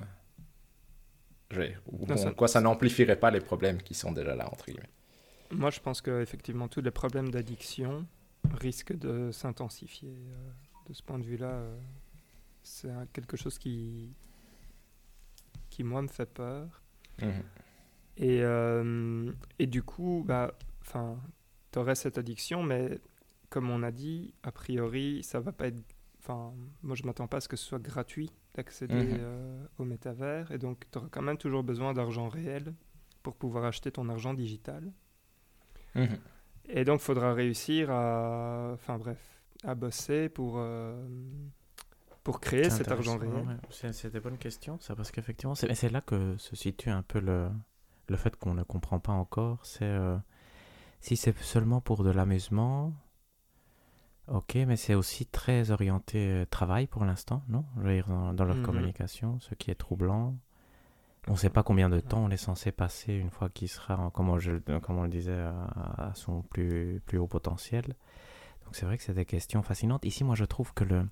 ou en quoi ça n'amplifierait pas les problèmes qui sont déjà là entre guillemets. Moi, je pense que effectivement tous les problèmes d'addiction risquent de s'intensifier euh, de ce point de vue-là. Euh, c'est quelque chose qui, qui, moi, me fait peur. Et, euh, et du coup, bah, tu aurais cette addiction, mais comme on a dit, a priori, ça va pas être. Enfin, moi, je m'attends pas à ce que ce soit gratuit d'accéder mhm. euh, au métavers. Et donc, tu auras quand même toujours besoin d'argent réel pour pouvoir acheter ton argent digital. Mhm. Et donc, il faudra réussir à. Enfin, bref, à bosser pour. Euh, pour créer cet argent réel C'est des bonnes questions, ça, parce qu'effectivement, c'est là que se situe un peu le, le fait qu'on ne comprend pas encore. C'est euh, si c'est seulement pour de l'amusement, ok, mais c'est aussi très orienté euh, travail pour l'instant, non? Je veux dire, dans, leur mhm. communication, ce qui est troublant. On ne sait pas combien de temps on est censé passer une fois qu'il sera, comme, on, comme on le disait, à, son plus, plus haut potentiel. Donc c'est vrai que c'est des questions fascinantes. Ici, moi, je trouve que le,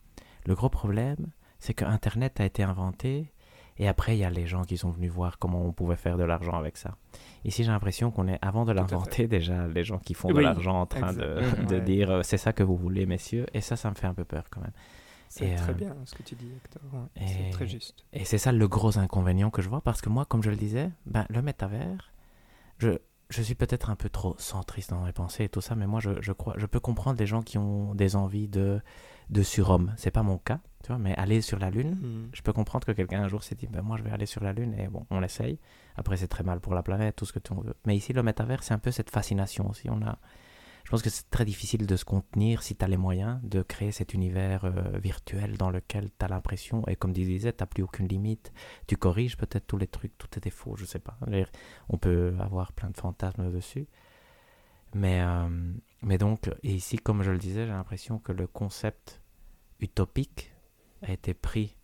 le gros problème, c'est que Internet a été inventé et après, il y a les gens qui sont venus voir comment on pouvait faire de l'argent avec ça. Ici, j'ai l'impression qu'on est, avant de l'inventer, déjà les gens qui font de l'argent en train de, de dire euh, c'est ça que vous voulez, messieurs. Et ça, ça me fait un peu peur quand même. C'est très euh, bien ce que tu dis, Hector. c'est très juste. Et c'est ça le gros inconvénient que je vois parce que moi, comme je le disais, ben, le métavers, je, je suis peut-être un peu trop centriste dans mes pensées et tout ça, mais moi, je, je, crois, je peux comprendre les gens qui ont des envies de de surhomme. C'est pas mon cas, tu vois, mais aller sur la Lune, hmm. je peux comprendre que quelqu'un un jour s'est dit, ben moi je vais aller sur la Lune, et bon, on l'essaye. Après, c'est très mal pour la planète, tout ce que tu veux. Mais ici, le métavers, c'est un peu cette fascination aussi. On a... Je pense que c'est très difficile de se contenir si tu as les moyens de créer cet univers euh, virtuel dans lequel tu as l'impression, et comme tu disais, tu n'as plus aucune limite. Tu corriges peut-être tous les trucs, tout est défaut, je sais pas. On peut avoir plein de fantasmes dessus. Mais, euh, mais donc, et ici, comme je le disais, j'ai l'impression que le concept utopique a été pris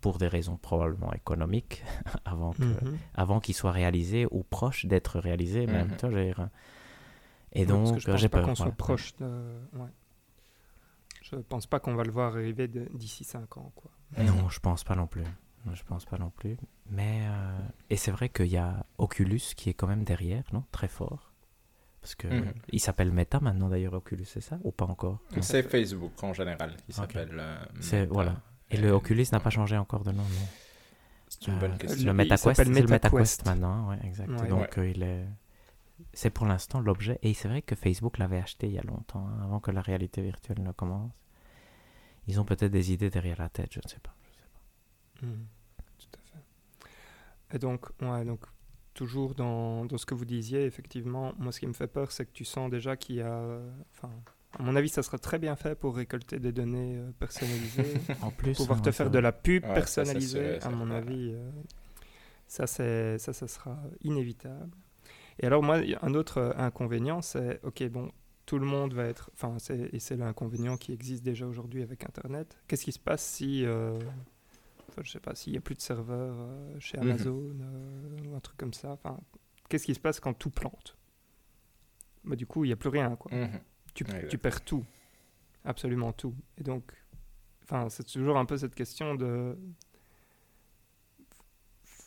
pour des raisons probablement économiques avant que, mhm. avant qu'il soit réalisé ou proche d'être réalisé même mhm. Et donc j'ai pas qu'on soit proche de ouais. je pense pas qu'on va le voir arriver d'ici 5 ans quoi non je pense pas non plus je pense pas non plus mais euh, et c'est vrai qu'il y a Oculus qui est quand même derrière non? Très fort parce que mhm. il s'appelle Meta maintenant d'ailleurs Oculus, c'est ça? Ou pas encore? C'est Facebook en général qui s'appelle. Euh, voilà. Et le Oculus n'a pas changé encore de nom. C'est une bonne Euh, question. Le Il MetaQuest, c'est le MetaQuest. Maintenant, ouais, exact. Ouais. Donc euh, il est, c'est pour l'instant l'objet. Et c'est vrai que Facebook l'avait acheté il y a longtemps, hein, avant que la réalité virtuelle ne commence. Ils ont peut-être des idées derrière la tête, je ne sais pas. je sais pas. Mhm. Tout à fait. Et donc, ouais, donc toujours dans, dans ce que vous disiez, effectivement, moi ce qui me fait peur, c'est que tu sens déjà qu'il y a... euh, Enfin, à mon avis, ça sera très bien fait pour récolter des données euh, personnalisées. En plus, pouvoir hein, te ça- faire de la pub Ouais, ça, c'est personnalisée, à mon avis, euh, ça, c'est, ça, ça sera inévitable. Et alors, moi, un autre euh, inconvénient, c'est, ok, bon, tout le monde va être, enfin, et c'est l'inconvénient qui existe déjà aujourd'hui avec Internet. Qu'est-ce qui se passe si, euh, je sais pas, s'il n'y a plus de serveurs euh, chez Mhm. Amazon euh, ou un truc comme ça, enfin, qu'est-ce qui se passe quand tout plante? Bah, Du coup, il n'y a plus rien, quoi Mhm. tu, Ouais, tu exact. perds tout, absolument tout. Et donc, enfin, c'est toujours un peu cette question de,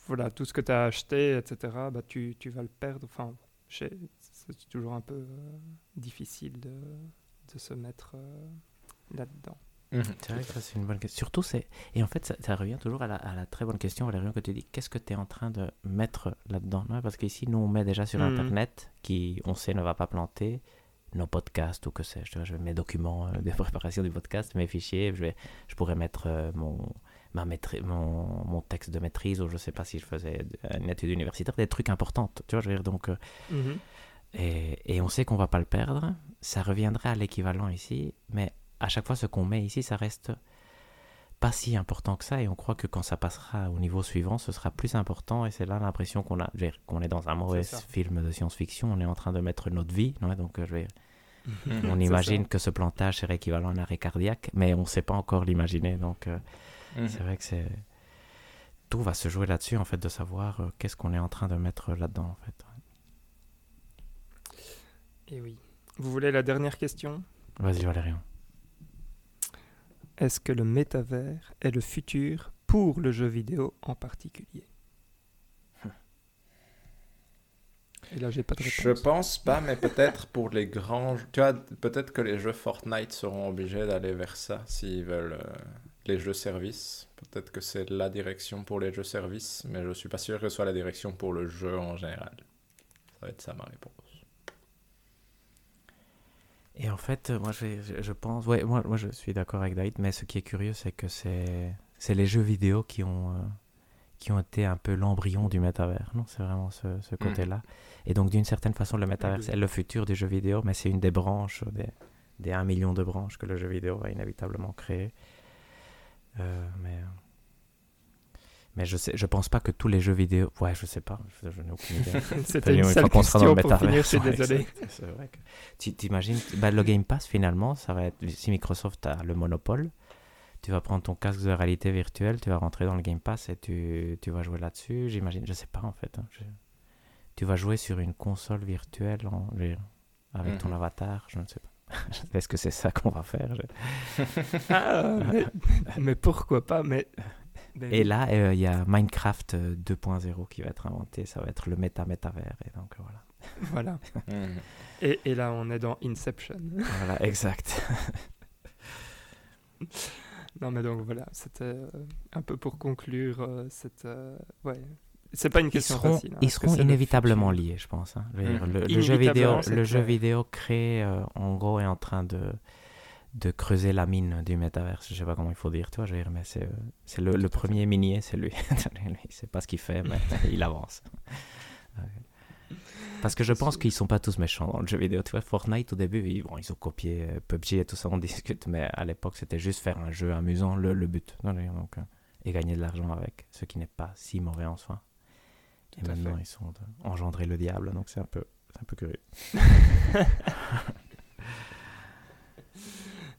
voilà, tout ce que tu as acheté, etc., bah, tu, tu vas le perdre. Enfin, c'est toujours un peu euh, difficile de, de se mettre euh, là-dedans. Mhm. C'est vrai que ça, c'est une bonne question. Surtout, c'est. Et en fait, ça, ça revient toujours à la, à la très bonne question, Valérian, que tu dis qu'est-ce que tu es en train de mettre là-dedans? Parce qu'ici, nous, on met déjà sur Mhm. Internet, qui, on sait, ne va pas planter, nos podcasts ou que sais-je. Je mets mes documents euh, de préparation du podcast, mes fichiers. Je, vais, je pourrais mettre mon, ma maîtri- mon, mon texte de maîtrise, ou je sais pas si je faisais une étude universitaire, des trucs importants. Tu vois, je veux dire, donc. euh, et, et on sait qu'on va pas le perdre. Ça reviendrait à l'équivalent ici, mais à chaque fois, ce qu'on met ici, ça reste pas si important que ça. Et on croit que quand ça passera au niveau suivant, ce sera plus important. Et c'est là l'impression qu'on a, je veux dire, qu'on est dans un mauvais film de science-fiction. On est en train de mettre notre vie. ouais, donc, euh, je veux dire, Mhm. on imagine que ce plantage serait équivalent à un arrêt cardiaque, mais on ne sait pas encore l'imaginer. Donc, euh, Mhm. c'est vrai que c'est tout va se jouer là-dessus, en fait, de savoir euh, qu'est-ce qu'on est en train de mettre là-dedans, en fait. Et oui. Vous voulez la dernière question? Vas-y, Valérian. Est-ce que le métavers est le futur pour le jeu vidéo en particulier? Et là, j'ai pas de Je pense pas, mais peut-être pour les grands. Tu vois, peut-être que les jeux Fortnite seront obligés d'aller vers ça s'ils veulent euh, les jeux services. Peut-être que c'est la direction pour les jeux services, mais je suis pas sûr que ce soit la direction pour le jeu en général. Ça va être ça ma réponse. Et en fait, moi, je, je- pense, ouais, moi, moi, je suis d'accord avec David, mais ce qui est curieux, c'est que c'est, c'est les jeux vidéo qui ont, euh, qui ont été un peu l'embryon du métavers. Non, c'est vraiment ce, ce côté-là. Et donc, d'une certaine façon, le métavers, Oui. c'est le futur du jeu vidéo, mais c'est une des branches, des, des 1 million de branches que le jeu vidéo va inévitablement créer. Euh, mais, mais je sais, je pense pas que tous les jeux vidéo, ouais, je sais pas, je, je n'ai aucune idée. C'était une qu'on sera dans question le pour finir, je suis Ouais, désolé. C'est vrai que- Tu t'imagines, bah, le Game Pass finalement, ça va être, si Microsoft a le monopole, tu vas prendre ton casque de réalité virtuelle, tu vas rentrer dans le Game Pass et tu, tu vas jouer là-dessus, j'imagine, je sais pas en fait. hein, je- Tu vas jouer sur une console virtuelle en- avec ton Mhm. avatar, je ne sais pas. Est-ce que c'est ça qu'on va faire je- Ah, mais, mais pourquoi pas mais, Et là, euh, il y a Minecraft euh, 2.0 qui va être inventé, ça va être le méta-métavers, et donc euh, voilà. Voilà. Et, et là, on est dans Inception. Voilà, exact. non, mais donc voilà, c'était euh, un peu pour conclure euh, cette. euh, ouais. C'est pas une Ils question seront, facile. hein, ils seront le inévitablement liés, je pense. hein. Mhm. le, le jeu vidéo, le jeu vidéo créé, euh, en gros, est en train de, de creuser la mine du métaverse. Je sais pas comment il faut dire, toi, je veux dire, mais c'est, euh, c'est le, le premier minier, c'est lui. Il sait pas ce qu'il fait, mais il avance. Parce que je pense qu'ils sont pas tous méchants dans le jeu vidéo. Tu vois, Fortnite au début, ils, bon, ils ont copié euh, PUBG et tout ça, on discute, mais à l'époque, c'était juste faire un jeu amusant, le, le but. Donc, et gagner de l'argent avec, ce qui n'est pas si mauvais en soi. Et Tout maintenant, fait. ils sont de- engendrer le diable, donc c'est un peu, un peu curieux.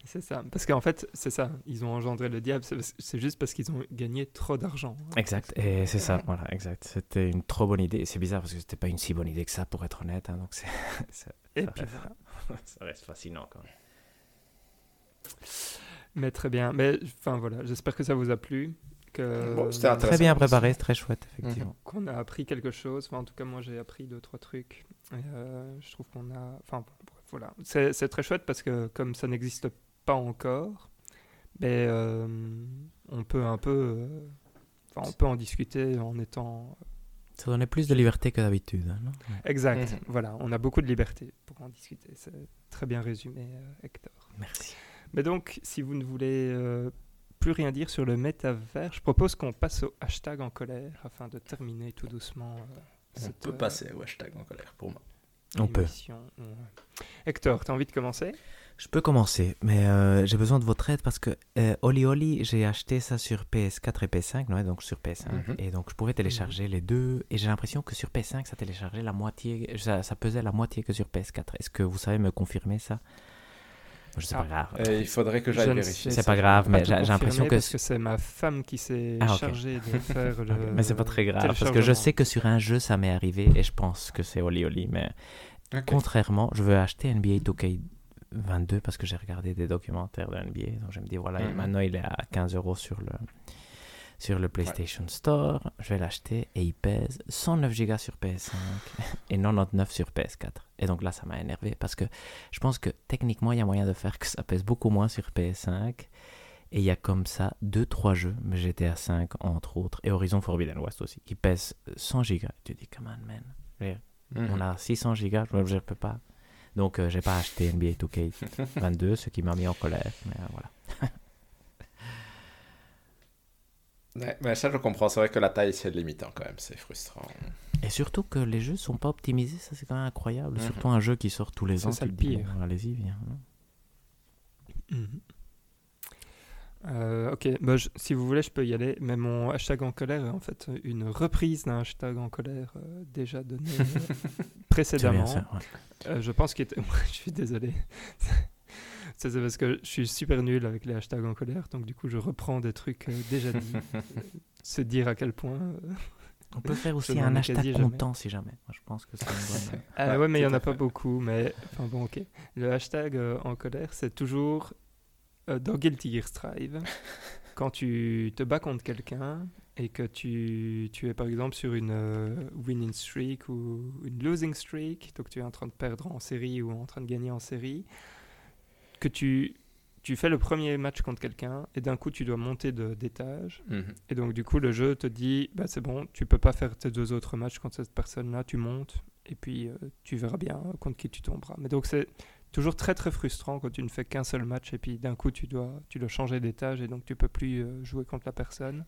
C'est ça. Parce qu'en fait, c'est ça. Ils ont engendré le diable. c'est- juste parce qu'ils ont gagné trop d'argent. hein. Exact, et c'est ça, voilà, exact. C'était une trop bonne idée. C'est bizarre parce que c'était pas une si bonne idée que ça, pour être honnête. hein, donc c'est, Et ça puis reste- voilà. ça reste fascinant quand même. Mais très bien. Mais enfin voilà, j'espère que ça vous a plu. Que, Bon, c'était. Très bien préparé, très chouette, effectivement. qu'on a appris quelque chose? Enfin, en tout cas, moi, j'ai appris deux, trois trucs. Et, euh, je trouve qu'on a... Enfin, bon, bref, voilà. C'est c'est très chouette parce que comme ça n'existe pas encore, ben, euh, on peut un peu... euh, Enfin, on peut en discuter en étant Ça donnait plus de liberté que d'habitude. hein, non? Exact. Mhm. Voilà, on a beaucoup de liberté pour en discuter. C'est très bien résumé, euh, Hector. Merci. Mais donc, si vous ne voulez euh, plus rien dire sur le métavers, je propose qu'on passe au hashtag en colère afin de terminer tout doucement. euh, On cette, peut euh, passer au hashtag en colère pour moi. On peut. émission. Hector, tu as envie de commencer? Je peux commencer, mais euh, j'ai besoin de votre aide parce que euh, Oli Oli, j'ai acheté ça sur PS4 et PS5, ouais, donc sur PS5, Mhm. et donc je pouvais télécharger les deux, et j'ai l'impression que sur PS5, ça téléchargeait la moitié, ça, ça pesait la moitié que sur PS4. Est-ce que vous savez me confirmer ça? Je sais Ah, pas grave. Et il faudrait que Je j'aille vérifier. C'est pas grave, mais j'ai l'impression que... Parce que c'est ma femme qui s'est Ah, chargée de faire le. Mais c'est pas très grave, parce que je sais que sur un jeu, ça m'est arrivé, et je pense que c'est Oli Oli, mais contrairement, je veux acheter NBA 2K22 parce que j'ai regardé des documentaires de NBA, donc je me dis, voilà, Mhm. maintenant il est à 15 euros sur le, sur le PlayStation Store, je vais l'acheter et il pèse 109 Go sur PS5 et 99 sur PS4. Et donc là, ça m'a énervé parce que je pense que techniquement, il y a moyen de faire que ça pèse beaucoup moins sur PS5. Et il y a comme ça 2-3 jeux, GTA 5 entre autres, et Horizon Forbidden West aussi, qui pèsent 100 Go. Tu dis, come on, man. Mhm. On a 600 Go, je ne peux pas. Donc, euh, j'ai pas acheté NBA 2K22, ce qui m'a mis en colère. Mais euh, voilà. Ouais, mais ça, je comprends. C'est vrai que la taille, c'est limitant quand même. C'est frustrant. Et surtout que les jeux sont pas optimisés, ça c'est quand même incroyable. Mhm. Surtout un jeu qui sort tous les C'est ans. ça tu le pire. bon, Allez-y, viens. Mhm. Euh, ok, bah, je- si vous voulez, je peux y aller. Mais mon hashtag en colère est en fait une reprise d'un hashtag en colère euh, déjà donné euh, C'est bien précédemment. ça. ouais. Euh, je pense qu'il était. je suis désolé. Ça, C'est parce que je suis super nul avec les hashtags en colère, donc du coup je reprends des trucs euh, déjà dit. Euh, Se dire à quel point. euh, On peut faire aussi un hashtag quasi jamais. content si jamais. Moi, je pense que c'est une bonne. Ah Ouais, ouais, mais il n'y en a pas fait. beaucoup. Mais enfin bon, ok. Le hashtag euh, en colère, c'est toujours euh, dans Guilty Gear Strive. quand tu te bats contre quelqu'un et que tu, tu es par exemple sur une euh, winning streak ou une losing streak, donc tu es en train de perdre en série ou en train de gagner en série, que tu, tu fais le premier match contre quelqu'un et d'un coup tu dois monter d'étage. Mhm. Et donc, du coup, le jeu te dit bah, c'est bon, tu peux pas faire tes deux autres matchs contre cette personne-là, tu montes, et puis euh, tu verras bien contre qui tu tomberas. Mais donc, c'est toujours très très frustrant quand tu ne fais qu'un seul match, et puis d'un coup, tu dois, tu dois changer d'étage, et donc tu peux plus euh, jouer contre la personne.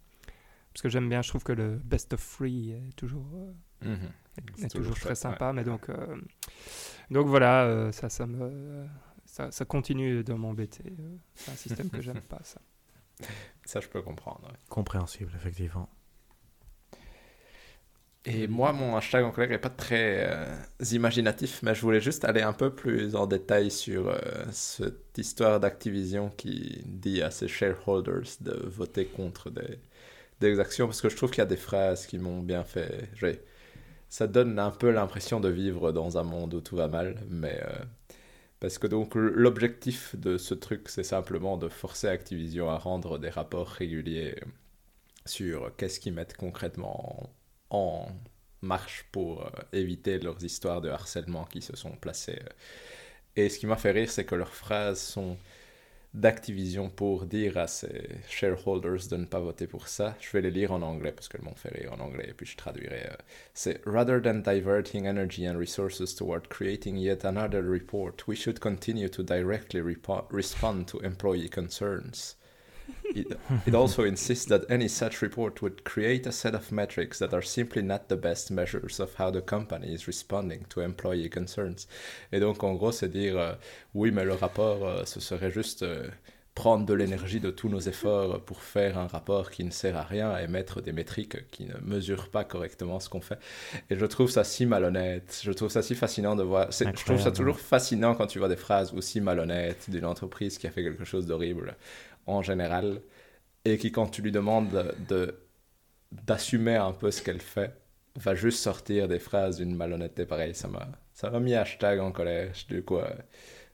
Parce que j'aime bien, je trouve que le best of three est toujours, euh, Mhm. est toujours, toujours très sympa. Mais donc, donc voilà, ça, ça, me, ça, ça continue de m'embêter. euh, c'est un système que j'aime pas, ça. Ça, je peux comprendre. ouais. Compréhensible, effectivement. Et moi, mon hashtag en colère n'est pas très euh, imaginatif, mais je voulais juste aller un peu plus en détail sur euh, cette histoire d'Activision qui dit à ses shareholders de voter contre des, des actions, parce que je trouve qu'il y a des phrases qui m'ont bien fait. Ça donne un peu l'impression de vivre dans un monde où tout va mal, mais. euh, parce que donc l'objectif de ce truc, c'est simplement de forcer Activision à rendre des rapports réguliers sur qu'est-ce qu'ils mettent concrètement en, marche pour euh, éviter leurs histoires de harcèlement qui se sont placées. Et ce qui m'a fait rire, c'est que leurs phrases sont d'Activision pour dire à ses shareholders de ne pas voter pour ça. Je vais les lire en anglais parce qu'elles m'ont fait rire en anglais et puis je traduirai. euh. C'est Rather than diverting energy and resources toward creating yet another report, we should continue to directly respond to employee concerns. It, it also insists that any such report would create a set of metrics that are simply not the best measures of how the company is responding to employee concerns. Et donc, en gros, c'est dire euh, oui, mais le rapport, euh, ce serait juste euh, prendre de l'énergie de tous nos efforts pour faire un rapport qui ne sert à rien et mettre des métriques qui ne mesurent pas correctement ce qu'on fait. Et je trouve ça si malhonnête. Je trouve ça si fascinant de voir. Je trouve ça toujours fascinant quand tu vois des phrases aussi malhonnêtes d'une entreprise qui a fait quelque chose d'horrible en général et qui, quand tu lui demandes de- d'assumer un peu ce qu'elle fait, va juste sortir des phrases d'une malhonnêteté pareille. Ça m'a ça m'a mis hashtag en colère. Du coup, euh,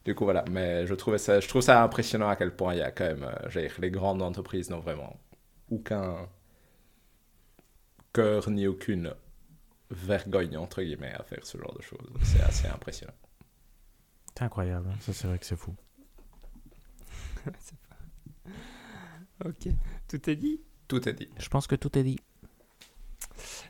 du coup, voilà. Mais je, trouvais ça, je trouve ça impressionnant à quel point il y a quand même... euh, dire, les grandes entreprises n'ont vraiment aucun cœur ni aucune vergogne, entre guillemets, à faire ce genre de choses. C'est assez impressionnant. C'est incroyable, hein. ça c'est vrai que c'est fou. Ok, tout est dit? Tout est dit. Je pense que tout est dit.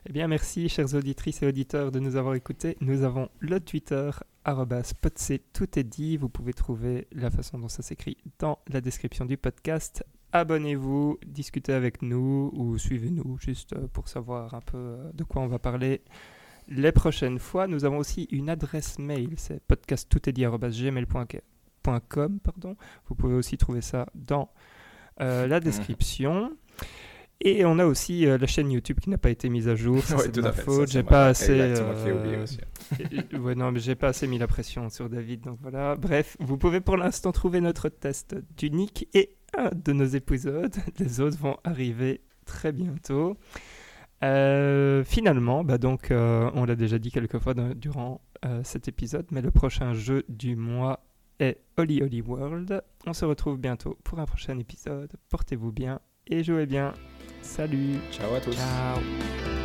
Eh bien, merci, chers auditrices et auditeurs, de nous avoir écoutés. Nous avons le Twitter, @potc, tout est dit. Vous pouvez trouver la façon dont ça s'écrit dans la description du podcast. Abonnez-vous, discutez avec nous ou suivez-nous juste euh, pour savoir un peu euh, de quoi on va parler les prochaines fois. Nous avons aussi une adresse mail, c'est podcasttoutestdit.gmail.com. Vous pouvez aussi trouver ça dans euh, la description. Et on a aussi euh, la chaîne YouTube qui n'a pas été mise à jour. C'est de ma faute. J'ai pas assez. euh, ouais, non, mais j'ai pas assez mis la pression sur David. Donc voilà. Bref, vous pouvez pour l'instant trouver notre test d'unique et un de nos épisodes. Les autres vont arriver très bientôt. Euh, finalement, bah donc, euh, on l'a déjà dit quelques fois durant euh, cet épisode, mais le prochain jeu du mois est Holy Holy World. On se retrouve bientôt pour un prochain épisode. Portez-vous bien et jouez bien. Salut Ciao à tous. Ciao.